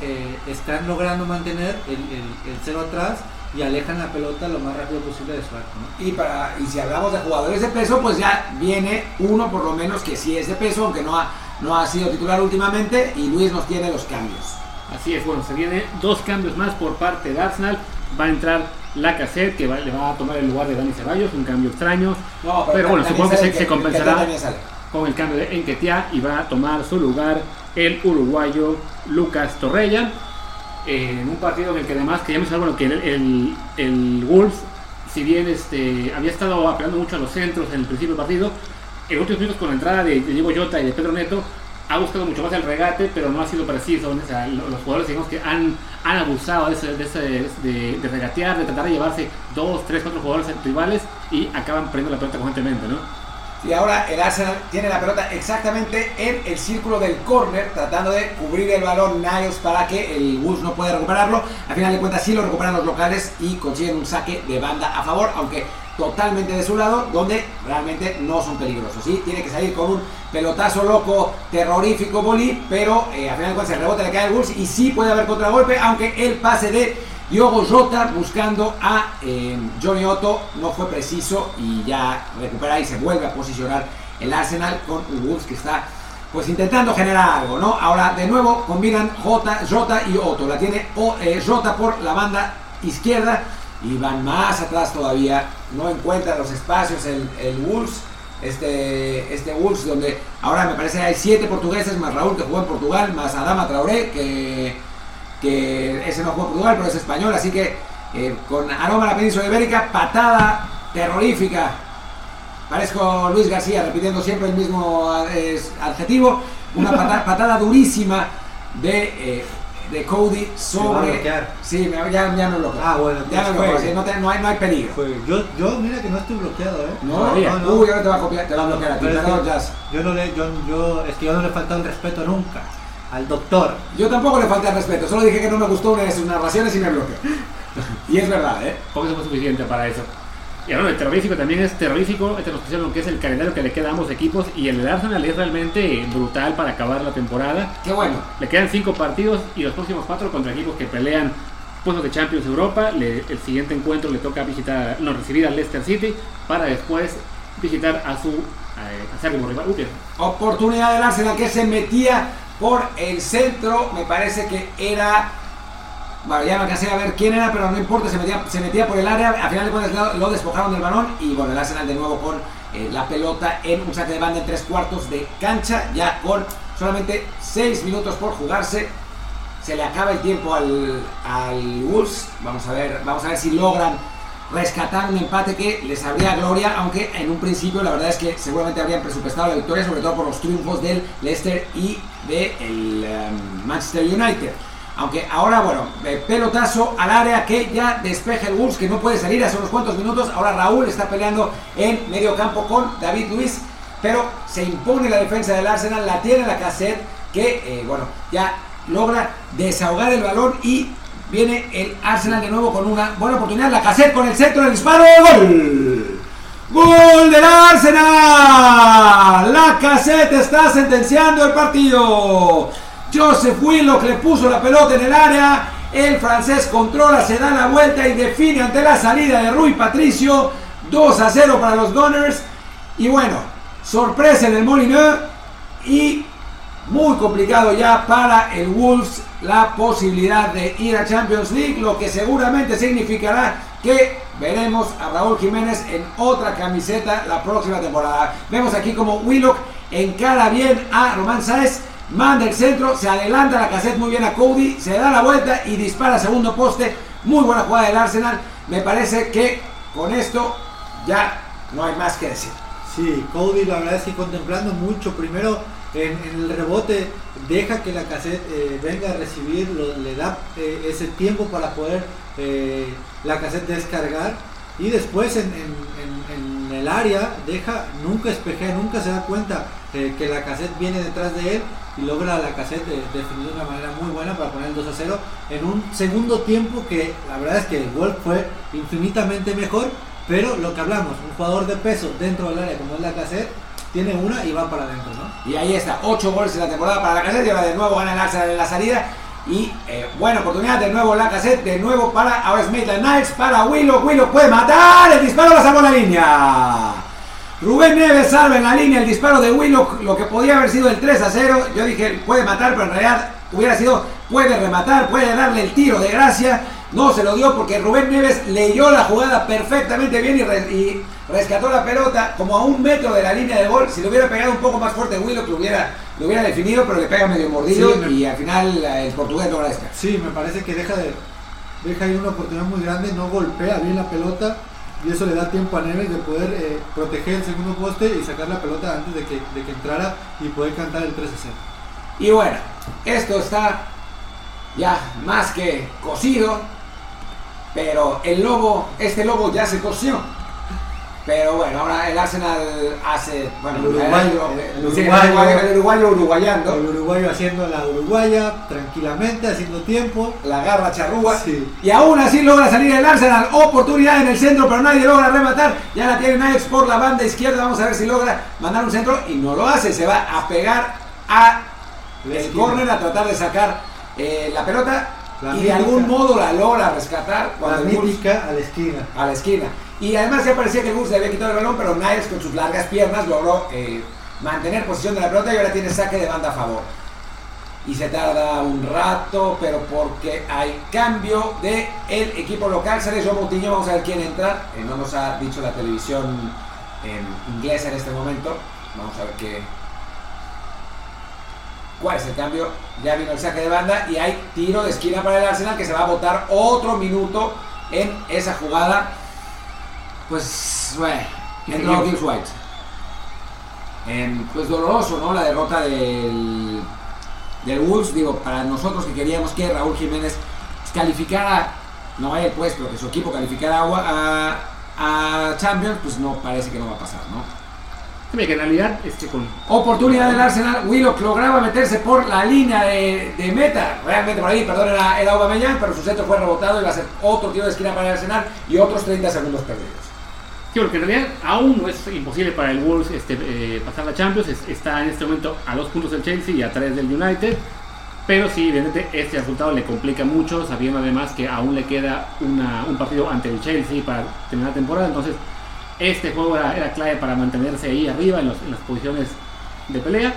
están logrando mantener el- el cero atrás y alejan la pelota lo más rápido posible de su arco. ¿no? Y, para, y si hablamos de jugadores de peso, pues ya viene uno por lo menos que sí es de peso, aunque no ha, no ha sido titular últimamente, y Luis nos tiene los cambios. Así es, bueno, se vienen dos cambios más por parte de Arsenal. Va a entrar Lacazette, que va- le va a tomar el lugar de Dani Ceballos, un cambio extraño. No, Pero bueno, supongo que se- se que compensará. con el cambio de Enquetia y va a tomar su lugar el uruguayo Lucas Torreya en un partido en el que además queríamos saber bueno, que el, el, el Wolves si bien este, había estado apelando mucho a los centros en el principio del partido en los últimos minutos con la entrada de, Diego Jota y de Pedro Neto ha buscado mucho más el regate pero no ha sido preciso o sea, lo- los jugadores digamos que han, han abusado de, ese- de, ese- de regatear de tratar de llevarse dos, tres, cuatro jugadores rivales y acaban perdiendo la pelota constantemente ¿no? Y ahora el Arsenal tiene la pelota exactamente en el círculo del córner, tratando de cubrir el balón Niles para que el Wolves no pueda recuperarlo. Al final de cuentas sí lo recuperan los locales y consiguen un saque de banda a favor, aunque totalmente de su lado, donde realmente no son peligrosos. ¿sí? Tiene que salir con un pelotazo loco, terrorífico Bolí, pero eh, al final de cuentas el rebote le cae al Bulls y sí puede haber contragolpe, aunque el pase de Diogo Jota buscando a eh, Johnny Otto no fue preciso y ya recupera y se vuelve a posicionar el Arsenal con un Bulls que está pues intentando generar algo, ¿no? Ahora de nuevo combinan Jota, Jota y Otto. La tiene eh, Jota por la banda izquierda y van más atrás todavía. No encuentran los espacios el, el Wolves. Este, este Wolves donde ahora me parece hay siete portugueses más Raúl que jugó en Portugal, más Adama Traoré que, que ese no jugó Portugal pero es español, así que eh, con aroma a la península ibérica, patada terrorífica Parezco Luis García repitiendo siempre el mismo adjetivo. Una patada, durísima de, eh, de Cody sobre. Sí, ya, ya no bloqueo. Ah, bueno, ya no, fue, no, no, hay, no hay peligro. Yo, yo, mira que no estoy bloqueado, ¿eh? No, no, no. Uy, ahora te va a copiar, te va a bloquear a ti. Perdón, Jazz. Yo no le, yo, yo, es que yo no le he faltado el respeto nunca al doctor. Yo tampoco le falté el respeto, solo dije que no me gustó una de sus narraciones y me bloqueó. y es verdad, ¿eh? Poco fue suficiente para eso. Y bueno, el terrorífico también es terrorífico, este pusieron lo que es el calendario que le queda a ambos equipos y el Arsenal es realmente brutal para acabar la temporada. Qué bueno. Le quedan cinco partidos y los próximos cuatro contra equipos que pelean puestos de Champions Europa. el siguiente encuentro le toca visitar, no, recibir al Leicester City para después visitar a su a, rival. Oportunidad del Arsenal que se metía por el centro, me parece que era bueno, ya me alcancé a ver quién era, pero no importa, se metía, se metía por el área. Al final de cuentas lo despojaron del balón y bueno, el Arsenal de nuevo con eh, la pelota en un saque de banda en tres cuartos de cancha, ya con solamente seis minutos por jugarse. Se le acaba el tiempo al, al Wolves. Vamos a ver, vamos a ver si logran rescatar un empate que les habría gloria, aunque en un principio la verdad es que seguramente habrían presupuestado la victoria, sobre todo por los triunfos del Leicester y del de em, Manchester United. Aunque ahora, bueno, pelotazo al área que ya despeja el Wolves, que no puede salir hace unos cuantos minutos. Ahora Raúl está peleando en medio campo con David Luis, pero se impone la defensa del Arsenal, la tiene la cassette, que, eh, bueno, ya logra desahogar el balón y viene el Arsenal de nuevo con una buena oportunidad. La cassette con el centro del disparo, ¡gol! ¡Gol del Arsenal! La cassette está sentenciando el partido. Joseph Willock le puso la pelota en el área. El francés controla, se da la vuelta y define ante la salida de Rui Patricio. 2 a 0 para los Gunners. Y bueno, sorpresa en el Molineux. Y muy complicado ya para el Wolves la posibilidad de ir a Champions League. Lo que seguramente significará que veremos a Raúl Jiménez en otra camiseta la próxima temporada. Vemos aquí como Willock encara bien a Román Sáez manda el centro, se adelanta la cassette muy bien a Cody, se da la vuelta y dispara segundo poste. Muy buena jugada del Arsenal. Me parece que con esto ya no hay más que decir. Sí, Cody la verdad es que contemplando mucho. Primero en, el rebote deja que la cassette eh, venga a recibir, le da eh, ese tiempo para poder eh, la cassette descargar. Y después en, el área deja, nunca espejea, nunca se da cuenta que la cassette viene detrás de él y logra la cassette definir de una manera muy buena para poner el 2 a 0 en un segundo tiempo que la verdad es que el gol fue infinitamente mejor, pero lo que hablamos, un jugador de peso dentro del área como es la cassette, tiene una y va para adentro, ¿no? Y ahí está, 8 goles en la temporada para la cassette y ahora de nuevo gana el Arsenal en la salida. Y eh, buena oportunidad, de nuevo la cassette, de nuevo para ahora es Maitland Knights, para Willow, Willow puede matar, el disparo la salvó la línea. Rubén Neves salva en la línea el disparo de Willock, lo que podía haber sido el 3 a 0. Yo dije, puede matar, pero en realidad hubiera sido, puede rematar, puede darle el tiro de gracia. No se lo dio porque Rubén Neves leyó la jugada perfectamente bien y, rescató la pelota como a un metro de la línea de gol. Si lo hubiera pegado un poco más fuerte Willock, lo hubiera, lo hubiera definido, pero le pega medio mordido y al final el portugués logra descargar. Sí, me parece que deja de deja ir una oportunidad muy grande, no golpea bien la pelota y eso le da tiempo a Neves de poder eh, proteger el segundo poste y sacar la pelota antes de que, de que entrara y poder cantar el 3 0. Y bueno, esto está ya más que cocido, pero el lobo, este lobo ya se coció. Pero bueno, ahora el Arsenal hace. Bueno, El uruguayo, el, el uruguayo- uruguayo, el uruguayo uruguayando. El uruguayo haciendo la uruguaya tranquilamente, haciendo tiempo. La garra charrúa. Sí. Y aún así logra salir el Arsenal. Oportunidad en el centro, pero nadie logra rematar. Ya la tiene Niles por la banda izquierda. Vamos a ver si logra mandar un centro. Y no lo hace. Se va a pegar a La el córner a tratar de sacar eh, la pelota. La y de algún modo la logra rescatar La cuando Wolves- mítica a la esquina. a la esquina. Y además ya parecía que el Wolves le había quitado el balón, pero Niles con sus largas piernas logró eh, mantener posición de la pelota y ahora tiene saque de banda a favor. Y se tarda un rato, pero porque hay cambio de el equipo local. Sale Joe Moutinho, vamos a ver quién entra. Eh, no nos ha dicho la televisión en inglesa en este momento. Vamos a ver qué. ¿Cuál es el cambio? Ya vino el saque de banda y hay tiro de esquina para el Arsenal que se va a botar otro minuto en esa jugada. Pues, bueno, entró Gibbs White. Em, pues doloroso, ¿no? La derrota del, del Wolves. Digo, para nosotros que queríamos que Raúl Jiménez calificara, no vaya el puesto, que su equipo calificara a, a, a Champions, pues no parece que no va a pasar, ¿no? Fíjate que en realidad, este, con, Oportunidad del Arsenal, Willock lograba meterse por la línea de, de meta, realmente por ahí, perdón, era, era Aubameyang, pero su centro fue rebotado y va a ser otro tiro de esquina para el Arsenal y otros 30 segundos perdidos. Sí, porque en realidad aún no es imposible para el Wolves este, eh, pasar la Champions. Es- está en este momento a dos puntos del Chelsea y a tres del United. Pero sí, evidentemente este resultado le complica mucho, sabiendo además que aún le queda una- un partido ante el Chelsea para terminar la temporada. Entonces, este juego era, clave para mantenerse ahí arriba en, los- en las posiciones de pelea.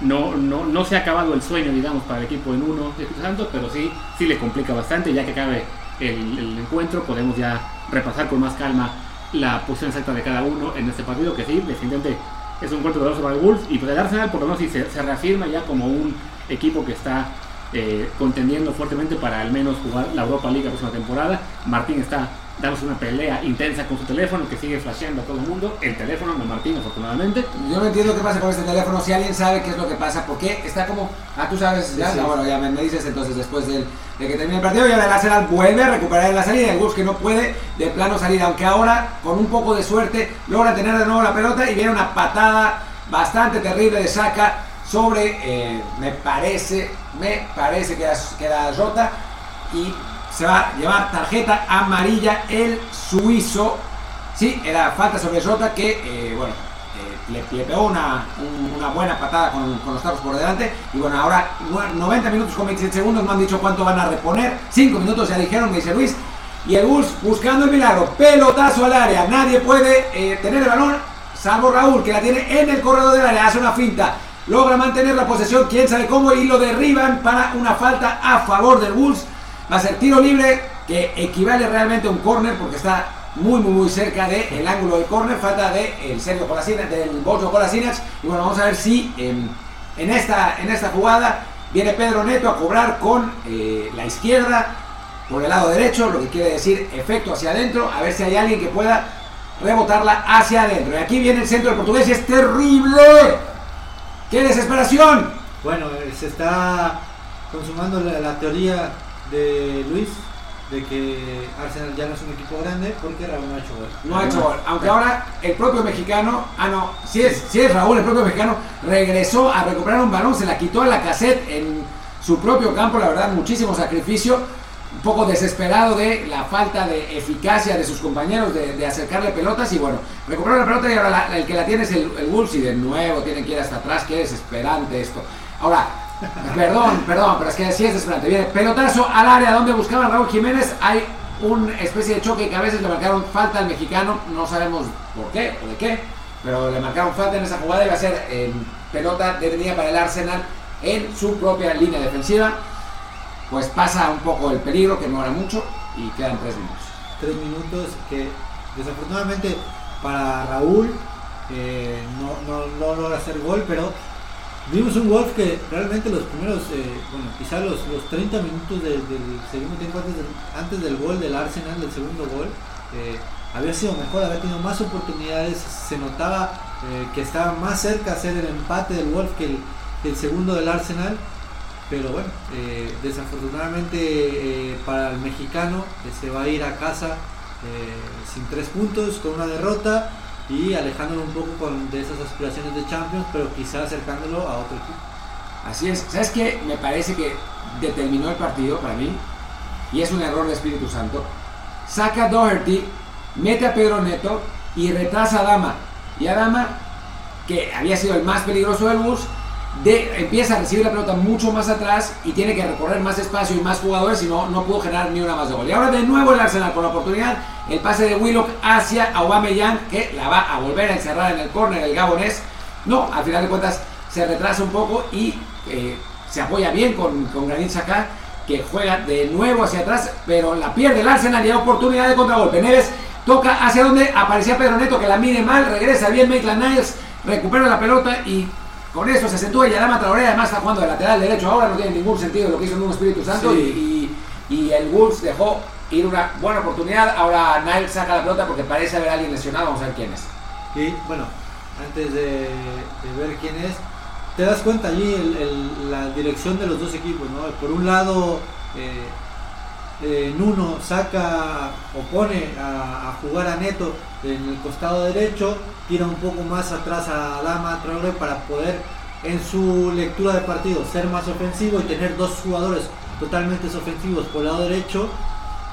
No, no, no se ha acabado el sueño, digamos, para el equipo en uno de Espíritu Santo, pero sí, sí le complica bastante. Ya que acabe el encuentro, podemos ya repasar con más calma la posición exacta de cada uno en este partido, que sí, definitivamente es un encuentro doloroso para el Wolves. Y pues el Arsenal, por lo menos, sí se, se reafirma ya como un equipo que está eh, contendiendo fuertemente para al menos jugar la Europa League la próxima temporada. Martín está dándose una pelea intensa con su teléfono que sigue flasheando a todo el mundo. El teléfono, no Martín, afortunadamente. Yo no entiendo qué pasa con este teléfono, si alguien sabe qué es lo que pasa, porque está como, ah, tú sabes, ya, Sí, sí. Ah, bueno, ya me, me dices entonces después del- de que termine el partido, y ahora el Arsenal vuelve a recuperar la salida, el Wolves que no puede de plano salir, aunque ahora con un poco de suerte logra tener de nuevo la pelota y viene una patada bastante terrible de Saka sobre, eh, me parece, me parece que era, que era Jota, y se va a llevar tarjeta amarilla el suizo. Sí, era falta sobre Jota que, eh, bueno, eh, le, le pegó una, un- una buena patada con, con los tacos por delante. Y bueno, ahora nue- 90 minutos con 27 segundos, no han dicho cuánto van a reponer. 5 minutos ya dijeron, me dice Luis. Y el Bulls buscando el milagro, pelotazo al área. Nadie puede eh, tener el balón, salvo Raúl, que la tiene en el corredor del área. Hace una finta, logra mantener la posesión, quién sabe cómo, y lo derriban para una falta a favor del Bulls. Va a ser tiro libre que equivale realmente a un córner porque está muy muy muy cerca del ángulo del córner. Falta de el Sergio Kolasinac, del Bojo Kolasinac. Y bueno, vamos a ver si en, en esta, en esta jugada viene Pedro Neto a cobrar con eh, la izquierda por el lado derecho, lo que quiere decir efecto hacia adentro. A ver si hay alguien que pueda rebotarla hacia adentro. Y aquí viene el centro del portugués y es terrible. ¡Qué desesperación! Bueno, eh, se está consumando la, la teoría de Luis de que Arsenal ya no es un equipo grande porque Raúl no ha hecho gol. No ha hecho gol. Aunque ahora el propio mexicano, ah no, si es, si es Raúl, el propio mexicano, regresó a recuperar un balón, se la quitó a la cassette en su propio campo, la verdad, muchísimo sacrificio. Poco desesperado de la falta de eficacia de sus compañeros de, acercarle pelotas. Y bueno, recuperó la pelota y ahora la- el que la tiene es el, el Wolves de nuevo tienen que ir hasta atrás. Qué desesperante esto. Ahora, perdón, perdón, pero es que sí es desesperante. Viene pelotazo al área donde buscaban Raúl Jiménez. Hay una especie de choque que a veces le marcaron falta al mexicano. No sabemos por qué o de qué, pero le marcaron falta en esa jugada y va a ser eh, pelota detenida para el Arsenal en su propia línea defensiva. Pues pasa un poco el peligro, que no era mucho, y quedan tres minutos. Tres minutos que desafortunadamente para Raúl eh, no, no, logra hacer gol, pero vimos un Wolf que realmente los primeros, eh, bueno, quizá los, los 30 minutos de- del segundo tiempo antes del, antes del gol del Arsenal, del segundo gol, eh, había sido mejor, había tenido más oportunidades, se notaba que estaba más cerca de hacer el empate del Wolf que el, que el segundo del Arsenal. Pero bueno, eh, desafortunadamente eh, para el mexicano se va a ir a casa eh, sin tres puntos, con una derrota. y alejándolo un poco con, de esas aspiraciones de Champions, pero quizá acercándolo a otro equipo. Así es. ¿Sabes qué? Me parece que determinó el partido para mí y es un error de Espíritu Santo. Saca a Doherty, mete a Pedro Neto y retrasa a Dama. Y a Dama, que había sido el más peligroso del bus, empieza a recibir la pelota mucho más atrás y tiene que recorrer más espacio y más jugadores y no, no pudo generar ni una más de gol. Y ahora de nuevo el Arsenal con la oportunidad, el pase de Willock hacia Aubameyang que la va a volver a encerrar en el córner el gabonés. No, al final de cuentas se retrasa un poco y eh, se apoya bien con, con Granit Xhaka que juega de nuevo hacia atrás, pero la pierde el Arsenal y hay oportunidad de contragolpe. Neves toca hacia donde aparecía Pedro Neto que la mide mal, regresa bien Maitland Niles, recupera la pelota y con eso se acentúa y Adama Traoré además está jugando de lateral derecho ahora, no tiene ningún sentido lo que hizo en un Espíritu Santo Sí. y, y- el Wolves dejó ir una buena oportunidad. Ahora Niles saca la pelota porque parece haber alguien lesionado, vamos a ver quién es. Y bueno, antes de, de ver quién es, te das cuenta allí el- el- la dirección de los dos equipos, ¿no? Por un lado, eh, eh, Nuno saca o pone a, jugar a Neto en el costado derecho, tira un poco más atrás a Lama Traoré para poder en su lectura de partido ser más ofensivo y tener dos jugadores totalmente ofensivos por el lado derecho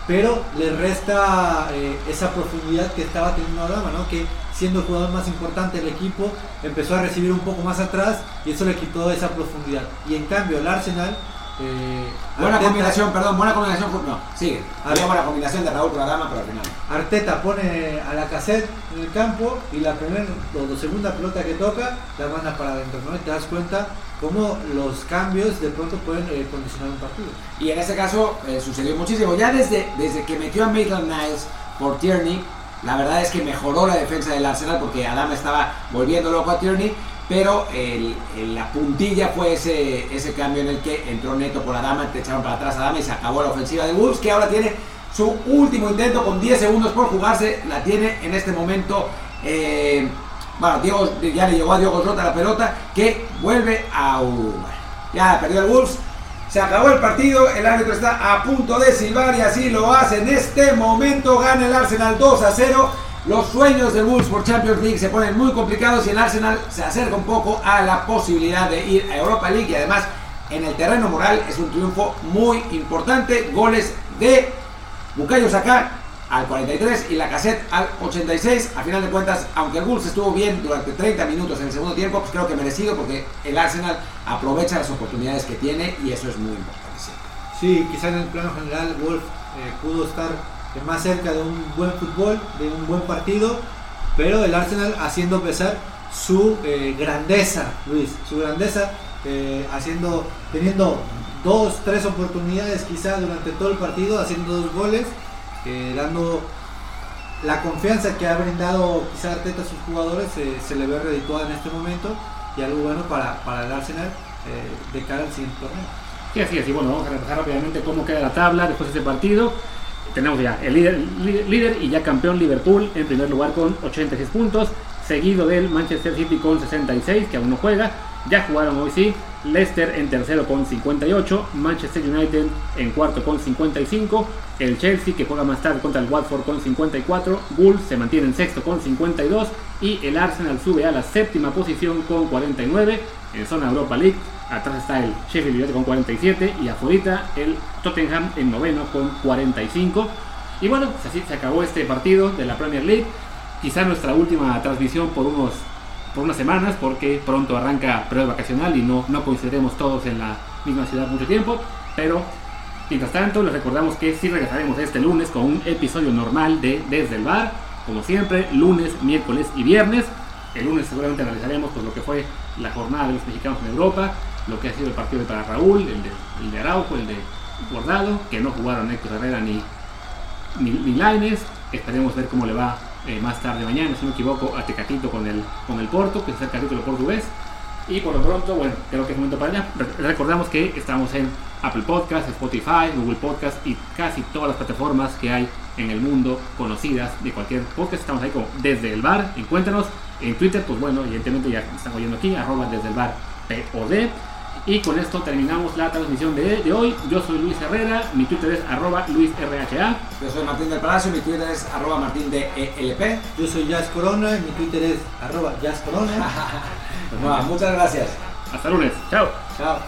pero le resta eh, esa profundidad que estaba teniendo Adama, ¿no? que siendo el jugador más importante del equipo empezó a recibir un poco más atrás y eso le quitó esa profundidad. Y en cambio el Arsenal... eh, Buena Arteta- combinación, perdón, buena combinación. No, sigue. Había buena combinación de Raúl con Adama, pero al final. Arteta pone a la cassette en el campo y la primera o segunda pelota que toca la manda para adentro, ¿no? Y te das cuenta cómo los cambios de pronto pueden eh, condicionar un partido. Y en este caso eh, sucedió muchísimo. Ya desde, desde que metió a Maitland Niles por Tierney, la verdad es que mejoró la defensa del Arsenal porque Adama estaba volviendo loco a Tierney. Pero la puntilla fue ese, ese cambio en el que entró Neto por Adama, te echaron para atrás a Adama y se acabó la ofensiva de Wolves, que ahora tiene su último intento con 10 segundos por jugarse. La tiene en este momento. eh, bueno, Diego, ya le llegó a Diego Rota la pelota que vuelve a. Ya perdió el Wolves. Se acabó el partido, el árbitro está a punto de silbar y así lo hace en este momento. Gana el Arsenal 2 a 0. Los sueños del Wolves por Champions League se ponen muy complicados y el Arsenal se acerca un poco a la posibilidad de ir a Europa League y además en el terreno moral es un triunfo muy importante. Goles de Bukayo Saka al 43 y la cassette al 86. A final de cuentas, aunque el Wolves estuvo bien durante 30 minutos en el segundo tiempo, pues creo que merecido porque el Arsenal aprovecha las oportunidades que tiene y eso es muy importante. siempre. Sí, quizá en el plano general Wolf eh, pudo estar eh, más cerca de un buen fútbol, de un buen partido, pero el Arsenal haciendo pesar su eh, grandeza, Luis, su grandeza, eh, haciendo, teniendo dos, tres oportunidades quizá durante todo el partido, haciendo dos goles, eh, dando la confianza que ha brindado quizá Arteta a sus jugadores, eh, se le ve redituada en este momento y algo bueno para, para el Arsenal eh, de cara al siguiente torneo. Sí, así es. Y bueno, vamos a repasar rápidamente cómo queda la tabla después de este partido. Tenemos ya el líder, y ya campeón Liverpool en primer lugar con 86 puntos, seguido del Manchester City con 66, que aún no juega. Ya jugaron hoy sí. Leicester en tercero con 58, Manchester United en cuarto con 55, el Chelsea que juega más tarde contra el Watford con 54, Wolves se mantiene en sexto con 52 y el Arsenal sube a la séptima posición con 49 en zona Europa League. Atrás está el Sheffield United con 47 y afuera el Tottenham en noveno con 45. Y bueno, pues así se acabó este partido de la Premier League. Quizá nuestra última transmisión por unos por unas semanas porque pronto arranca periodo vacacional y no, no coincidiremos todos en la misma ciudad mucho tiempo. Pero mientras tanto les recordamos que sí regresaremos este lunes con un episodio normal de Desde el Bar. Como siempre, lunes, miércoles y viernes. El lunes seguramente analizaremos pues, lo que fue la jornada de los mexicanos en Europa, lo que ha sido el partido para Raúl, el de, el de Araujo, el de Guardado, que no jugaron Héctor Herrera ni, ni, ni. Esperemos ver cómo le va eh, más tarde mañana, si no me equivoco, a Tecatito con el, con el Porto, que es el capítulo portugués. Y por lo pronto, bueno, creo que es momento para allá. Re- Recordamos que estamos en Apple Podcast, Spotify, Google Podcast y casi todas las plataformas que hay en el mundo conocidas de cualquier podcast. Estamos ahí como desde el bar. Encuéntranos en Twitter, pues bueno, evidentemente ya están oyendo aquí, arroba desde el bar POD. Y con esto terminamos la transmisión de, de hoy. Yo soy Luis Herrera, mi Twitter es arroba luisrha. Yo soy Martín del Palacio, mi Twitter es arroba martín de ELP. Yo soy Jazz Corona y mi Twitter es arroba Jazz Corona. Pues nada, muchas gracias. Hasta lunes. Chao. Chao.